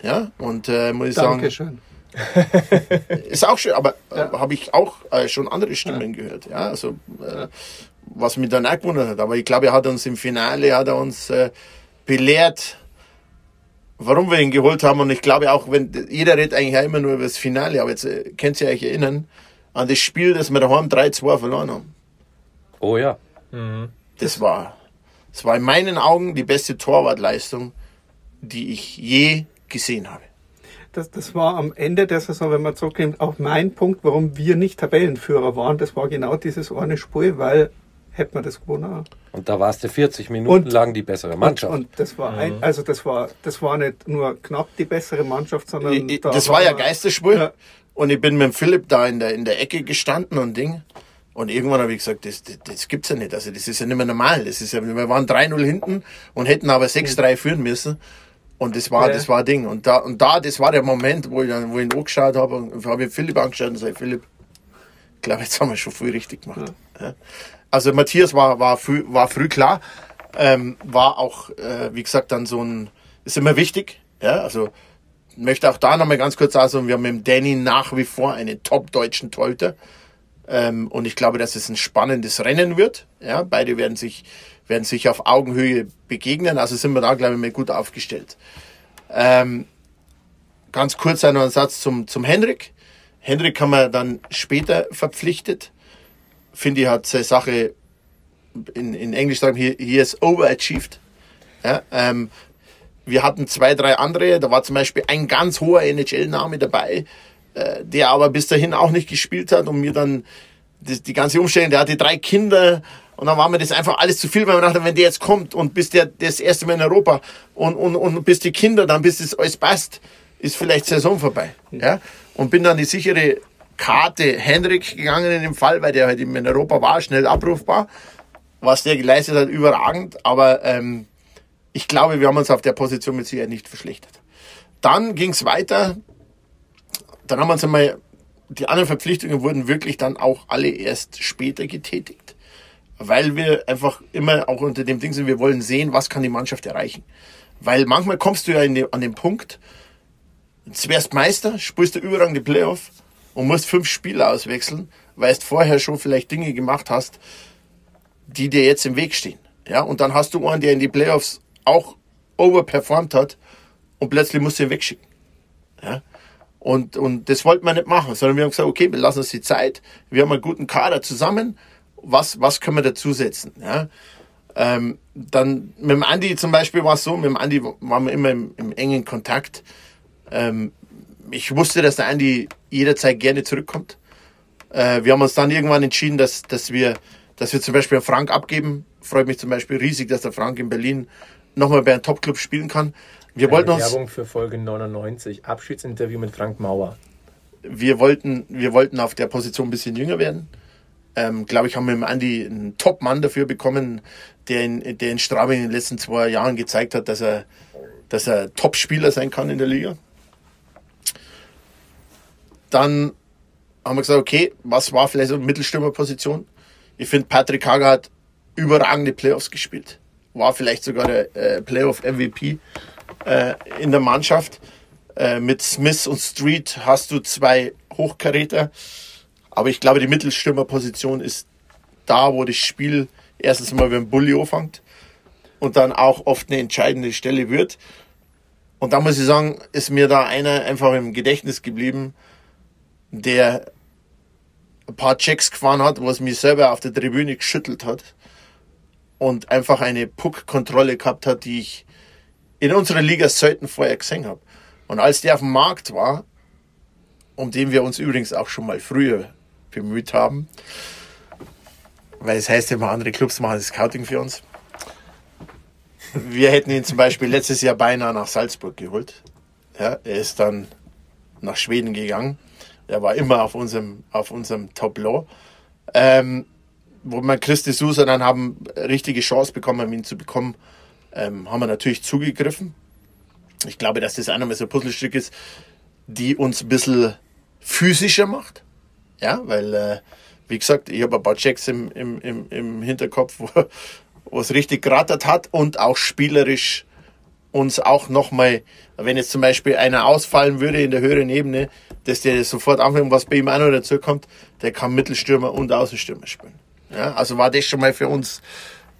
Ja, und äh, muss ich sagen. Dankeschön. ist auch schön, aber äh, ja. habe ich auch äh, schon andere Stimmen ja. gehört. Ja, also äh, was mich dann auch gewundert hat. Aber ich glaube, er hat uns im Finale hat er uns äh, belehrt, warum wir ihn geholt haben. Und ich glaube auch, wenn jeder redet eigentlich auch immer nur über das Finale, aber jetzt äh, könnt ihr euch erinnern an das Spiel, das wir daheim 3-2 verloren haben. Oh ja. Mhm. Das war, das war in meinen Augen die beste Torwartleistung, die ich je gesehen habe. Das, das war am Ende der Saison, wenn man zurückkommt, auch mein Punkt, warum wir nicht Tabellenführer waren. Das war genau dieses eine Spiel, weil hätte man das gewonnen. Und da warst du 40 Minuten und, lang die bessere Mannschaft. Und, und das war ein, mhm. also das war, das war nicht nur knapp die bessere Mannschaft, sondern ich, da das war, war ja Geisterspiel. Ja. Und ich bin mit Philipp da in der, in der Ecke gestanden und Ding. Und irgendwann habe ich gesagt, das, das, das gibt's ja nicht. Also das ist ja nicht mehr normal. Das ist ja, wir waren 3-0 hinten und hätten aber 6-3 führen müssen. Und das war, ja. das war ein Ding. Und da, und da, das war der Moment, wo ich dann, wo ich ihn angeschaut habe und habe ich Philipp angeschaut und gesagt, Philipp, ich glaube, jetzt haben wir schon viel richtig gemacht. Ja. Ja. Also Matthias war, war, früh, war früh klar, ähm, war auch, äh, wie gesagt, dann so ein, ist immer wichtig, ja, also möchte auch da nochmal ganz kurz sagen, wir haben mit Danny nach wie vor einen top-deutschen Torhüter. Ähm, und ich glaube, dass es ein spannendes Rennen wird. Ja, beide werden sich, werden sich auf Augenhöhe begegnen. Also sind wir da, glaube ich, mal gut aufgestellt. Ähm, ganz kurz noch ein Satz zum, zum Henrik. Henrik haben wir dann später verpflichtet finde ich, hat seine Sache in, in Englisch sagen, he, he has overachieved. Ja, ähm, wir hatten zwei, drei andere, da war zum Beispiel ein ganz hoher NHL-Name dabei, äh, der aber bis dahin auch nicht gespielt hat und mir dann die, die ganze Umstellung, der hatte drei Kinder und dann war mir das einfach alles zu viel, weil man dachte, wenn der jetzt kommt und bis der das erste Mal in Europa und, und, und bis die Kinder, dann bis das alles passt, ist vielleicht Saison vorbei. Ja? Und bin dann die sichere Karte Henrik gegangen in dem Fall, weil der halt in Europa war, schnell abrufbar. Was der geleistet hat, überragend. Aber ähm, ich glaube, wir haben uns auf der Position mit Sicherheit nicht verschlechtert. Dann ging es weiter. Dann haben wir uns einmal die anderen Verpflichtungen wurden wirklich dann auch alle erst später getätigt, weil wir einfach immer auch unter dem Ding sind, wir wollen sehen, was kann die Mannschaft erreichen. Weil manchmal kommst du ja die, an den Punkt, jetzt wärst Meister, spielst du überragende Playoff und musst fünf Spieler auswechseln, weil du vorher schon vielleicht Dinge gemacht hast, die dir jetzt im Weg stehen. Ja, und dann hast du einen, der in die Playoffs auch overperformed hat und plötzlich musst du ihn wegschicken. Ja. Und, und das wollten wir nicht machen, sondern wir haben gesagt, okay, wir lassen uns die Zeit, wir haben einen guten Kader zusammen, was, was können wir dazusetzen? Ja. Ähm, dann mit dem Andi zum Beispiel war es so, mit dem Andi waren wir immer im, im engen Kontakt. Ähm, ich wusste, dass der Andi jederzeit gerne zurückkommt. Äh, wir haben uns dann irgendwann entschieden, dass, dass, wir, dass wir zum Beispiel Frank abgeben. Freut mich zum Beispiel riesig, dass der Frank in Berlin nochmal bei einem Topclub spielen kann. Wir wollten uns, Werbung für Folge 99. Abschiedsinterview mit Frank Mauer. wir wollten, wir wollten auf der Position ein bisschen jünger werden. Ähm, Glaube ich, haben wir mit dem Andi einen Top-Mann dafür bekommen, der in, der in Straubing in den letzten zwei Jahren gezeigt hat, dass er, dass er Top-Spieler sein kann in der Liga. Dann haben wir gesagt, okay, was war vielleicht so eine Mittelstürmerposition? Ich finde, Patrick Hager hat überragende Playoffs gespielt. War vielleicht sogar der äh, Playoff-MVP äh, in der Mannschaft. Äh, mit Smith und Street hast du zwei Hochkaräter. Aber ich glaube, die Mittelstürmerposition ist da, wo das Spiel erstens mal wie ein Bulli anfängt und dann auch oft eine entscheidende Stelle wird. Und da muss ich sagen, ist mir da einer einfach im Gedächtnis geblieben, der ein paar Checks gefahren hat, was mich selber auf der Tribüne geschüttelt hat und einfach eine Puck-Kontrolle gehabt hat, die ich in unserer Liga selten vorher gesehen habe. Und als der auf dem Markt war, um den wir uns übrigens auch schon mal früher bemüht haben, weil es heißt immer, andere Clubs machen das Scouting für uns. Wir hätten ihn zum Beispiel letztes Jahr beinahe nach Salzburg geholt. Ja, er ist dann nach Schweden gegangen. Er war immer auf unserem, auf unserem Tableau. Ähm, wo wir Christi Sousa dann haben richtige Chance bekommen, ihn zu bekommen, ähm, haben wir natürlich zugegriffen. Ich glaube, dass das einer so ein Puzzlestück ist, die uns ein bisschen physischer macht. Ja, weil, äh, wie gesagt, ich habe ein paar Checks im, im, im, im Hinterkopf, wo es richtig gerattert hat und auch spielerisch uns auch nochmal, wenn jetzt zum Beispiel einer ausfallen würde in der höheren Ebene, dass der sofort anfängt, was bei ihm auch noch dazu kommt, der kann Mittelstürmer und Außenstürmer spielen. Ja, also war das schon mal für uns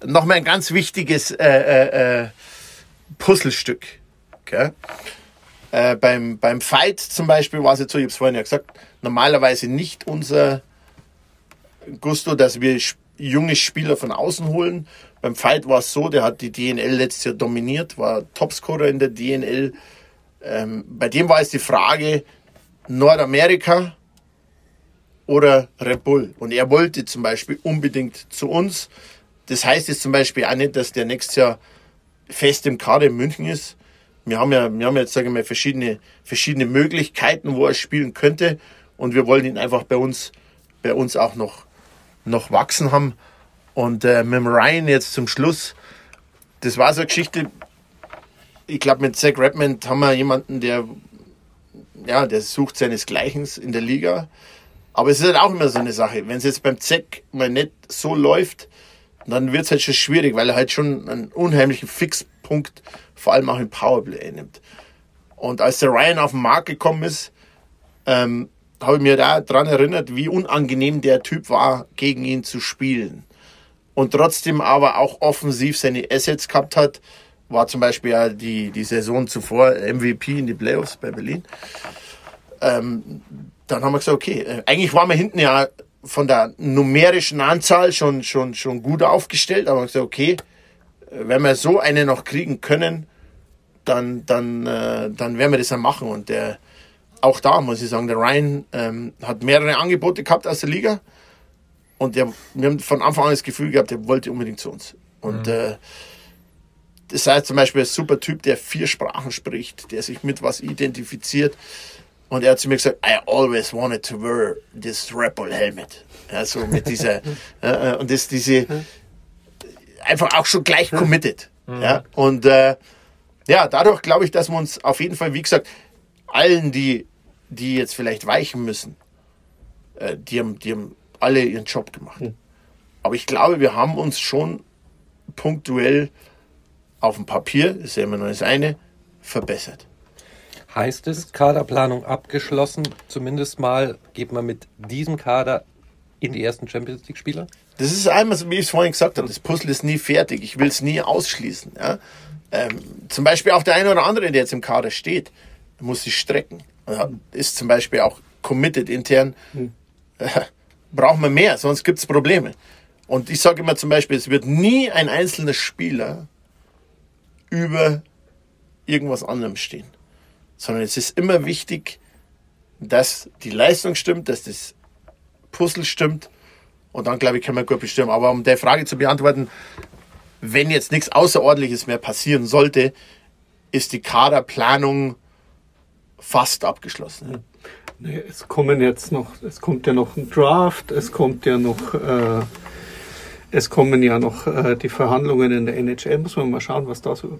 nochmal ein ganz wichtiges äh, äh, äh, Puzzlestück. Okay? Äh, beim, beim Fight zum Beispiel war es jetzt so, ich habe es vorhin ja gesagt, normalerweise nicht unser Gusto, dass wir junge Spieler von außen holen. Beim Fight war es so, der hat die DNL letztes Jahr dominiert, war Topscorer in der DNL. Ähm, bei dem war es die Frage, Nordamerika oder Red Bull. Und er wollte zum Beispiel unbedingt zu uns. Das heißt jetzt zum Beispiel auch nicht, dass der nächstes Jahr fest im Kader in München ist. Wir haben ja, wir haben jetzt, sage ich mal, verschiedene, verschiedene Möglichkeiten, wo er spielen könnte. Und wir wollen ihn einfach bei uns, bei uns auch noch, noch wachsen haben. Und äh, mit dem Ryan jetzt zum Schluss, das war so eine Geschichte. Ich glaube, mit Zach Redmond haben wir jemanden, der, ja, der sucht seinesgleichen in der Liga. Aber es ist halt auch immer so eine Sache. Wenn es jetzt beim Zeck mal nicht so läuft, dann wird es halt schon schwierig, weil er halt schon einen unheimlichen Fixpunkt, vor allem auch im Powerplay einnimmt. Und als der Ryan auf den Markt gekommen ist, ähm, habe ich mir da dran erinnert, wie unangenehm der Typ war, gegen ihn zu spielen. Und trotzdem aber auch offensiv seine Assets gehabt hat. War zum Beispiel ja die, die Saison zuvor MVP in die Playoffs bei Berlin. Ähm, dann haben wir gesagt, okay, äh, eigentlich waren wir hinten ja von der numerischen Anzahl schon, schon, schon gut aufgestellt, aber haben gesagt, okay, äh, wenn wir so eine noch kriegen können, dann, dann, äh, dann werden wir das ja machen. Und der, auch da muss ich sagen, der Ryan ähm, hat mehrere Angebote gehabt aus der Liga. Und der, wir haben von Anfang an das Gefühl gehabt, der wollte unbedingt zu uns. Und äh, das heißt zum Beispiel ein super Typ, der vier Sprachen spricht, der sich mit was identifiziert. Und er hat zu mir gesagt, I always wanted to wear this Bull helmet. Also mit dieser, äh, und das, diese, einfach auch schon gleich committed. Ja, und äh, ja, dadurch glaube ich, dass wir uns auf jeden Fall, wie gesagt, allen, die, die jetzt vielleicht weichen müssen, äh, die, haben, die haben alle ihren Job gemacht. Aber ich glaube, wir haben uns schon punktuell auf dem Papier, ist ja immer nur das eine, verbessert. Heißt es, Kaderplanung abgeschlossen, zumindest mal geht man mit diesem Kader in die ersten Champions League-Spieler? Das ist einmal, so, wie ich es vorhin gesagt habe, das Puzzle ist nie fertig. Ich will es nie ausschließen. Ja? Ähm, zum Beispiel auch der eine oder andere, der jetzt im Kader steht, muss sich strecken. Ja, ist zum Beispiel auch committed intern. Äh, braucht man mehr, sonst gibt es Probleme. Und ich sage immer zum Beispiel, es wird nie ein einzelner Spieler über irgendwas anderem stehen. Sondern es ist immer wichtig, dass die Leistung stimmt, dass das Puzzle stimmt. Und dann, glaube ich, kann man gut bestimmen. Aber um der Frage zu beantworten, wenn jetzt nichts Außerordentliches mehr passieren sollte, ist die Kaderplanung fast abgeschlossen. Nee, es kommen jetzt noch, es kommt ja noch ein Draft, es kommt ja noch, äh, es kommen ja noch äh, die Verhandlungen in der NHL. Muss man mal schauen, was da so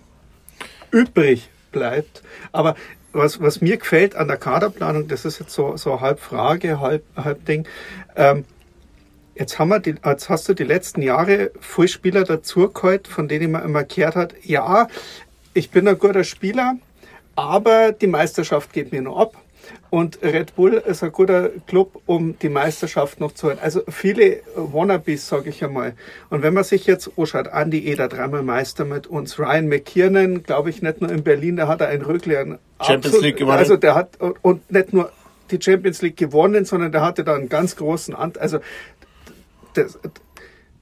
übrig bleibt. Aber was, was mir gefällt an der Kaderplanung, das ist jetzt so, so halb Frage, halb, halb Ding. Ähm, jetzt haben wir die, jetzt hast du die letzten Jahre viele Spieler dazugeholt, von denen man immer gehört hat, ja, ich bin ein guter Spieler, aber die Meisterschaft geht mir noch ab. Und Red Bull ist ein guter Club, um die Meisterschaft noch zu holen. Also viele Wannabes, sage ich einmal. Und wenn man sich jetzt anschaut, Andy Eder, dreimal Meister mit uns, Ryan McKiernan, glaube ich, nicht nur in Berlin, da hat er ein Rücklehren. Champions League gewonnen. Also der hat, und nicht nur die Champions League gewonnen, sondern der hatte da einen ganz großen Anteil. Also das,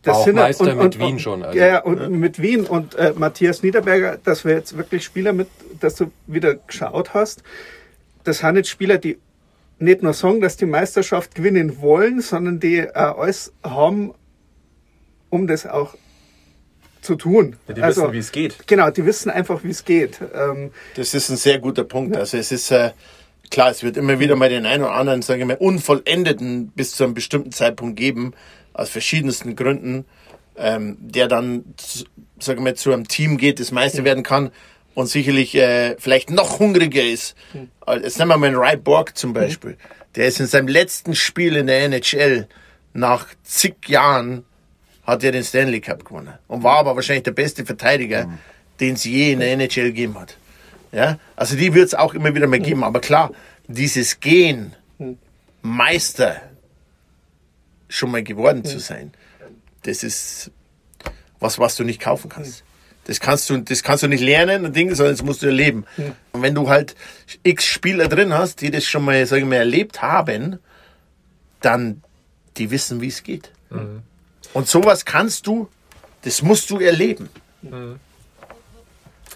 War auch sind ja- Meister mit Wien schon, also. ja, ja, und mit Wien und äh, Matthias Niederberger, dass wir jetzt wirklich Spieler mit, dass du wieder geschaut hast. Das sind jetzt Spieler, die nicht nur sagen, dass die Meisterschaft gewinnen wollen, sondern die äh, alles haben, um das auch zu tun. Ja, die wissen, wie es geht. Genau, die wissen einfach, wie es geht. Ähm, Das ist ein sehr guter Punkt. Also es ist äh, klar, es wird immer wieder mal den einen oder anderen, sage ich mal, unvollendeten bis zu einem bestimmten Zeitpunkt geben, aus verschiedensten Gründen, ähm, der dann, sage ich mal, zu einem Team geht, das Meister werden kann und sicherlich äh, vielleicht noch hungriger ist. Also Jetzt nehmen wir mal einen Ray Borg zum Beispiel. Der ist in seinem letzten Spiel in der NHL nach zig Jahren hat er den Stanley Cup gewonnen und war aber wahrscheinlich der beste Verteidiger, den es je in der NHL gegeben hat. Ja, also die wird es auch immer wieder mal geben. Aber klar, dieses Gehen, Meister schon mal geworden zu sein, das ist was, was du nicht kaufen kannst. Das kannst du, das kannst du nicht lernen, ein Ding, sondern das musst du erleben. Und wenn du halt x Spieler drin hast, die das schon mal, sagen wir, erlebt haben, dann die wissen, wie es geht. Und sowas kannst du, das musst du erleben.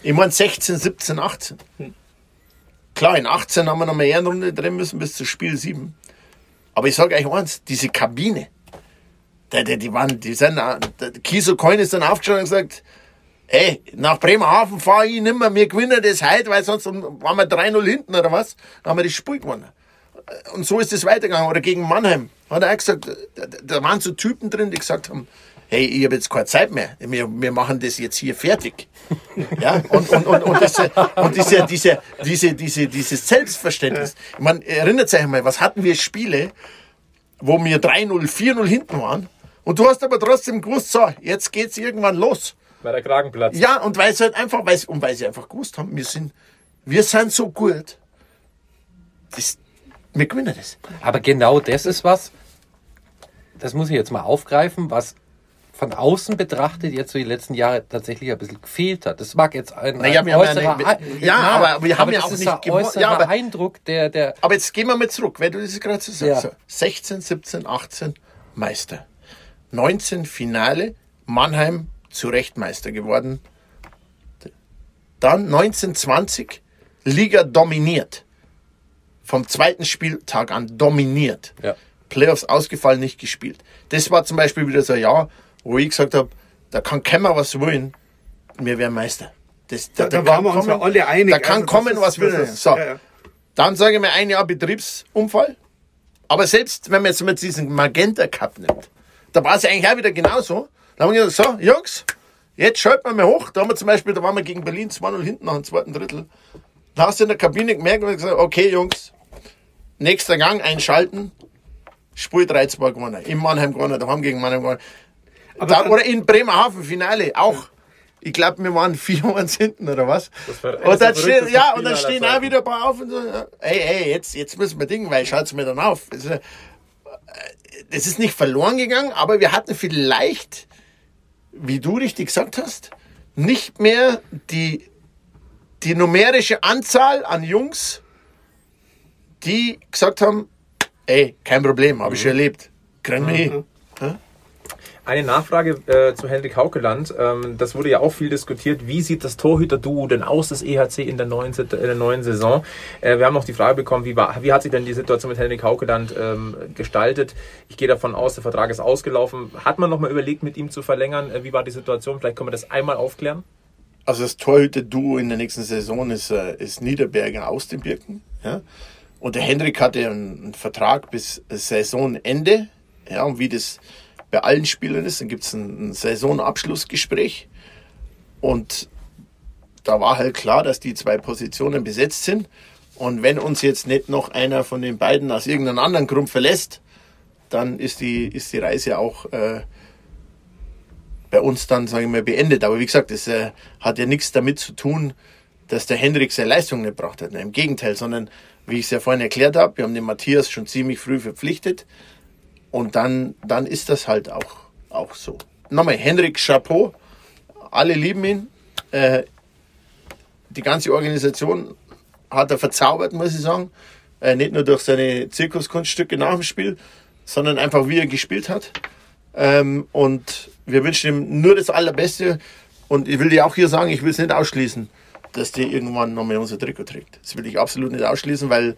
Ich meine 16, 17, 18. Klar, in 18 haben wir noch eine Ehrenrunde drin müssen bis zu Spiel 7. Aber ich sage euch eins, diese Kabine, die, die, die waren, die sind, äh, Kiso Coin ist dann aufgestanden und gesagt, ey, nach Bremerhaven fahre ich nicht mehr, wir gewinnen das heute, weil sonst waren wir 3-0 hinten oder was, dann haben wir das Spiel gewonnen. Und so ist es weitergegangen. Oder gegen Mannheim. Hat er auch gesagt, da, da waren so Typen drin, die gesagt haben, hey, ich habe jetzt keine Zeit mehr. Wir, wir machen das jetzt hier fertig. Ja, und, und, und, und, das, und diese, diese, diese, diese, dieses Selbstverständnis. Man erinnert sich einmal, was hatten wir Spiele, wo wir 3-0, 4-0 hinten waren. Und du hast aber trotzdem gewusst, so, jetzt geht's irgendwann los. Bei der Kragenplatz. Ja, und weil sie halt einfach, weil, und weil sie einfach gewusst haben, wir sind, wir sind so gut. Das, wir gewinnen das. Aber genau das ist was, das muss ich jetzt mal aufgreifen, was von außen betrachtet jetzt so die letzten Jahre tatsächlich ein bisschen gefehlt hat. Das mag jetzt ein, Naja, ein wir haben ja äußerer, nicht- ja, aber wir haben ja das auch nicht ein äußerer Ja, aber- Eindruck, der, der, Aber jetzt gehen wir mal zurück, weil du das gerade so sagst. Ja. So, 16, 17, 18 Meister. 19 Finale, Mannheim zu Recht Meister geworden. Dann 19, 20 Liga dominiert. Vom zweiten Spieltag an dominiert. Ja. Playoffs ausgefallen, nicht gespielt. Das war zum Beispiel wieder so ein Jahr, wo ich gesagt habe, da kann keiner was wollen, wir werden Meister. Das, Da- da waren wir uns ja alle einig. Da kann Also kommen, ist- was will. So, ja, ja. dann sage ich mir ein Jahr Betriebsunfall. Aber selbst wenn man jetzt mit diesen Magenta Cup nimmt, da war es ja eigentlich auch wieder genauso. Da haben wir gesagt, so, Jungs, jetzt schalten wir mal hoch. Da haben wir zum Beispiel, da waren wir gegen Berlin 2-0 hinten nach dem zweiten Drittel. Da hast du in der Kabine gemerkt und gesagt, okay, Jungs, nächster Gang einschalten. Spiel 3-2 gewonnen. In Mannheim gewonnen, daheim gegen Mannheim gewonnen. Da, oder in Bremerhaven Finale auch. Ich glaube, wir waren 4-1 hinten oder was. war Und dann stehen, ja, und dann stehen auch wieder ein paar auf und so, ey, ey, jetzt, jetzt müssen wir dingen, weil schaut's mir dann auf. Das ist, äh, das ist nicht verloren gegangen, aber wir hatten vielleicht, wie du richtig gesagt hast, nicht mehr die, die numerische Anzahl an Jungs, die gesagt haben, ey, kein Problem, habe ich schon erlebt. Kriegen wir hin. Eine Nachfrage äh, zu Hendrik Haukeland. Ähm, das wurde ja auch viel diskutiert. Wie sieht das Torhüter-Duo denn aus, das EHC in der neuen, in der neuen Saison? Äh, wir haben noch die Frage bekommen, wie, war, wie hat sich denn die Situation mit Hendrik Haukeland ähm, gestaltet? Ich gehe davon aus, der Vertrag ist ausgelaufen. Hat man noch mal überlegt, mit ihm zu verlängern? Äh, wie war die Situation? Vielleicht können wir das einmal aufklären. Also das Torhüter-Duo in der nächsten Saison ist, äh, ist Niederberger aus den Birken. Ja? Und der Hendrik hatte einen, einen Vertrag bis Saisonende. Ja, und wie das bei allen Spielern ist, dann gibt es ein, ein Saisonabschlussgespräch. Und da war halt klar, dass die zwei Positionen besetzt sind. Und wenn uns jetzt nicht noch einer von den beiden aus irgendeinem anderen Grund verlässt, dann ist die, ist die Reise auch äh, bei uns dann, sage ich mal, beendet. Aber wie gesagt, das äh, hat ja nichts damit zu tun, dass der Hendrik seine Leistung nicht gebracht hat. Im Gegenteil, sondern wie ich es ja vorhin erklärt habe, wir haben den Matthias schon ziemlich früh verpflichtet. Und dann, dann ist das halt auch, auch so. Nochmal, Hendrik Chapeau, alle lieben ihn. Äh, die ganze Organisation hat er verzaubert, muss ich sagen. Äh, nicht nur durch seine Zirkuskunststücke nach dem Spiel, sondern einfach wie er gespielt hat. Ähm, und wir wünschen ihm nur das Allerbeste. Und ich will dir auch hier sagen, ich will es nicht ausschließen, dass der irgendwann nochmal unser Trikot trägt. Das will ich absolut nicht ausschließen, weil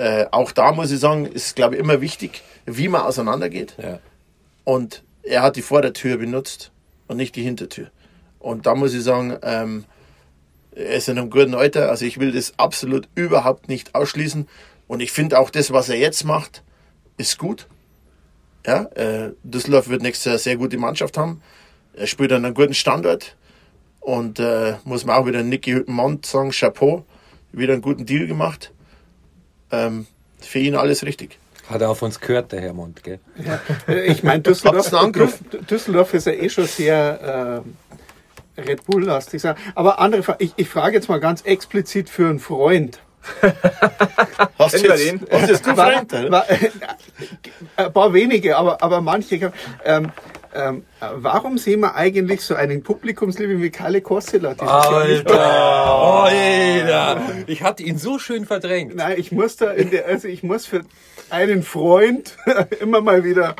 äh, auch da muss ich sagen, ist glaube ich immer wichtig, wie man auseinandergeht. Ja. Und er hat die Vordertür benutzt und nicht die Hintertür. Und da muss ich sagen, ähm, er ist in einem guten Alter. Also ich will das absolut überhaupt nicht ausschließen. Und ich finde auch das, was er jetzt macht, ist gut. Ja, äh, Düsseldorf wird nächstes Jahr eine sehr gute Mannschaft haben. Er spielt an einem guten Standort. Und äh, muss man auch wieder Nicky Hüttenmont sagen, Chapeau, wieder einen guten Deal gemacht. Ähm, für ihn alles richtig. Hat er auf uns gehört, der Herr Mund, gell? Äh, Ich meine, Düsseldorf, Düsseldorf ist ja eh schon sehr äh, Red Bull-lastig. Aber andere Frage, ich, ich frage jetzt mal ganz explizit für einen Freund. Hast du jetzt, den? hast du War- Freund, oder? war- ein paar wenige, aber, aber manche. Ähm, ähm, warum sehen wir eigentlich so einen Publikumsliebling wie Kalle nicht? Alter! Alter! Ich hatte ihn so schön verdrängt. Nein, ich muss da in der, also ich muss für einen Freund immer mal wieder.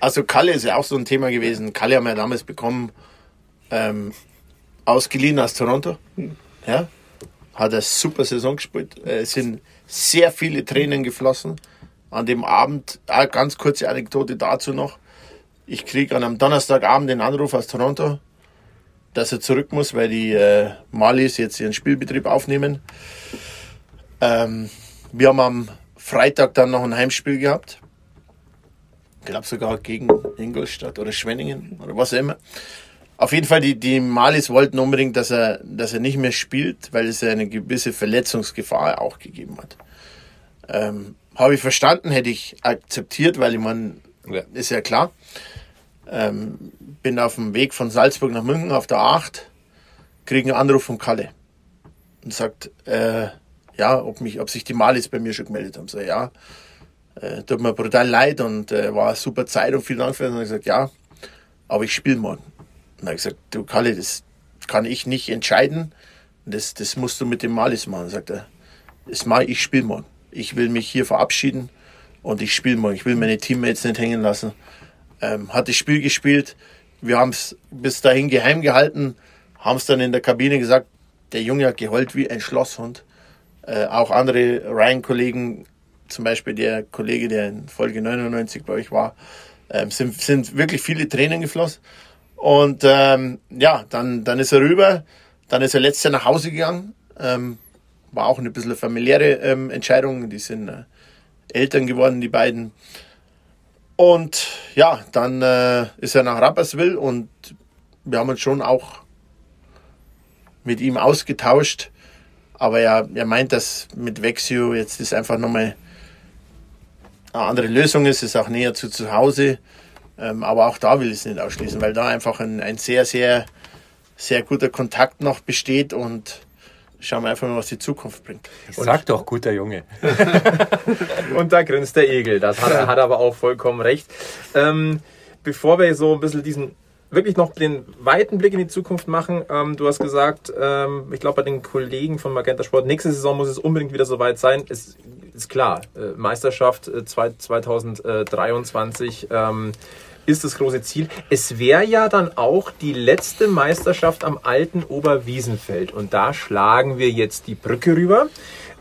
Also Kalle ist ja auch so ein Thema gewesen. Kalle haben wir damals bekommen, ähm, ausgeliehen aus Toronto. Ja, hat eine super Saison gespielt. Äh, Es sind sehr viele Tränen geflossen an dem Abend. Eine ganz kurze Anekdote dazu noch. Ich kriege an einem Donnerstagabend den Anruf aus Toronto, dass er zurück muss, weil die äh, Malis jetzt ihren Spielbetrieb aufnehmen. Ähm, wir haben am Freitag dann noch ein Heimspiel gehabt. Ich glaube sogar gegen Ingolstadt oder Schwenningen oder was auch immer. Auf jeden Fall, die, die Malis wollten unbedingt, dass er, dass er nicht mehr spielt, weil es ja eine gewisse Verletzungsgefahr auch gegeben hat. Ähm, Habe ich verstanden, hätte ich akzeptiert, weil ich meine, Ja. ist ja klar. Ähm, bin auf dem Weg von Salzburg nach München auf der 8, kriege einen Anruf von Kalle und sagt, äh, ja, ob, mich, ob sich die Malis bei mir schon gemeldet haben. So, ja, äh, tut mir brutal leid und äh, war eine super Zeit und vielen Dank für das. Und ich gesagt, ja, aber ich spiele morgen. Und er gesagt, du Kalle, das kann ich nicht entscheiden. Das, das musst du mit dem Malis machen. Sagt er, das mache ich, ich spiele morgen. Ich will mich hier verabschieden und ich spiele morgen. Ich will meine Teammates nicht hängen lassen. Ähm, hat das Spiel gespielt. Wir haben es bis dahin geheim gehalten, haben es dann in der Kabine gesagt, der Junge hat geheult wie ein Schlosshund. Äh, auch andere Ryan-Kollegen, zum Beispiel der Kollege, der in Folge 99 bei euch war, ähm, sind, sind wirklich viele Tränen geflossen. Und ähm, ja, dann, dann ist er rüber, dann ist er letztes Jahr nach Hause gegangen. Ähm, war auch eine bisschen familiäre ähm, Entscheidung. Die sind äh, Eltern geworden, die beiden. Und ja, dann äh, ist er nach Rapperswil und wir haben uns schon auch mit ihm ausgetauscht. Aber er, er meint, dass mit Vexio jetzt ist einfach nochmal eine andere Lösung ist, ist auch näher zu zu Hause. Ähm, aber auch da will ich es nicht ausschließen, weil da einfach ein, ein sehr, sehr, sehr guter Kontakt noch besteht und schauen wir einfach mal, was die Zukunft bringt. Sag doch, guter Junge. Und da grinst der Egel. Das hat, er hat aber auch vollkommen recht. Ähm, bevor wir so ein bisschen diesen wirklich noch den weiten Blick in die Zukunft machen, ähm, du hast gesagt, ähm, ich glaube bei den Kollegen von Magenta Sport, nächste Saison muss es unbedingt wieder soweit sein. Ist, ist klar, äh, Meisterschaft äh, zwei- 2023 ähm, ist das große Ziel. Es wäre ja dann auch die letzte Meisterschaft am alten Oberwiesenfeld. Und da schlagen wir jetzt die Brücke rüber.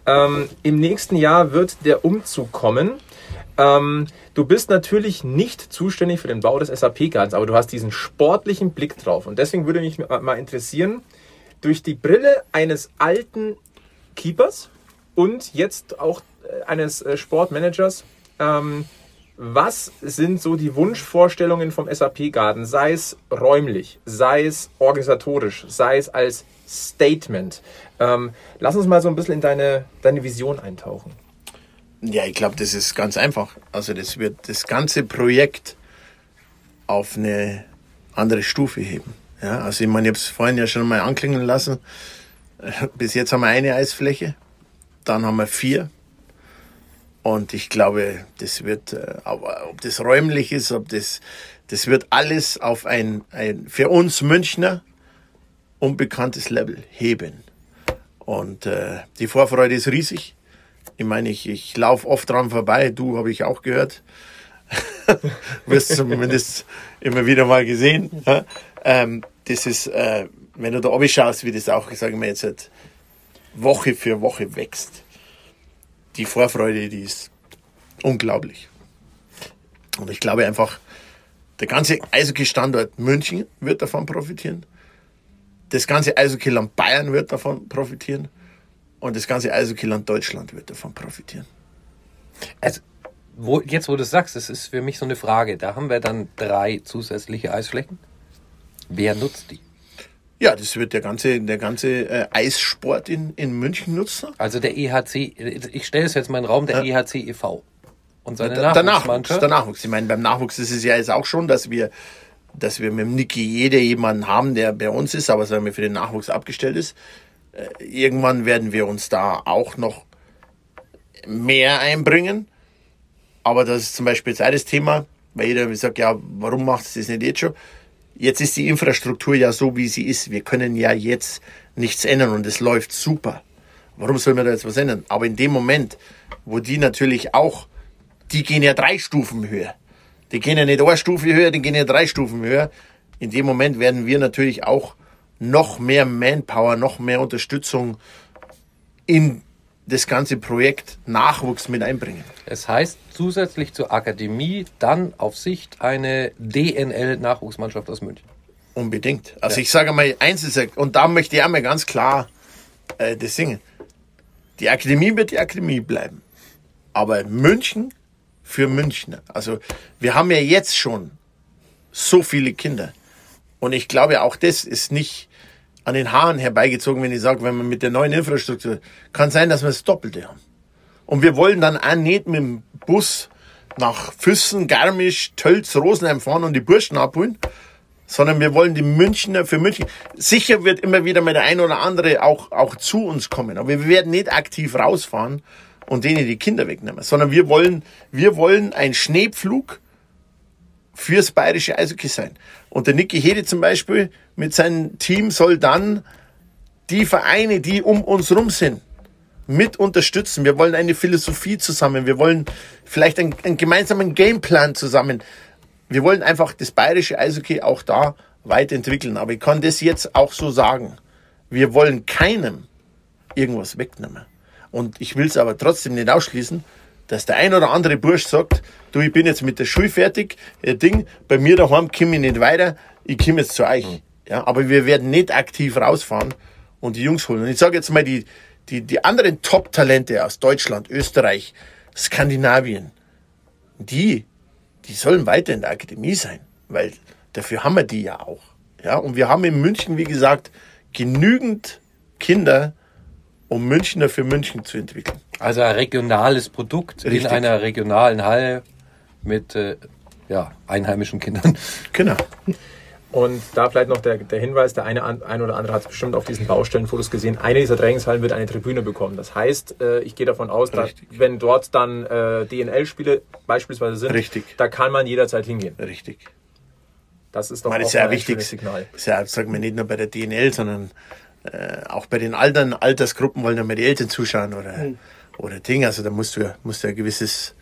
Ähm, Im nächsten Jahr wird der Umzug kommen. Ähm, du bist natürlich nicht zuständig für den Bau des SAP-Gartens, aber du hast diesen sportlichen Blick drauf. Und deswegen würde mich ma- mal interessieren, durch die Brille eines alten Keepers und jetzt auch äh, eines äh, Sportmanagers, ähm, was sind so die Wunschvorstellungen vom SAP-Garten, sei es räumlich, sei es organisatorisch, sei es als Statement? Ähm, lass uns mal so ein bisschen in deine, deine Vision eintauchen. Ja, ich glaube, das ist ganz einfach. Also das wird das ganze Projekt auf eine andere Stufe heben. Ja, also ich meine, ich habe es vorhin ja schon mal anklingen lassen. Bis jetzt haben wir eine Eisfläche, dann haben wir vier. Und ich glaube, das wird, äh, ob das räumlich ist, ob das, das wird alles auf ein, ein für uns Münchner unbekanntes Level heben. Und äh, die Vorfreude ist riesig. Ich meine, ich, ich laufe oft dran vorbei, du habe ich auch gehört. Wirst zumindest immer wieder mal gesehen. Ähm, das ist, äh, wenn du da oben schaust, wie das auch, sagen wir jetzt, halt Woche für Woche wächst. Die Vorfreude, die ist unglaublich. Und ich glaube einfach, der ganze Eishockey-Standort München wird davon profitieren. Das ganze Eishockey-Land Bayern wird davon profitieren. Und das ganze Eishockey-Land Deutschland wird davon profitieren. Also, wo, jetzt, wo du sagst, das ist für mich so eine Frage. Da haben wir dann drei zusätzliche Eisflächen. Wer nutzt die? Ja, das wird der ganze, der ganze äh, Eissport in, in München nutzen. Also der EHC, ich stelle es jetzt mal in den Raum, der EHC e.V. Und seine der Nachwuchs, Nachwuchsmannschaft. der Nachwuchs. Ich meine, beim Nachwuchs ist es ja jetzt auch schon, dass wir, dass wir mit dem Niki jeder jemanden haben, der bei uns ist, aber sagen wir für den Nachwuchs abgestellt ist. Äh, irgendwann werden wir uns da auch noch mehr einbringen. Aber das ist zum Beispiel jetzt auch das Thema, weil jeder sagt, ja, warum macht es das nicht jetzt schon? Jetzt ist die Infrastruktur ja so, wie sie ist. Wir können ja jetzt nichts ändern und es läuft super. Warum soll man da jetzt was ändern? Aber in dem Moment, wo die natürlich auch, die gehen ja drei Stufen höher. Die gehen ja nicht eine Stufe höher, die gehen ja drei Stufen höher. In dem Moment werden wir natürlich auch noch mehr Manpower, noch mehr Unterstützung in das ganze Projekt Nachwuchs mit einbringen. Es heißt zusätzlich zur Akademie dann auf Sicht eine DNL-Nachwuchsmannschaft aus München. Unbedingt. Also ich sage mal, eins ist, und da möchte ich einmal ganz klar äh, das singen. Die Akademie wird die Akademie bleiben. Aber München für Münchner. Also wir haben ja jetzt schon so viele Kinder. Und ich glaube, auch das ist nicht an den Haaren herbeigezogen, wenn ich sage, wenn man mit der neuen Infrastruktur, kann sein, dass wir das Doppelte haben. Und wir wollen dann auch nicht mit dem Bus nach Füssen, Garmisch, Tölz, Rosenheim fahren und die Burschen abholen, sondern wir wollen die Münchner für München. Sicher wird immer wieder mal der ein oder andere auch, auch zu uns kommen, aber wir werden nicht aktiv rausfahren und denen die Kinder wegnehmen, sondern wir wollen, wir wollen einen Schneepflug fürs bayerische Eishockey sein. Und der Niki Hede zum Beispiel mit seinem Team soll dann die Vereine, die um uns rum sind, mit unterstützen. Wir wollen eine Philosophie zusammen. Wir wollen vielleicht einen, einen gemeinsamen Gameplan zusammen. Wir wollen einfach das bayerische Eishockey auch da weiterentwickeln. Aber ich kann das jetzt auch so sagen. Wir wollen keinem irgendwas wegnehmen. Und ich will es aber trotzdem nicht ausschließen, dass der ein oder andere Bursch sagt, du, ich bin jetzt mit der Schule fertig, äh, Ding, bei mir daheim komme ich nicht weiter, ich komme jetzt zu euch. Ja, aber wir werden nicht aktiv rausfahren und die Jungs holen. Und ich sage jetzt mal, die, die, die anderen Top-Talente aus Deutschland, Österreich, Skandinavien, die, die sollen weiter in der Akademie sein, weil dafür haben wir die ja auch. Ja, und wir haben in München, wie gesagt, genügend Kinder, um Münchner für München zu entwickeln. Also ein regionales Produkt Richtig. in einer regionalen Halle mit äh, ja, einheimischen Kindern. Genau. Und da vielleicht noch der, der Hinweis, der eine ein oder andere hat es bestimmt auf diesen Baustellenfotos gesehen, eine dieser Trainingshallen wird eine Tribüne bekommen. Das heißt, äh, ich gehe davon aus, dass, wenn dort dann äh, DNL-Spiele beispielsweise sind, Richtig. da kann man jederzeit hingehen. Richtig. Das ist doch meine, auch ja mal ein wichtig. schönes Signal. Das ist ja, sagen wir nicht nur bei der DNL, sondern äh, auch bei den anderen Altersgruppen wollen ja mal die Eltern zuschauen oder, oder Ding. Also da musst du, musst du ein gewisses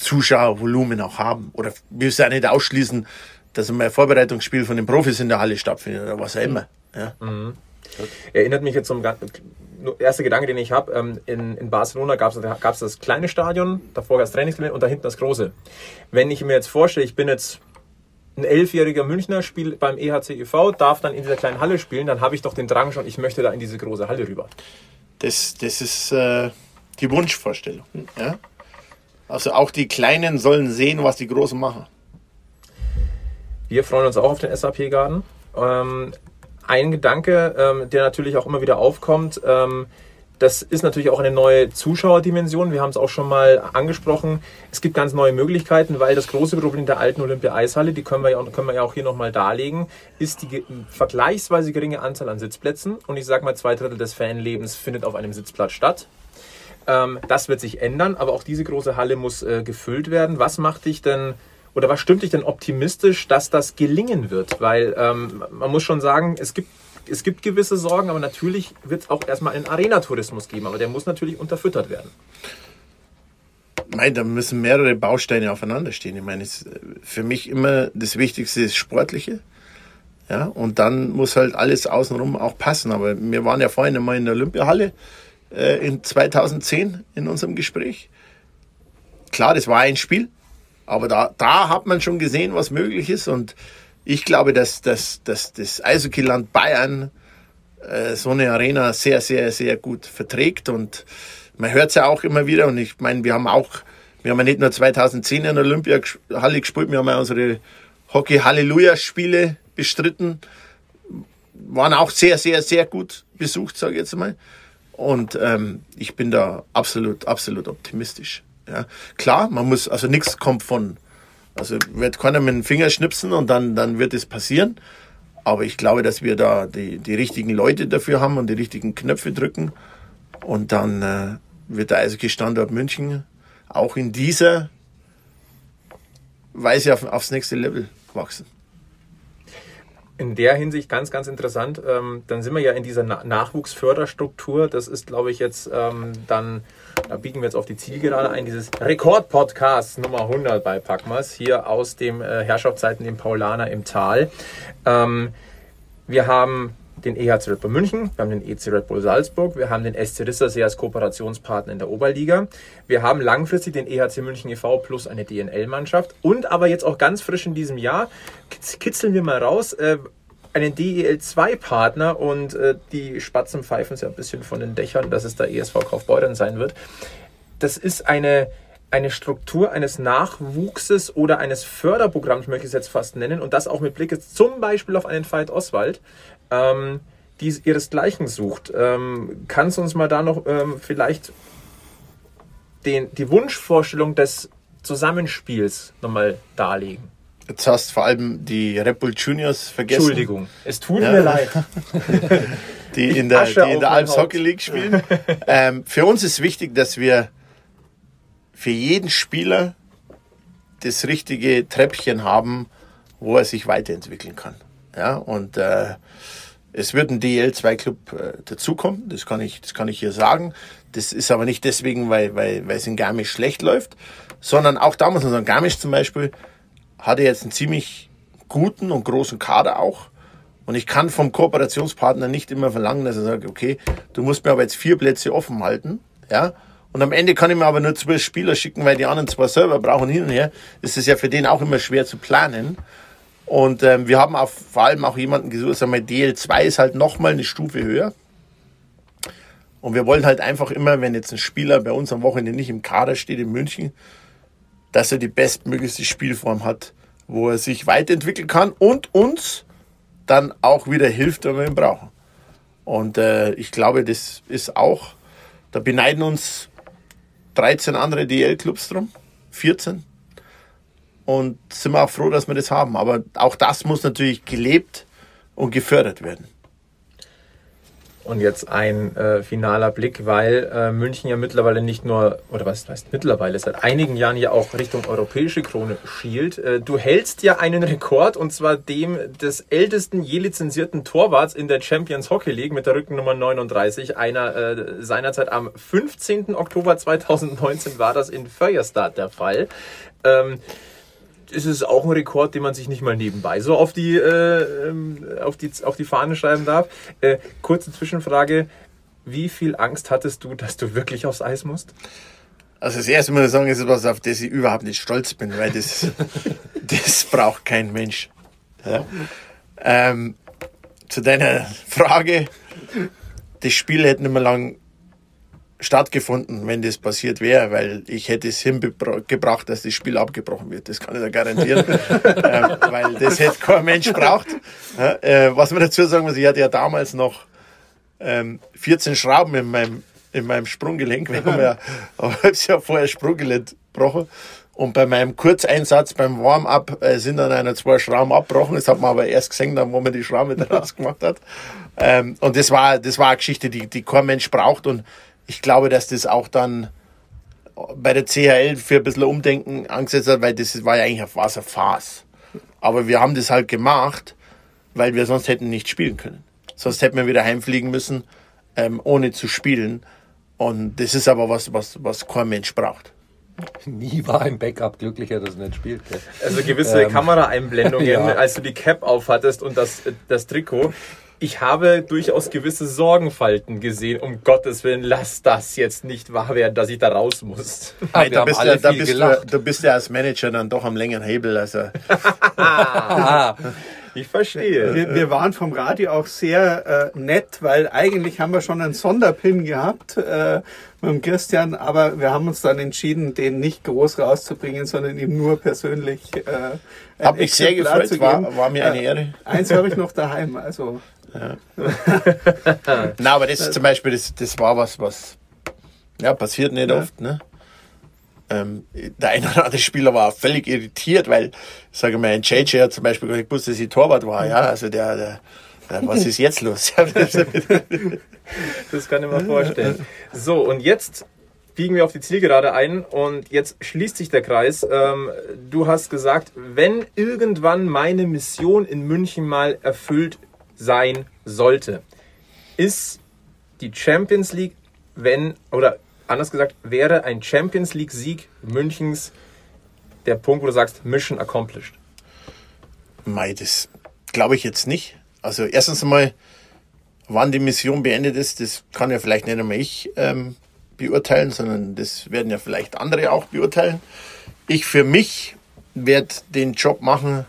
Zuschauervolumen auch haben. Oder wir müssen ja nicht ausschließen, dass mal ein Vorbereitungsspiel von den Profis in der Halle stattfindet oder was auch immer. Ja. Erinnert mich jetzt zum erster Gedanke, den ich habe. Ähm, in, in Barcelona gab es das kleine Stadion, davor gab es Trainingsgelände und da hinten das große. Wenn ich mir jetzt vorstelle, ich bin jetzt ein elfjähriger Münchner, spiele beim EHC e.V., darf dann in dieser kleinen Halle spielen, dann habe ich doch den Drang schon, ich möchte da in diese große Halle rüber. Das, das ist äh, die Wunschvorstellung. Ja? Also auch die Kleinen sollen sehen, was die Großen machen. Wir freuen uns auch auf den SAP-Garten. Ähm, ein Gedanke, ähm, der natürlich auch immer wieder aufkommt, ähm, das ist natürlich auch eine neue Zuschauerdimension. Wir haben es auch schon mal angesprochen. Es gibt ganz neue Möglichkeiten, weil das große Problem der alten Olympia-Eishalle, die können wir, ja, können wir ja auch hier nochmal darlegen, ist die vergleichsweise geringe Anzahl an Sitzplätzen. Und ich sage mal, zwei Drittel des Fanlebens findet auf einem Sitzplatz statt. Ähm, das wird sich ändern, aber auch diese große Halle muss äh, gefüllt werden. Was macht dich denn oder was stimmt dich denn optimistisch, dass das gelingen wird? Weil ähm, man muss schon sagen, es gibt, es gibt gewisse Sorgen, aber natürlich wird es auch erstmal einen Arenatourismus geben, aber der muss natürlich unterfüttert werden. Mei, da müssen mehrere Bausteine aufeinander stehen. Ich meine, es, für mich immer das Wichtigste ist Sportliche. Ja, und dann muss halt alles außenrum auch passen. Aber wir waren ja vorhin einmal in der Olympiahalle äh, in 2010 in unserem Gespräch. Klar, das war ein Spiel, aber da, da hat man schon gesehen, was möglich ist. Und ich glaube, dass, dass, dass das Eishockeyland Bayern äh, so eine Arena sehr, sehr, sehr gut verträgt. Und man hört es ja auch immer wieder. Und ich meine, wir haben auch, wir haben ja nicht nur 2010 in der Olympiahalle gespielt, wir haben ja unsere Hockey-Halleluja-Spiele bestritten. Waren auch sehr, sehr, sehr gut besucht, sage ich jetzt mal. Und ähm, ich bin da absolut, absolut optimistisch. Ja. Klar, man muss, also nichts kommt von, also wird keiner mit dem Finger schnipsen und dann, dann wird es passieren. Aber ich glaube, dass wir da die, die richtigen Leute dafür haben und die richtigen Knöpfe drücken. Und dann äh, wird der Eishockey-Standort München auch in dieser Weise auf, aufs nächste Level wachsen. In der Hinsicht ganz, ganz interessant. Ähm, dann sind wir ja in dieser Na Nachwuchsförderstruktur. Das ist, glaube ich, jetzt ähm, dann, da biegen wir jetzt auf die Zielgerade ein, dieses Rekordpodcast Nummer 100 bei Packmas, hier aus dem äh, Herrschaftszeiten im Paulaner im Tal. Ähm, wir haben den EHC Red Bull München, wir haben den EC Red Bull Salzburg, wir haben den SC Rissersee als Kooperationspartner in der Oberliga. Wir haben langfristig den EHC München e.V. plus eine DNL-Mannschaft und aber jetzt auch ganz frisch in diesem Jahr kitz- kitzeln wir mal raus, äh, einen DEL2-Partner und äh, die Spatzen pfeifen es ja ein bisschen von den Dächern, dass es da ESV Kaufbeuren sein wird. Das ist eine, eine Struktur eines Nachwuchses oder eines Förderprogramms, möchte ich es jetzt fast nennen, und das auch mit Blick zum Beispiel auf einen Veit Oswald, ähm, die ihresgleichen sucht. Ähm, kannst du uns mal da noch ähm, vielleicht den, die Wunschvorstellung des Zusammenspiels nochmal darlegen? Jetzt hast vor allem die Red Bull Juniors vergessen. Entschuldigung, es tut Ja. mir leid. die in der, Asche die in der Alps. Hockey League spielen. ähm, für uns ist wichtig, dass wir für jeden Spieler das richtige Treppchen haben, wo er sich weiterentwickeln kann. Ja, und äh, es wird ein DL2-Club äh, dazukommen, das kann, ich, das kann ich hier sagen. Das ist aber nicht deswegen, weil, weil, weil es in Garmisch schlecht läuft, sondern auch da muss man sagen, Garmisch zum Beispiel hatte jetzt einen ziemlich guten und großen Kader auch. Und ich kann vom Kooperationspartner nicht immer verlangen, dass er sagt, okay, du musst mir aber jetzt vier Plätze offen halten. Ja? Und am Ende kann ich mir aber nur zwölf Spieler schicken, weil die anderen zwei Server brauchen hin und her. Ist ja für den auch immer schwer zu planen. Und ähm, wir haben auch vor allem auch jemanden gesucht, sagen wir, DL2 ist halt nochmal eine Stufe höher. Und wir wollen halt einfach immer, wenn jetzt ein Spieler bei uns am Wochenende nicht im Kader steht in München, dass er die bestmöglichste Spielform hat, wo er sich weiterentwickeln kann und uns dann auch wieder hilft, wenn wir ihn brauchen. Und äh, ich glaube, das ist auch, da beneiden uns 13 andere DL-Clubs drum, 14. Und sind wir auch froh, dass wir das haben. Aber auch das muss natürlich gelebt und gefördert werden. Und jetzt ein äh, finaler Blick, weil äh, München ja mittlerweile nicht nur, oder was heißt mittlerweile, seit einigen Jahren ja auch Richtung europäische Krone schielt. Äh, du hältst ja einen Rekord und zwar dem des ältesten je lizenzierten Torwarts in der Champions Hockey League mit der Rückennummer 39. Einer äh, seinerzeit am 15. Oktober 2019 war das in Feuerstadt der Fall. Ähm, ist es auch ein Rekord, den man sich nicht mal nebenbei so auf die, äh, ähm, auf die, auf die Fahne schreiben darf. Äh, kurze Zwischenfrage. Wie viel Angst hattest du, dass du wirklich aufs Eis musst? Also das erste Mal sagen, ist etwas, auf das ich überhaupt nicht stolz bin, weil das, das braucht kein Mensch. Ja. Ähm, zu deiner Frage, das Spiel hätte nicht mehr lang stattgefunden, wenn das passiert wäre, weil ich hätte es hingebracht, dass das Spiel abgebrochen wird. Das kann ich da garantieren, ähm, weil das hätte kein Mensch braucht. Äh, was man dazu sagen muss, ich hatte ja damals noch ähm, 14 Schrauben in meinem, in meinem Sprunggelenk. Wir haben ja ein halbes Jahr vorher Sprunggelenk gebrochen. Und bei meinem Kurzeinsatz beim Warm-up äh, sind dann einer zwei Schrauben abgebrochen. Das hat man aber erst gesehen, dann, wo man die Schrauben wieder rausgemacht hat. Ähm, und das war, das war eine Geschichte, die, die kein Mensch braucht. Und ich glaube, dass das auch dann bei der CHL für ein bisschen Umdenken angesetzt hat, weil das war ja eigentlich eine Farce. Aber wir haben das halt gemacht, weil wir sonst hätten nicht spielen können. Sonst hätten wir wieder heimfliegen müssen, ähm, ohne zu spielen. Und das ist aber was, was, was kein Mensch braucht. Nie war ein Backup glücklicher, dass er nicht spielt. Also gewisse ähm, Kameraeinblendungen, ja. als du die Cap aufhattest und das, das Trikot ich habe durchaus gewisse Sorgenfalten gesehen. Um Gottes Willen, lass das jetzt nicht wahr werden, dass ich da raus muss. Ah, da, bist ja, da, bist du, da bist du als Manager dann doch am längeren Hebel. Also. ich verstehe. Wir, wir, waren vom Radio auch sehr äh, nett, weil eigentlich haben wir schon einen Sonderpin gehabt äh, mit dem Christian, aber wir haben uns dann entschieden, den nicht groß rauszubringen, sondern ihm nur persönlich. Äh, Hab mich sehr gefreut, war, war mir eine Ehre. Äh, eins habe ich noch daheim, also. Ja. Na, aber das zum Beispiel, das, das war was, was ja, passiert nicht ja. oft. Ne? Ähm, der eine oder andere Spieler war völlig irritiert, weil, sage mal, ein JJ hat zum Beispiel gewusst, dass ich Torwart war. Ja, also der, der, der was ist jetzt los? das kann ich mir vorstellen. So, und jetzt biegen wir auf die Zielgerade ein und jetzt schließt sich der Kreis. Ähm, du hast gesagt, wenn irgendwann meine Mission in München mal erfüllt sein sollte, ist die Champions League, wenn, oder anders gesagt, wäre ein Champions League-Sieg Münchens der Punkt, wo du sagst, Mission accomplished? Mei, das glaube ich jetzt nicht. Also erstens einmal, wann die Mission beendet ist, das kann ja vielleicht nicht einmal ich ähm, beurteilen, sondern das werden ja vielleicht andere auch beurteilen. Ich für mich werde den Job machen,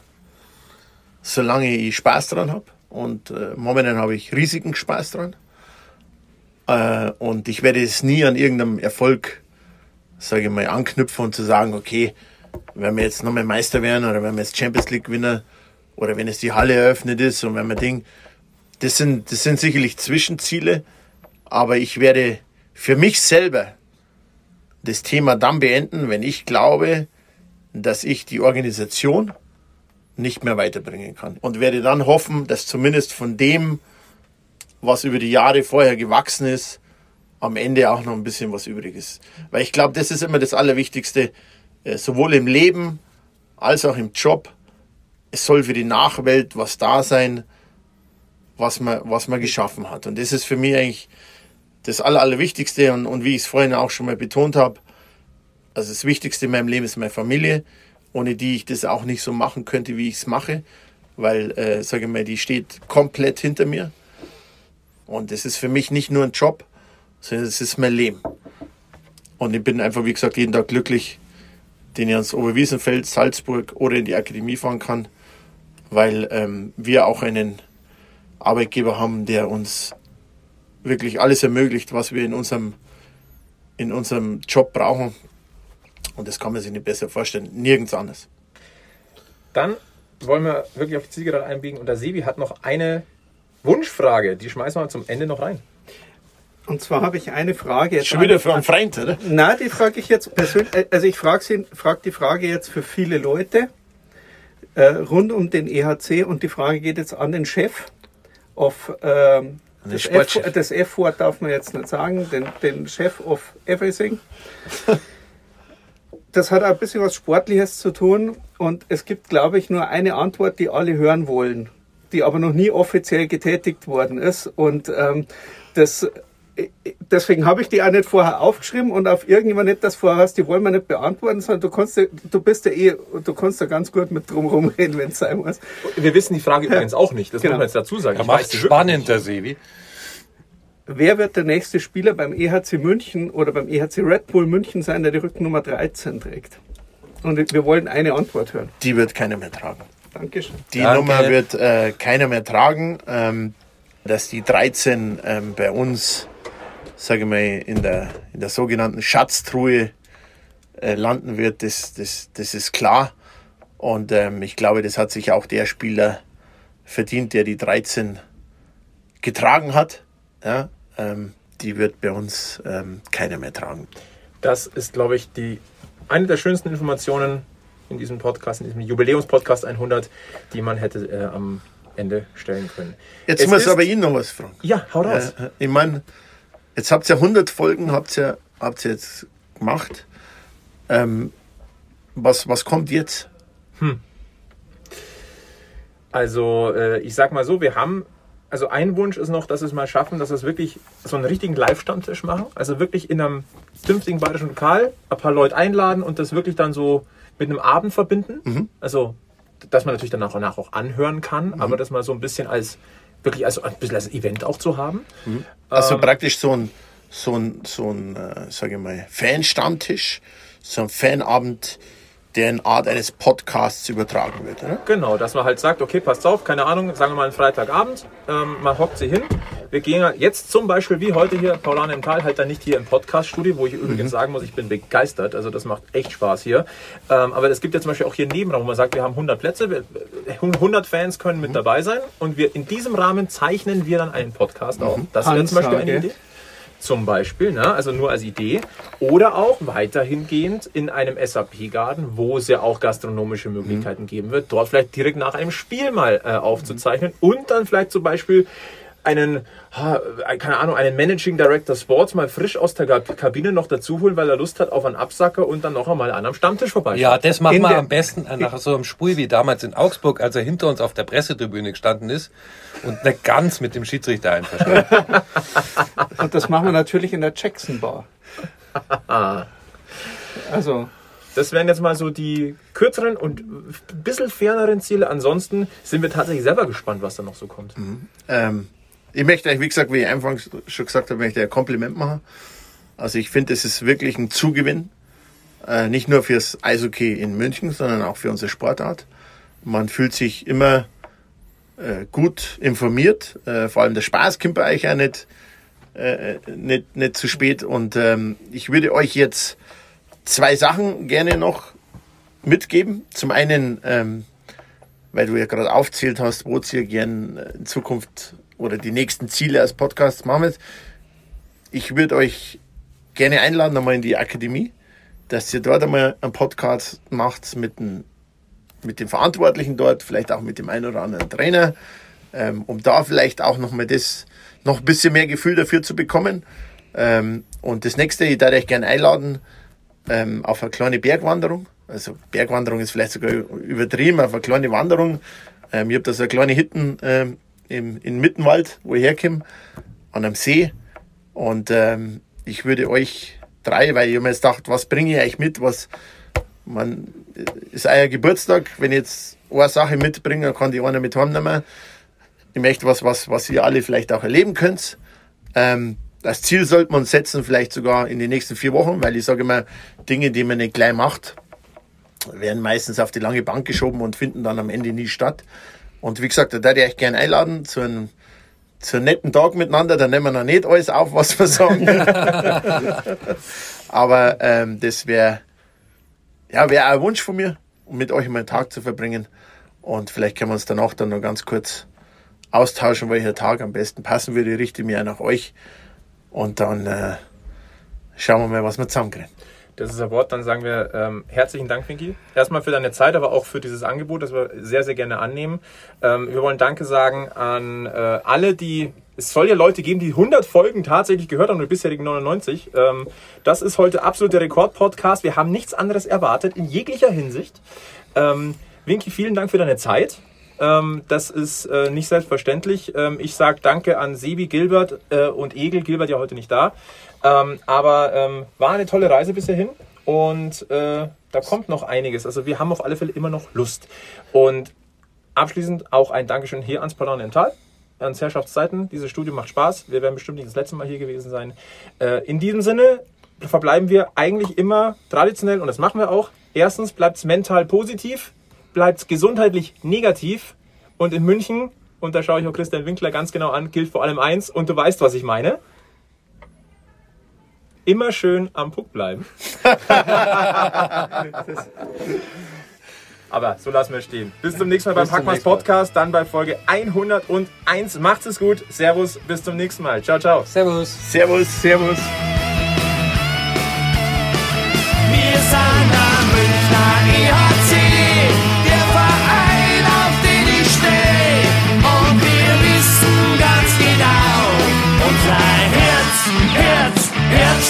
solange ich Spaß dran habe. Und äh, momentan habe ich riesigen Spaß dran. Äh, und ich werde es nie an irgendeinem Erfolg, sage ich mal, anknüpfen und zu sagen, okay, wenn wir jetzt nochmal Meister werden oder wenn wir jetzt Champions League gewinnen oder wenn es die Halle eröffnet ist und wenn wir Ding, das sind, das sind sicherlich Zwischenziele, aber ich werde für mich selber das Thema dann beenden, wenn ich glaube, dass ich die Organisation nicht mehr weiterbringen kann. Und werde dann hoffen, dass zumindest von dem, was über die Jahre vorher gewachsen ist, am Ende auch noch ein bisschen was übrig ist. Weil ich glaube, das ist immer das Allerwichtigste, äh, sowohl im Leben als auch im Job. Es soll für die Nachwelt was da sein, was man, was man geschaffen hat. Und das ist für mich eigentlich das Aller, Allerwichtigste. Und, und wie ich es vorhin auch schon mal betont habe, also das Wichtigste in meinem Leben ist meine Familie ohne die ich das auch nicht so machen könnte, wie ich es mache, weil, äh, sage ich mal, die steht komplett hinter mir. Und es ist für mich nicht nur ein Job, sondern es ist mein Leben. Und ich bin einfach, wie gesagt, jeden Tag glücklich, den ich ans Oberwiesenfeld, Salzburg oder in die Akademie fahren kann, weil ähm, wir auch einen Arbeitgeber haben, der uns wirklich alles ermöglicht, was wir in unserem, in unserem Job brauchen. Und das kann man sich nicht besser vorstellen. Nirgends anders. Dann wollen wir wirklich auf die Zielgerade einbiegen. Und der Sebi hat noch eine Wunschfrage, die schmeißen wir zum Ende noch rein. Und zwar habe ich eine Frage jetzt. Schon wieder für einen Freund, oder? Na, die frage ich jetzt persönlich. Also ich frage frag die Frage jetzt für viele Leute äh, rund um den EHC und die Frage geht jetzt an den Chef of ähm, den das, F, Sportchef. das F-Wort darf man jetzt nicht sagen, den, den Chef of Everything. Das hat auch ein bisschen was Sportliches zu tun und es gibt, glaube ich, nur eine Antwort, die alle hören wollen, die aber noch nie offiziell getätigt worden ist und ähm, das deswegen habe ich die auch nicht vorher aufgeschrieben und auf irgendjemand nicht das vorher hast, die wollen wir nicht beantworten, sondern du kannst, ja- du bist ja eh, du kannst da ganz gut mit drum rumreden, wenn es sein muss. Wir wissen die Frage übrigens auch nicht, das Genau. muss man jetzt dazu sagen. Er Ich macht spannend, der Sevi. Wer wird der nächste Spieler beim EHC München oder beim EHC Red Bull München sein, der die Rückennummer 13 trägt? Und wir wollen eine Antwort hören. Die wird keiner mehr tragen. Dankeschön. Die Danke. Nummer wird äh, keiner mehr tragen. Ähm, dass die 13 ähm, bei uns, sage ich mal, in der, in der sogenannten Schatztruhe äh, landen wird, das, das, das ist klar. Und ähm, ich glaube, das hat sich auch der Spieler verdient, der die 13 getragen hat. Ja, ähm, die wird bei uns ähm, keiner mehr tragen. Das ist, glaube ich, die, eine der schönsten Informationen in diesem Podcast, in diesem Jubiläumspodcast 100, die man hätte äh, am Ende stellen können. Jetzt Es muss ist- aber Ihnen noch was fragen. Ja, hau raus. Äh, ich meine, jetzt habt ihr 100 Folgen, habt ihr, habt ihr jetzt gemacht. Ähm, was, was kommt jetzt? Also, äh, ich sag mal so, wir haben, also ein Wunsch ist noch, dass wir es mal schaffen, dass wir es wirklich so einen richtigen Live-Stammtisch machen. Also wirklich in einem vernünftigen bayerischen Lokal ein paar Leute einladen und das wirklich dann so mit einem Abend verbinden. Also, dass man natürlich danach und nach auch anhören kann, aber das mal so ein bisschen als, wirklich als ein bisschen als Event auch zu haben. Also Ähm. praktisch so ein, so ein, so ein äh, sage ich mal, Fan-Stammtisch, so ein Fanabend, der in Art eines Podcasts übertragen wird. Oder? Genau, dass man halt sagt, okay, passt auf, keine Ahnung, sagen wir mal einen Freitagabend, ähm, man hockt sie hin. Wir gehen ja jetzt zum Beispiel wie heute hier, Paulane im Tal, halt dann nicht hier im Podcast-Studio, wo ich übrigens sagen muss, ich bin begeistert, also das macht echt Spaß hier. Ähm, aber es gibt ja zum Beispiel auch hier einen Nebenraum, wo man sagt, wir haben 100 Plätze, wir, 100 Fans können mit dabei sein und wir in diesem Rahmen zeichnen wir dann einen Podcast auf. Das wäre zum Beispiel eine. Idee. Zum Beispiel, ne? also nur als Idee. Oder auch weiterhin gehend in einem SAP-Garten, wo es ja auch gastronomische Möglichkeiten geben wird, dort vielleicht direkt nach einem Spiel mal äh, aufzuzeichnen und dann vielleicht zum Beispiel einen, äh, keine Ahnung, einen Managing Director Sports mal frisch aus der Kabine noch dazu holen, weil er Lust hat auf einen Absacker und dann noch einmal an am Stammtisch vorbei. Ja, das machen wir am besten nach so einem Spiel wie damals in Augsburg, als er hinter uns auf der Pressetribüne gestanden ist und nicht ganz mit dem Schiedsrichter einverstanden. Und das machen wir natürlich in der Jackson Bar. Also, Das wären jetzt mal so die kürzeren und ein bisschen ferneren Ziele. Ansonsten sind wir tatsächlich selber gespannt, was da noch so kommt. Ähm, ich möchte euch, wie gesagt, wie ich anfangs schon gesagt habe, möchte ich ein Kompliment machen. Also ich finde, es ist wirklich ein Zugewinn. Äh, nicht nur fürs Eishockey in München, sondern auch für unsere Sportart. Man fühlt sich immer äh, gut informiert. Äh, vor allem der Spaß kommt bei euch auch nicht, äh, nicht, nicht zu spät. Und ähm, ich würde euch jetzt zwei Sachen gerne noch mitgeben. Zum einen, ähm, weil du ja gerade aufzählt hast, wo ihr gern äh, in Zukunft oder die nächsten Ziele als Podcast machen wollt. Ich würde euch gerne einladen, einmal in die Akademie, dass ihr dort einmal einen Podcast macht mit dem, mit dem Verantwortlichen dort, vielleicht auch mit dem einen oder anderen Trainer, ähm, um da vielleicht auch noch mal das, noch ein bisschen mehr Gefühl dafür zu bekommen. Ähm, und das nächste, ich würde euch gerne einladen, ähm, auf eine kleine Bergwanderung. Also Bergwanderung ist vielleicht sogar übertrieben, auf eine kleine Wanderung. Ähm, ich habe da so eine kleine Hitten ähm, im, in Mittenwald, wo ich herkomme, an einem See. Und ähm, ich würde euch drei, weil ich mir jetzt gedacht, was bringe ich euch mit, was man ist euer Geburtstag, wenn ich jetzt eine Sache mitbringe, dann kann die einer mit heimnehmen. Ich möchte was, was, was ihr alle vielleicht auch erleben könnt. Ähm, das Ziel sollte man setzen, vielleicht sogar in den nächsten vier Wochen, weil ich sage immer, Dinge, die man nicht gleich macht, werden meistens auf die lange Bank geschoben und finden dann am Ende nie statt. Und wie gesagt, da würde ich euch gerne einladen zu einem, zu einem netten Tag miteinander. Da nehmen wir noch nicht alles auf, was wir sagen. Aber ähm, das wäre ja, wär ein Wunsch von mir, um mit euch mal einen Tag zu verbringen. Und vielleicht können wir uns danach dann noch ganz kurz austauschen, welcher Tag am besten passen würde. Ich richte mich auch nach euch und dann äh, schauen wir mal, was wir zusammenkriegen. Das ist ein Wort. Dann sagen wir ähm, herzlichen Dank, Winky. Erstmal für deine Zeit, aber auch für dieses Angebot, das wir sehr, sehr gerne annehmen. Ähm, wir wollen Danke sagen an äh, alle, die. Es soll ja Leute geben, die 100 Folgen tatsächlich gehört haben und bisherigen 99. Ähm, das ist heute absolut der Rekord-Podcast. Wir haben nichts anderes erwartet in jeglicher Hinsicht. Ähm, Winky, vielen Dank für deine Zeit. Ähm, das ist äh, nicht selbstverständlich. Ähm, ich sage Danke an Sebi Gilbert äh, und Egel. Gilbert ja heute nicht da. Ähm, aber ähm, war eine tolle Reise bisher hin und äh, da kommt noch einiges. Also wir haben auf alle Fälle immer noch Lust. Und abschließend auch ein Dankeschön hier ans Parlamental, ans Herrschaftszeiten. Dieses Studio macht Spaß. Wir werden bestimmt nicht das letzte Mal hier gewesen sein. Äh, in diesem Sinne verbleiben wir eigentlich immer traditionell und das machen wir auch. Erstens bleibt es mental positiv, bleibt es gesundheitlich negativ. Und in München, und da schaue ich auch Christian Winkler ganz genau an, gilt vor allem eins, und du weißt, was ich meine. Immer schön am Puck bleiben. Aber so lassen wir stehen. Bis zum nächsten Mal beim Packmas Podcast, dann bei Folge 101. Macht es gut. Servus, bis zum nächsten Mal. Ciao, ciao. Servus. Servus, servus. Wir sind am Münchner